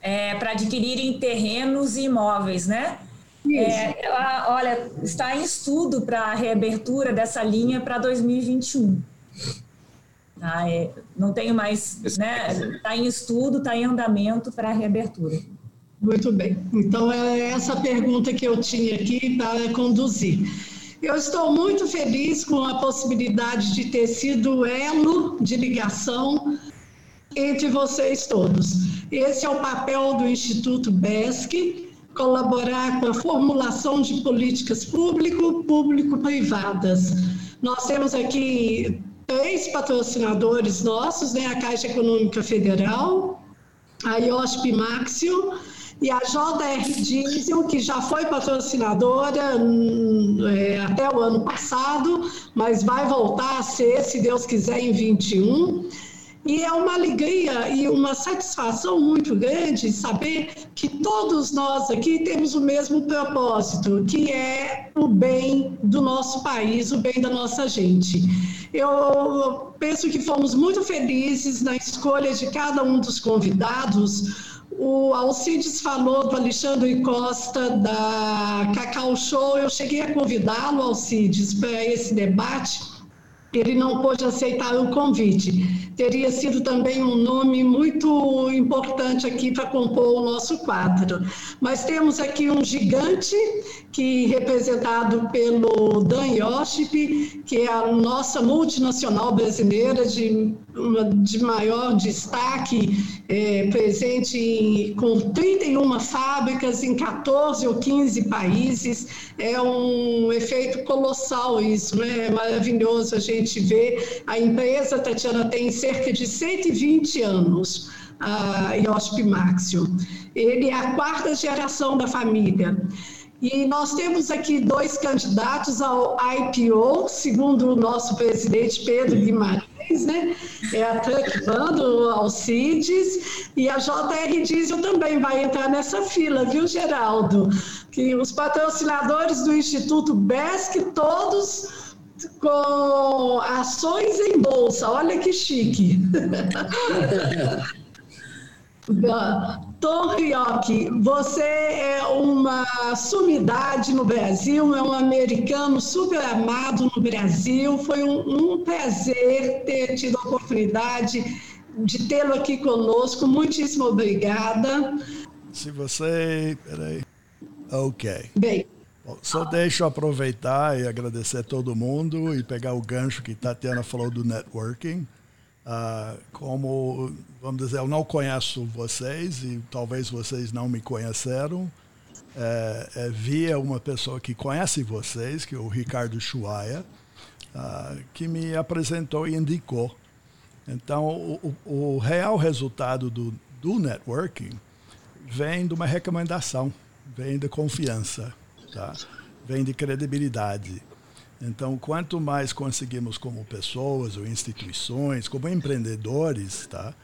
É, para adquirirem terrenos e imóveis, né? É, ela, olha, está em estudo para a reabertura dessa linha para 2021. Tá, é, não tenho mais, né? Está em estudo, está em andamento para a reabertura. Muito bem. Então, é essa pergunta que eu tinha aqui para conduzir. Eu estou muito feliz com a possibilidade de ter sido elo de ligação entre vocês todos. Esse é o papel do Instituto BESC, colaborar com a formulação de políticas público-público-privadas. Nós temos aqui três patrocinadores nossos, né? a Caixa Econômica Federal, a IOSP Maxio e a JR Diesel, que já foi patrocinadora hum, é, até o ano passado, mas vai voltar a ser, se Deus quiser, em 21. E é uma alegria e uma satisfação muito grande saber que todos nós aqui temos o mesmo propósito, que é o bem do nosso país, o bem da nossa gente. Eu penso que fomos muito felizes na escolha de cada um dos convidados o Alcides falou do Alexandre Costa da Cacau Show. Eu cheguei a convidá-lo, Alcides, para esse debate ele não pôde aceitar o convite. Teria sido também um nome muito importante aqui para compor o nosso quadro. Mas temos aqui um gigante, que representado pelo Dan Yoship, que é a nossa multinacional brasileira de, de maior destaque, é, presente em, com 31 fábricas em 14 ou 15 países. É um efeito colossal isso, né? é maravilhoso a gente vê, a empresa, Tatiana, tem cerca de 120 anos, a IOSP Maxio. Ele é a quarta geração da família. E nós temos aqui dois candidatos ao IPO, segundo o nosso presidente Pedro Guimarães, né? É a Truck Bando, Alcides, e a JR Diesel também vai entrar nessa fila, viu, Geraldo? Que os patrocinadores do Instituto BESC, todos com ações em bolsa. Olha que chique. Tom Rioc, você é uma sumidade no Brasil, é um americano super amado no Brasil. Foi um, um prazer ter tido a oportunidade de tê-lo aqui conosco. Muitíssimo obrigada. Se você. Peraí. Ok. Bem. Bom, só deixo aproveitar e agradecer a todo mundo e pegar o gancho que Tatiana falou do networking. Uh, como, vamos dizer, eu não conheço vocês e talvez vocês não me conheceram, é, é, via uma pessoa que conhece vocês, que é o Ricardo Chuaia, uh, que me apresentou e indicou. Então, o, o, o real resultado do, do networking vem de uma recomendação, vem de confiança, tá? vem de credibilidade. Então, quanto mais conseguimos como pessoas ou instituições, como empreendedores, tá?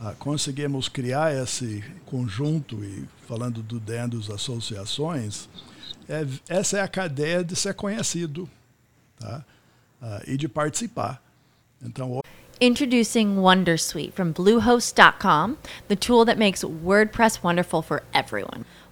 Ah, conseguimos criar esse conjunto e falando do dentro das associações, é, essa é a cadeia de ser conhecido, tá? Ah, e de participar. Então, Introducing Wondersuite from Bluehost.com, the tool that makes WordPress wonderful for everyone.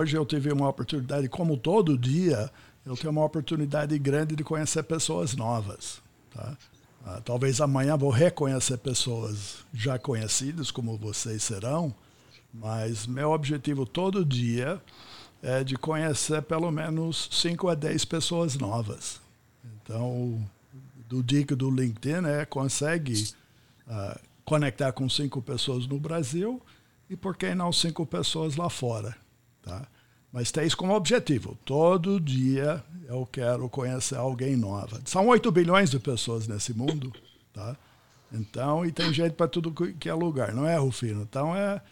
Hoje eu tive uma oportunidade, como todo dia, eu tenho uma oportunidade grande de conhecer pessoas novas. Tá? Ah, talvez amanhã vou reconhecer pessoas já conhecidas, como vocês serão, mas meu objetivo todo dia é de conhecer pelo menos 5 a 10 pessoas novas. Então, do dica do LinkedIn é consegue uh, conectar com cinco pessoas no Brasil e por que não cinco pessoas lá fora. Tá? Mas tem isso como objetivo. Todo dia eu quero conhecer alguém nova. São 8 bilhões de pessoas nesse mundo. Tá? Então, e tem gente para tudo que é lugar, não é, Rufino? Então, é,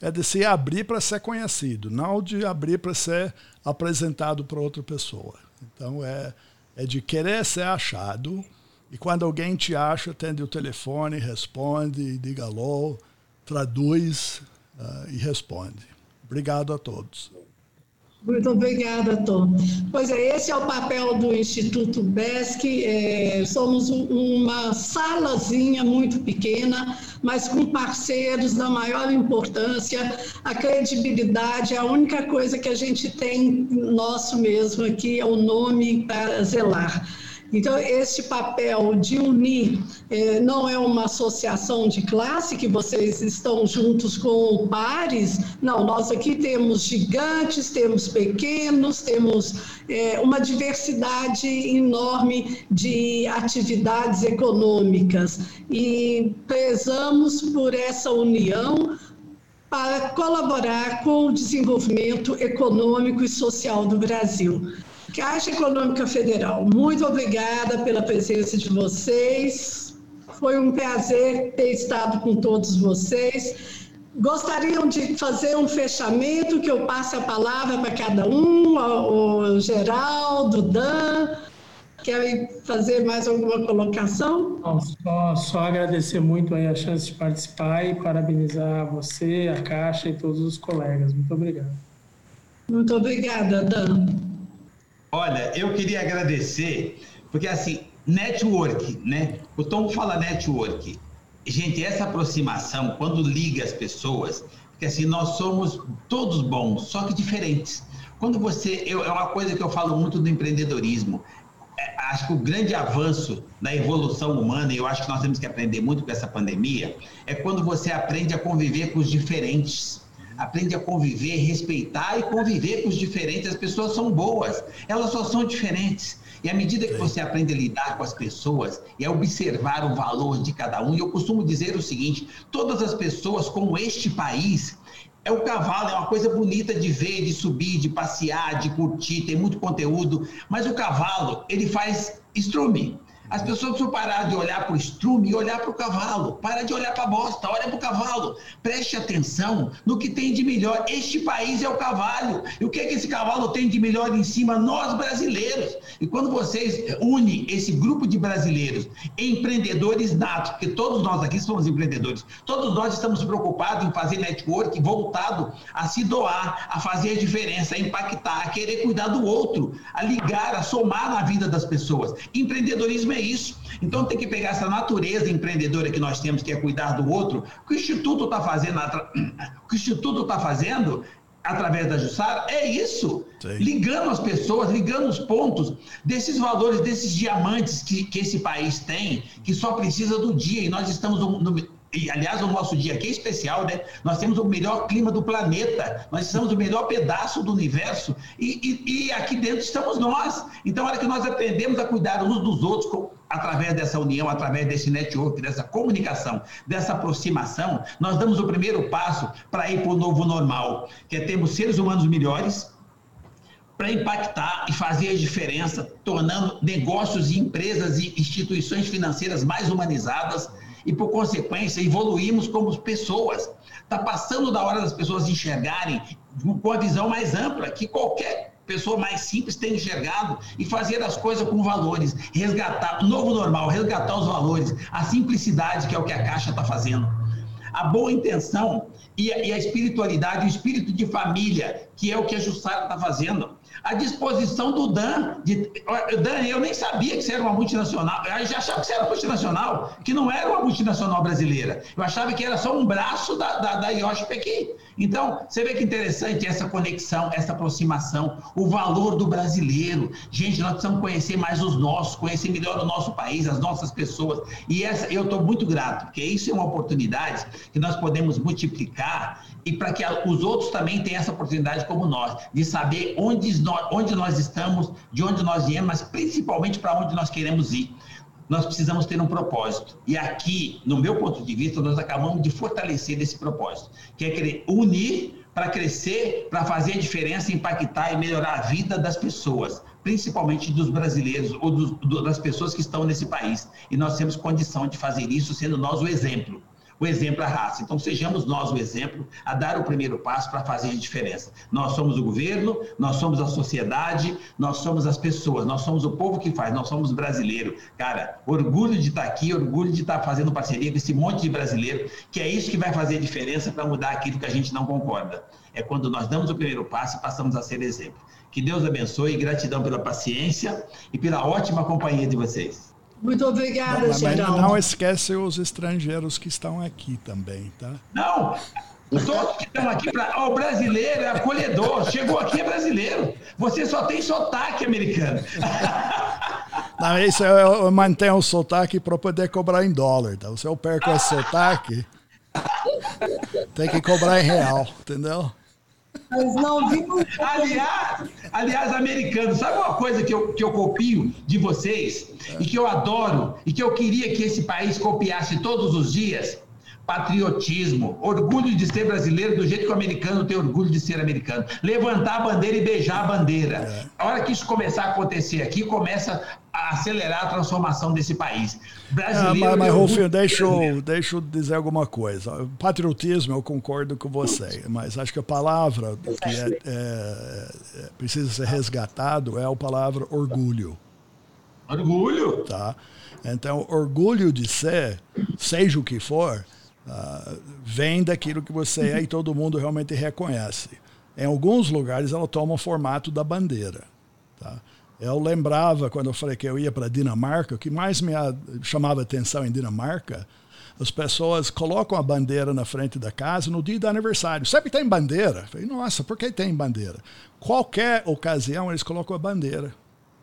é de se abrir para ser conhecido, não de abrir para ser apresentado para outra pessoa. Então, é, é de querer ser achado. E quando alguém te acha, atende o telefone, responde, diga alô, traduz uh, e responde. Obrigado a todos. Muito obrigada, Tom. Pois é, esse é o papel do Instituto BESC. É, somos uma salazinha muito pequena, mas com parceiros da maior importância. A credibilidade é a única coisa que a gente tem nosso mesmo aqui, é o nome para zelar. Então, esse papel de unir eh, não é uma associação de classe que vocês estão juntos com pares, não, nós aqui temos gigantes, temos pequenos, temos eh, uma diversidade enorme de atividades econômicas e prezamos por essa união para colaborar com o desenvolvimento econômico e social do Brasil. Caixa Econômica Federal, muito obrigada pela presença de vocês. Foi um prazer ter estado com todos vocês. Gostariam de fazer um fechamento, que eu passe a palavra para cada um, o Geraldo, Dan. Querem fazer mais alguma colocação? Não, só, só agradecer muito aí a chance de participar e parabenizar você, a Caixa e todos os colegas. Muito obrigado. Muito obrigada, Dan. Olha, eu queria agradecer, porque assim, network, né? O Tom fala network. Gente, essa aproximação, quando liga as pessoas, porque assim, nós somos todos bons, só que diferentes. Quando você. Eu, é uma coisa que eu falo muito do empreendedorismo. É, acho que o grande avanço na evolução humana, e eu acho que nós temos que aprender muito com essa pandemia, é quando você aprende a conviver com os diferentes aprende a conviver, respeitar e conviver com os diferentes. As pessoas são boas, elas só são diferentes. E à medida que você aprende a lidar com as pessoas e a observar o valor de cada um, e eu costumo dizer o seguinte: todas as pessoas, como este país, é o cavalo, é uma coisa bonita de ver, de subir, de passear, de curtir, tem muito conteúdo, mas o cavalo, ele faz strumming. As pessoas precisam parar de olhar para o estrume e olhar para o cavalo. Para de olhar para a bosta, olha para o cavalo. Preste atenção no que tem de melhor. Este país é o cavalo. E o que, é que esse cavalo tem de melhor em cima? Nós brasileiros. E quando vocês unem esse grupo de brasileiros, empreendedores natos, porque todos nós aqui somos empreendedores, todos nós estamos preocupados em fazer network voltado a se doar, a fazer a diferença, a impactar, a querer cuidar do outro, a ligar, a somar na vida das pessoas. Empreendedorismo é é isso. Então tem que pegar essa natureza empreendedora que nós temos, que é cuidar do outro. O que o Instituto está fazendo, o que o Instituto está fazendo através da Jussara é isso. Sim. Ligando as pessoas, ligando os pontos desses valores, desses diamantes que, que esse país tem, que só precisa do dia. E nós estamos no, no e, aliás, o nosso dia aqui é especial, né? Nós temos o melhor clima do planeta, nós estamos no melhor pedaço do universo e, e, e aqui dentro estamos nós. Então, a hora que nós aprendemos a cuidar uns dos outros com, através dessa união, através desse network, dessa comunicação, dessa aproximação, nós damos o primeiro passo para ir para o novo normal, que é termos seres humanos melhores, para impactar e fazer a diferença, tornando negócios e empresas e instituições financeiras mais humanizadas e, por consequência, evoluímos como pessoas. Está passando da hora das pessoas enxergarem com a visão mais ampla que qualquer pessoa mais simples tem enxergado e fazer as coisas com valores, resgatar, novo normal, resgatar os valores, a simplicidade que é o que a Caixa está fazendo. A boa intenção a, e a espiritualidade, o espírito de família, que é o que a Jussara está fazendo à disposição do Dan. De, Dan, eu nem sabia que você era uma multinacional. Eu já achava que você era multinacional, que não era uma multinacional brasileira. Eu achava que era só um braço da, da, da Yoshi Pequim. Então, você vê que interessante essa conexão, essa aproximação, o valor do brasileiro. Gente, nós precisamos conhecer mais os nossos, conhecer melhor o nosso país, as nossas pessoas. E essa, eu estou muito grato, porque isso é uma oportunidade que nós podemos multiplicar e para que os outros também tenham essa oportunidade como nós, de saber onde nós, onde nós estamos, de onde nós viemos, mas principalmente para onde nós queremos ir. Nós precisamos ter um propósito. E aqui, no meu ponto de vista, nós acabamos de fortalecer esse propósito, que é querer unir para crescer, para fazer a diferença, impactar e melhorar a vida das pessoas, principalmente dos brasileiros ou dos, das pessoas que estão nesse país. E nós temos condição de fazer isso, sendo nós o exemplo o exemplo à raça. Então, sejamos nós o exemplo a dar o primeiro passo para fazer a diferença. Nós somos o governo, nós somos a sociedade, nós somos as pessoas, nós somos o povo que faz, nós somos brasileiro. Cara, orgulho de estar aqui, orgulho de estar fazendo parceria com esse monte de brasileiro, que é isso que vai fazer a diferença para mudar aquilo que a gente não concorda. É quando nós damos o primeiro passo e passamos a ser exemplo. Que Deus abençoe gratidão pela paciência e pela ótima companhia de vocês. Muito obrigada, mas, Geraldo. Não esquece os estrangeiros que estão aqui também, tá? Não, Todos que estão aqui para. Oh, o brasileiro é acolhedor. Chegou aqui é brasileiro. Você só tem sotaque americano. Não, isso eu, eu mantenho o sotaque para poder cobrar em dólar. Tá? Se eu perco esse sotaque, tem que cobrar em real, entendeu? Não vimos. aliás, aliás, americano, sabe uma coisa que eu, que eu copio de vocês e que eu adoro e que eu queria que esse país copiasse todos os dias? Patriotismo, orgulho de ser brasileiro do jeito que o americano tem orgulho de ser americano. Levantar a bandeira e beijar a bandeira. É. A hora que isso começar a acontecer aqui, começa a acelerar a transformação desse país. Brasileiro. É, mas, mas Rolfinho, deixa eu, deixa eu dizer alguma coisa. Patriotismo, eu concordo com você, mas acho que a palavra que é, é, é, precisa ser resgatado é a palavra orgulho. Orgulho? Tá. Então, orgulho de ser, seja o que for, uh, vem daquilo que você é e todo mundo realmente reconhece. Em alguns lugares ela toma o formato da bandeira. Tá? Eu lembrava, quando eu falei que eu ia para Dinamarca, o que mais me chamava atenção em Dinamarca, as pessoas colocam a bandeira na frente da casa no dia do aniversário. Sempre tem bandeira. Eu falei, nossa, por que tem bandeira? Qualquer ocasião eles colocam a bandeira.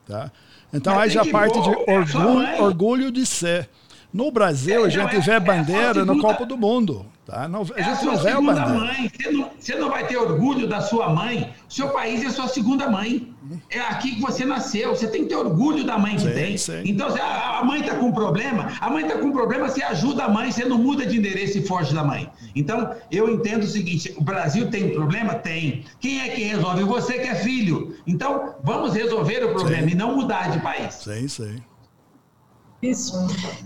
Tá? Então aí já parte de orgulho, orgulho de ser. No Brasil, é, a gente é, vê bandeira no Copa do Mundo. Tá? Não, a gente não vê a bandeira. Mãe. Você, não, você não vai ter orgulho da sua mãe. Seu país é sua segunda mãe. É aqui que você nasceu. Você tem que ter orgulho da mãe que sim, tem. Sim. Então, se a, a mãe está com problema, a mãe está com problema, você ajuda a mãe, você não muda de endereço e foge da mãe. Então, eu entendo o seguinte: o Brasil tem problema? Tem. Quem é que resolve? Você que é filho. Então, vamos resolver o problema sim. e não mudar de país. Sim, sim. Isso.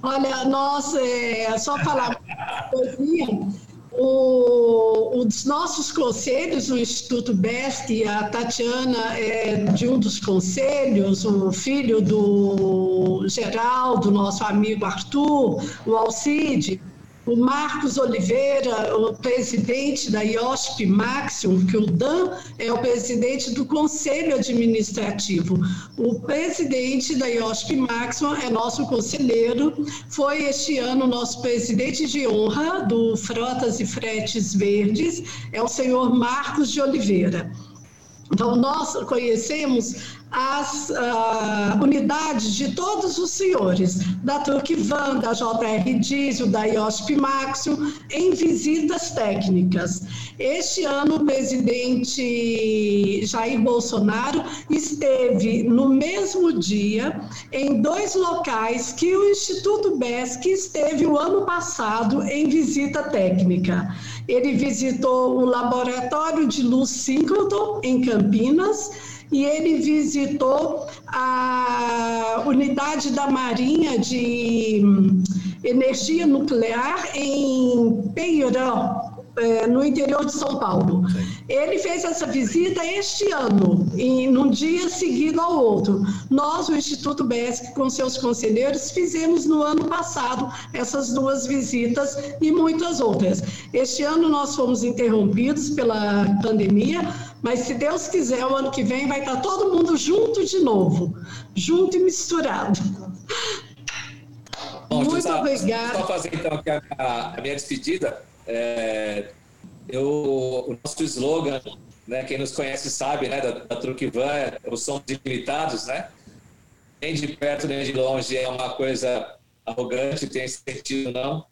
Olha, nós, é, só falar o, os nossos conselhos, o Instituto BESC, a Tatiana é de um dos conselhos, o filho do Geraldo, nosso amigo Arthur, o Alcide, o Marcos Oliveira, o presidente da IOSP Maxium, que o Dan é o presidente do Conselho Administrativo. O presidente da IOSP Maxium é nosso conselheiro, foi este ano nosso presidente de honra do Frotas e Fretes Verdes, é o senhor Marcos de Oliveira. Então, nós conhecemos as uh, unidades de todos os senhores, da Turquivan, da JR Diesel, da IOSP Maxio, em visitas técnicas. Este ano, o presidente Jair Bolsonaro esteve no mesmo dia em dois locais que o Instituto BESC esteve o ano passado em visita técnica. Ele visitou o Laboratório de Luz Síncroton, em Campinas, e ele visitou a unidade da Marinha de Energia Nuclear em Peirão, é, no interior de São Paulo. Ele fez essa visita este ano, em, num dia seguido ao outro. Nós, o Instituto BESC, com seus conselheiros, fizemos no ano passado essas duas visitas e muitas outras. Este ano nós fomos interrompidos pela pandemia, mas se Deus quiser, o ano que vem vai estar todo mundo junto de novo, junto e misturado. Bom, Muito obrigada. Só fazer então aqui a, a minha despedida. É, eu, o nosso slogan, né, quem nos conhece sabe, né, da, da Truquivan, é os somos ilimitados, né? Nem de perto nem de longe é uma coisa arrogante, tem sentido não,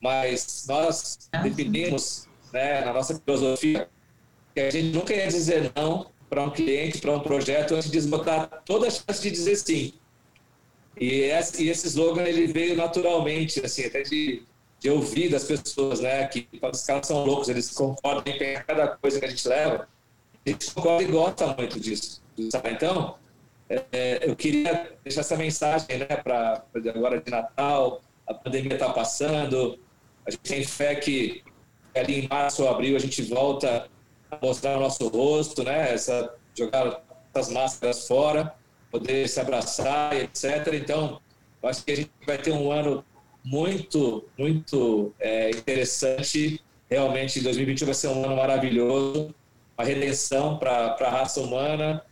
mas nós definimos, né, na nossa filosofia, que a gente nunca ia dizer não para um cliente, para um projeto, antes de esgotar toda a chance de dizer sim. E esse, e esse slogan ele veio naturalmente, assim, até de de ouvir das pessoas, né, que os caras são loucos, eles concordam em pegar cada coisa que a gente leva, a gente concorda e gosta muito disso. Sabe? Então, é, eu queria deixar essa mensagem, né, para agora de Natal, a pandemia está passando, a gente tem fé que ali em março ou abril a gente volta mostrar o nosso rosto, né, essa, jogar essas máscaras fora, poder se abraçar, etc. Então, acho que a gente vai ter um ano muito, muito é, interessante. Realmente, 2021 vai ser um ano maravilhoso, uma redenção para a raça humana.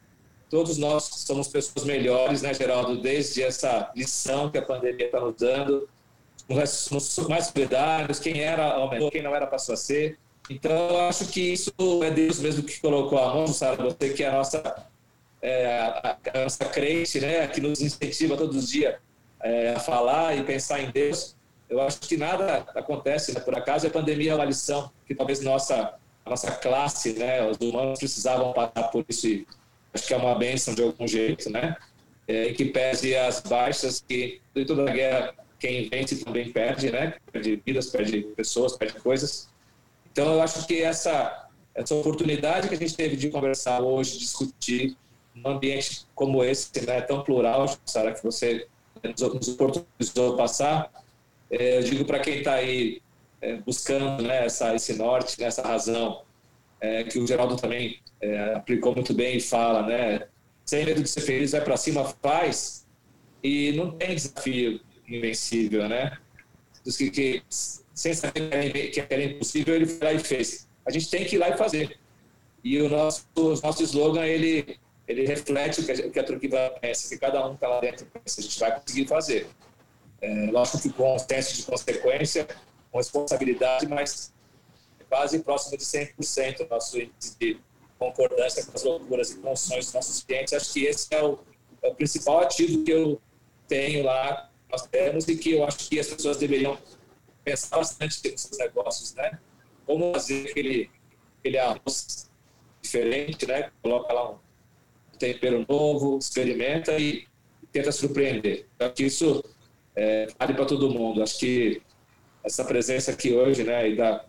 Todos nós somos pessoas melhores, né, Geraldo? Desde essa lição que a pandemia está nos dando. Somos mais solidários, quem era aumentou, quem não era passou a ser. Então, eu acho que isso é Deus mesmo que colocou a mão, sabe? Você que é a nossa, é, a, a nossa crente, né? Que nos incentiva todos os dias é, a falar e pensar em Deus, eu acho que nada acontece né? por acaso. A pandemia é uma lição que talvez nossa a nossa classe, né, os humanos precisavam passar por isso. E acho que é uma bênção de algum jeito, né? É, que pese as baixas que de toda a guerra quem vence também perde, né? Perde vidas, perde pessoas, perde coisas. Então, eu acho que essa, essa oportunidade que a gente teve de conversar hoje, discutir, num ambiente como esse, né, tão plural, Sara, que você nos oportunizou passar, é, eu digo para quem está aí é, buscando né, essa, esse norte, né, essa razão, é, que o Geraldo também é, aplicou muito bem e fala, né? Sem medo de ser feliz, vai para cima, faz, e não tem desafio invencível, né? Que, que sem saber que era impossível, ele foi lá e fez. A gente tem que ir lá e fazer. E o nosso, o nosso slogan, ele, ele reflete o que a, que a Truquiva pensa, que cada um que está lá dentro pensa, a gente vai conseguir fazer. É, lógico que com senso de consequência, com responsabilidade, mas quase próximo de 100% o nosso índice de concordância com as loucuras e com os sonhos dos nossos clientes. Acho que esse é o, é o principal ativo que eu tenho lá, nós temos, e que eu acho que as pessoas deveriam pensar bastante nos seus negócios, né? Como fazer aquele, aquele arroz diferente, né? Coloca lá um tempero novo, experimenta e tenta surpreender. Acho que isso é, vale para todo mundo. Acho que essa presença aqui hoje, né, e da,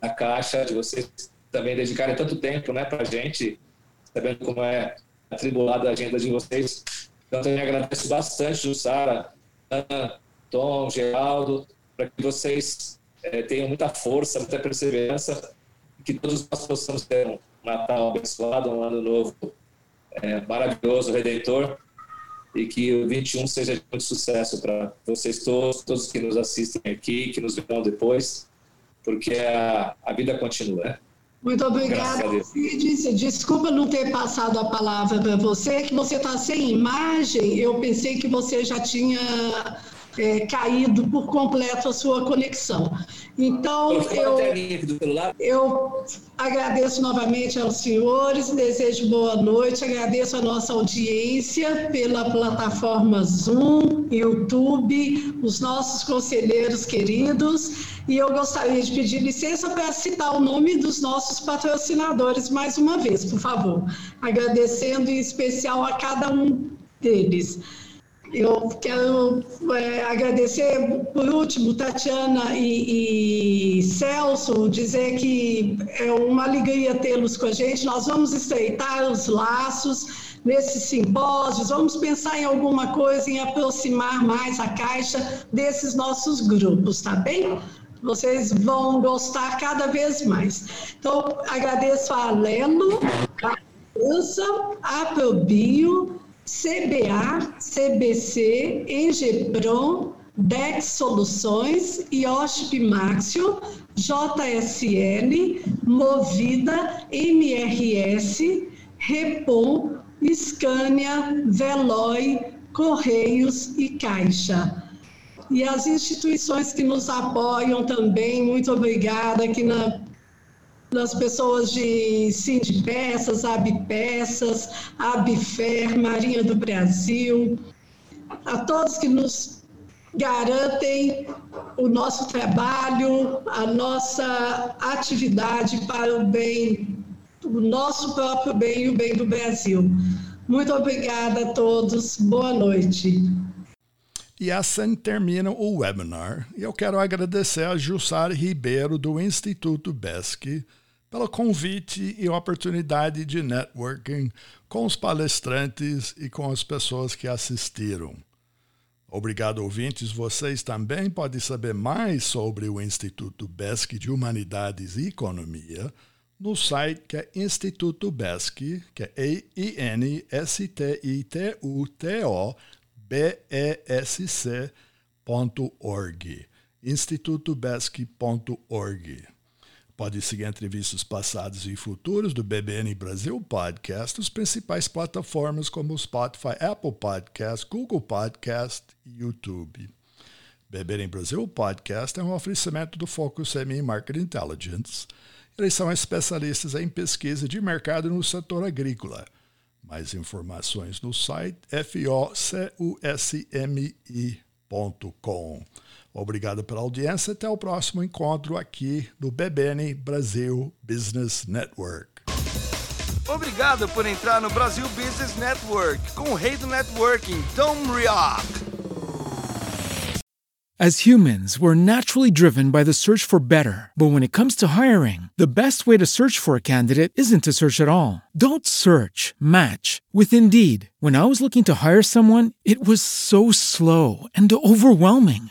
da Caixa, de vocês também dedicarem tanto tempo, né, para a gente, sabendo como é atribulada a agenda de vocês. Então, também agradeço bastante, Jussara, Ana, Tom, Geraldo, para que vocês é, tenham muita força, muita perseverança, que todos nós possamos ter um Natal abençoado, um ano novo é, maravilhoso, redentor, e que o 21 seja de muito sucesso para vocês todos, todos que nos assistem aqui, que nos verão depois, porque a, a vida continua, né? Muito obrigada, Cid. Desculpa não ter passado a palavra para você, que você está sem imagem. Eu pensei que você já tinha é, caído por completo a sua conexão. Então, eu, eu agradeço novamente aos senhores, desejo boa noite, agradeço a nossa audiência pela plataforma Zoom, YouTube, os nossos conselheiros queridos, e eu gostaria de pedir licença para citar o nome dos nossos patrocinadores mais uma vez, por favor, agradecendo em especial a cada um deles. Eu quero é, agradecer, por último, Tatiana e, e, Celso, dizer que é uma alegria tê-los com a gente. Nós vamos estreitar os laços nesses simpósios, vamos pensar em alguma coisa, em aproximar mais a Caixa desses nossos grupos, tá bem? Vocês vão gostar cada vez mais. Então, agradeço a Lelo, a França, a Probio, CBA, CBC, Engepron, Dex Soluções, IOSP Maxio, JSL, Movida, MRS, Repom, Scania, Veloy, Correios e Caixa. E as instituições que nos apoiam também, muito obrigada aqui na das pessoas de Sindpeças, Abpeças, Abfer, Marinha do Brasil, a todos que nos garantem o nosso trabalho, a nossa atividade para o bem, o nosso próprio bem e o bem do Brasil. Muito obrigada a todos, boa noite. E assim termina o webinar. Eu quero agradecer a Jussara Ribeiro, do Instituto BESC, pelo convite e oportunidade de networking com os palestrantes e com as pessoas que assistiram. Obrigado, ouvintes. Vocês também podem saber mais sobre o Instituto BESC de Humanidades e Economia no site que é Instituto BESC, que é I-N-S-T-I-T-U-T-O-B-E-S-C.org. institutobesc.org. Pode seguir entrevistas passadas e futuras do BBN Brasil Podcast nas principais plataformas como Spotify, Apple Podcast, Google Podcast e YouTube. BBN Brasil Podcast é um oferecimento do Focus ME Market Intelligence. Eles são especialistas em pesquisa de mercado no setor agrícola. Mais informações no site focusmi.com. Obrigado pela audiência. Até o próximo encontro aqui do BBN Brasil Business Network. Obrigado por entrar no Brasil Business Network com o rei do networking, Tom Rioch. As humans, we're naturally driven by the search for better. But when it comes to hiring, the best way to search for a candidate isn't to search at all. Don't search, match with Indeed. When I was looking to hire someone, it was so slow and overwhelming.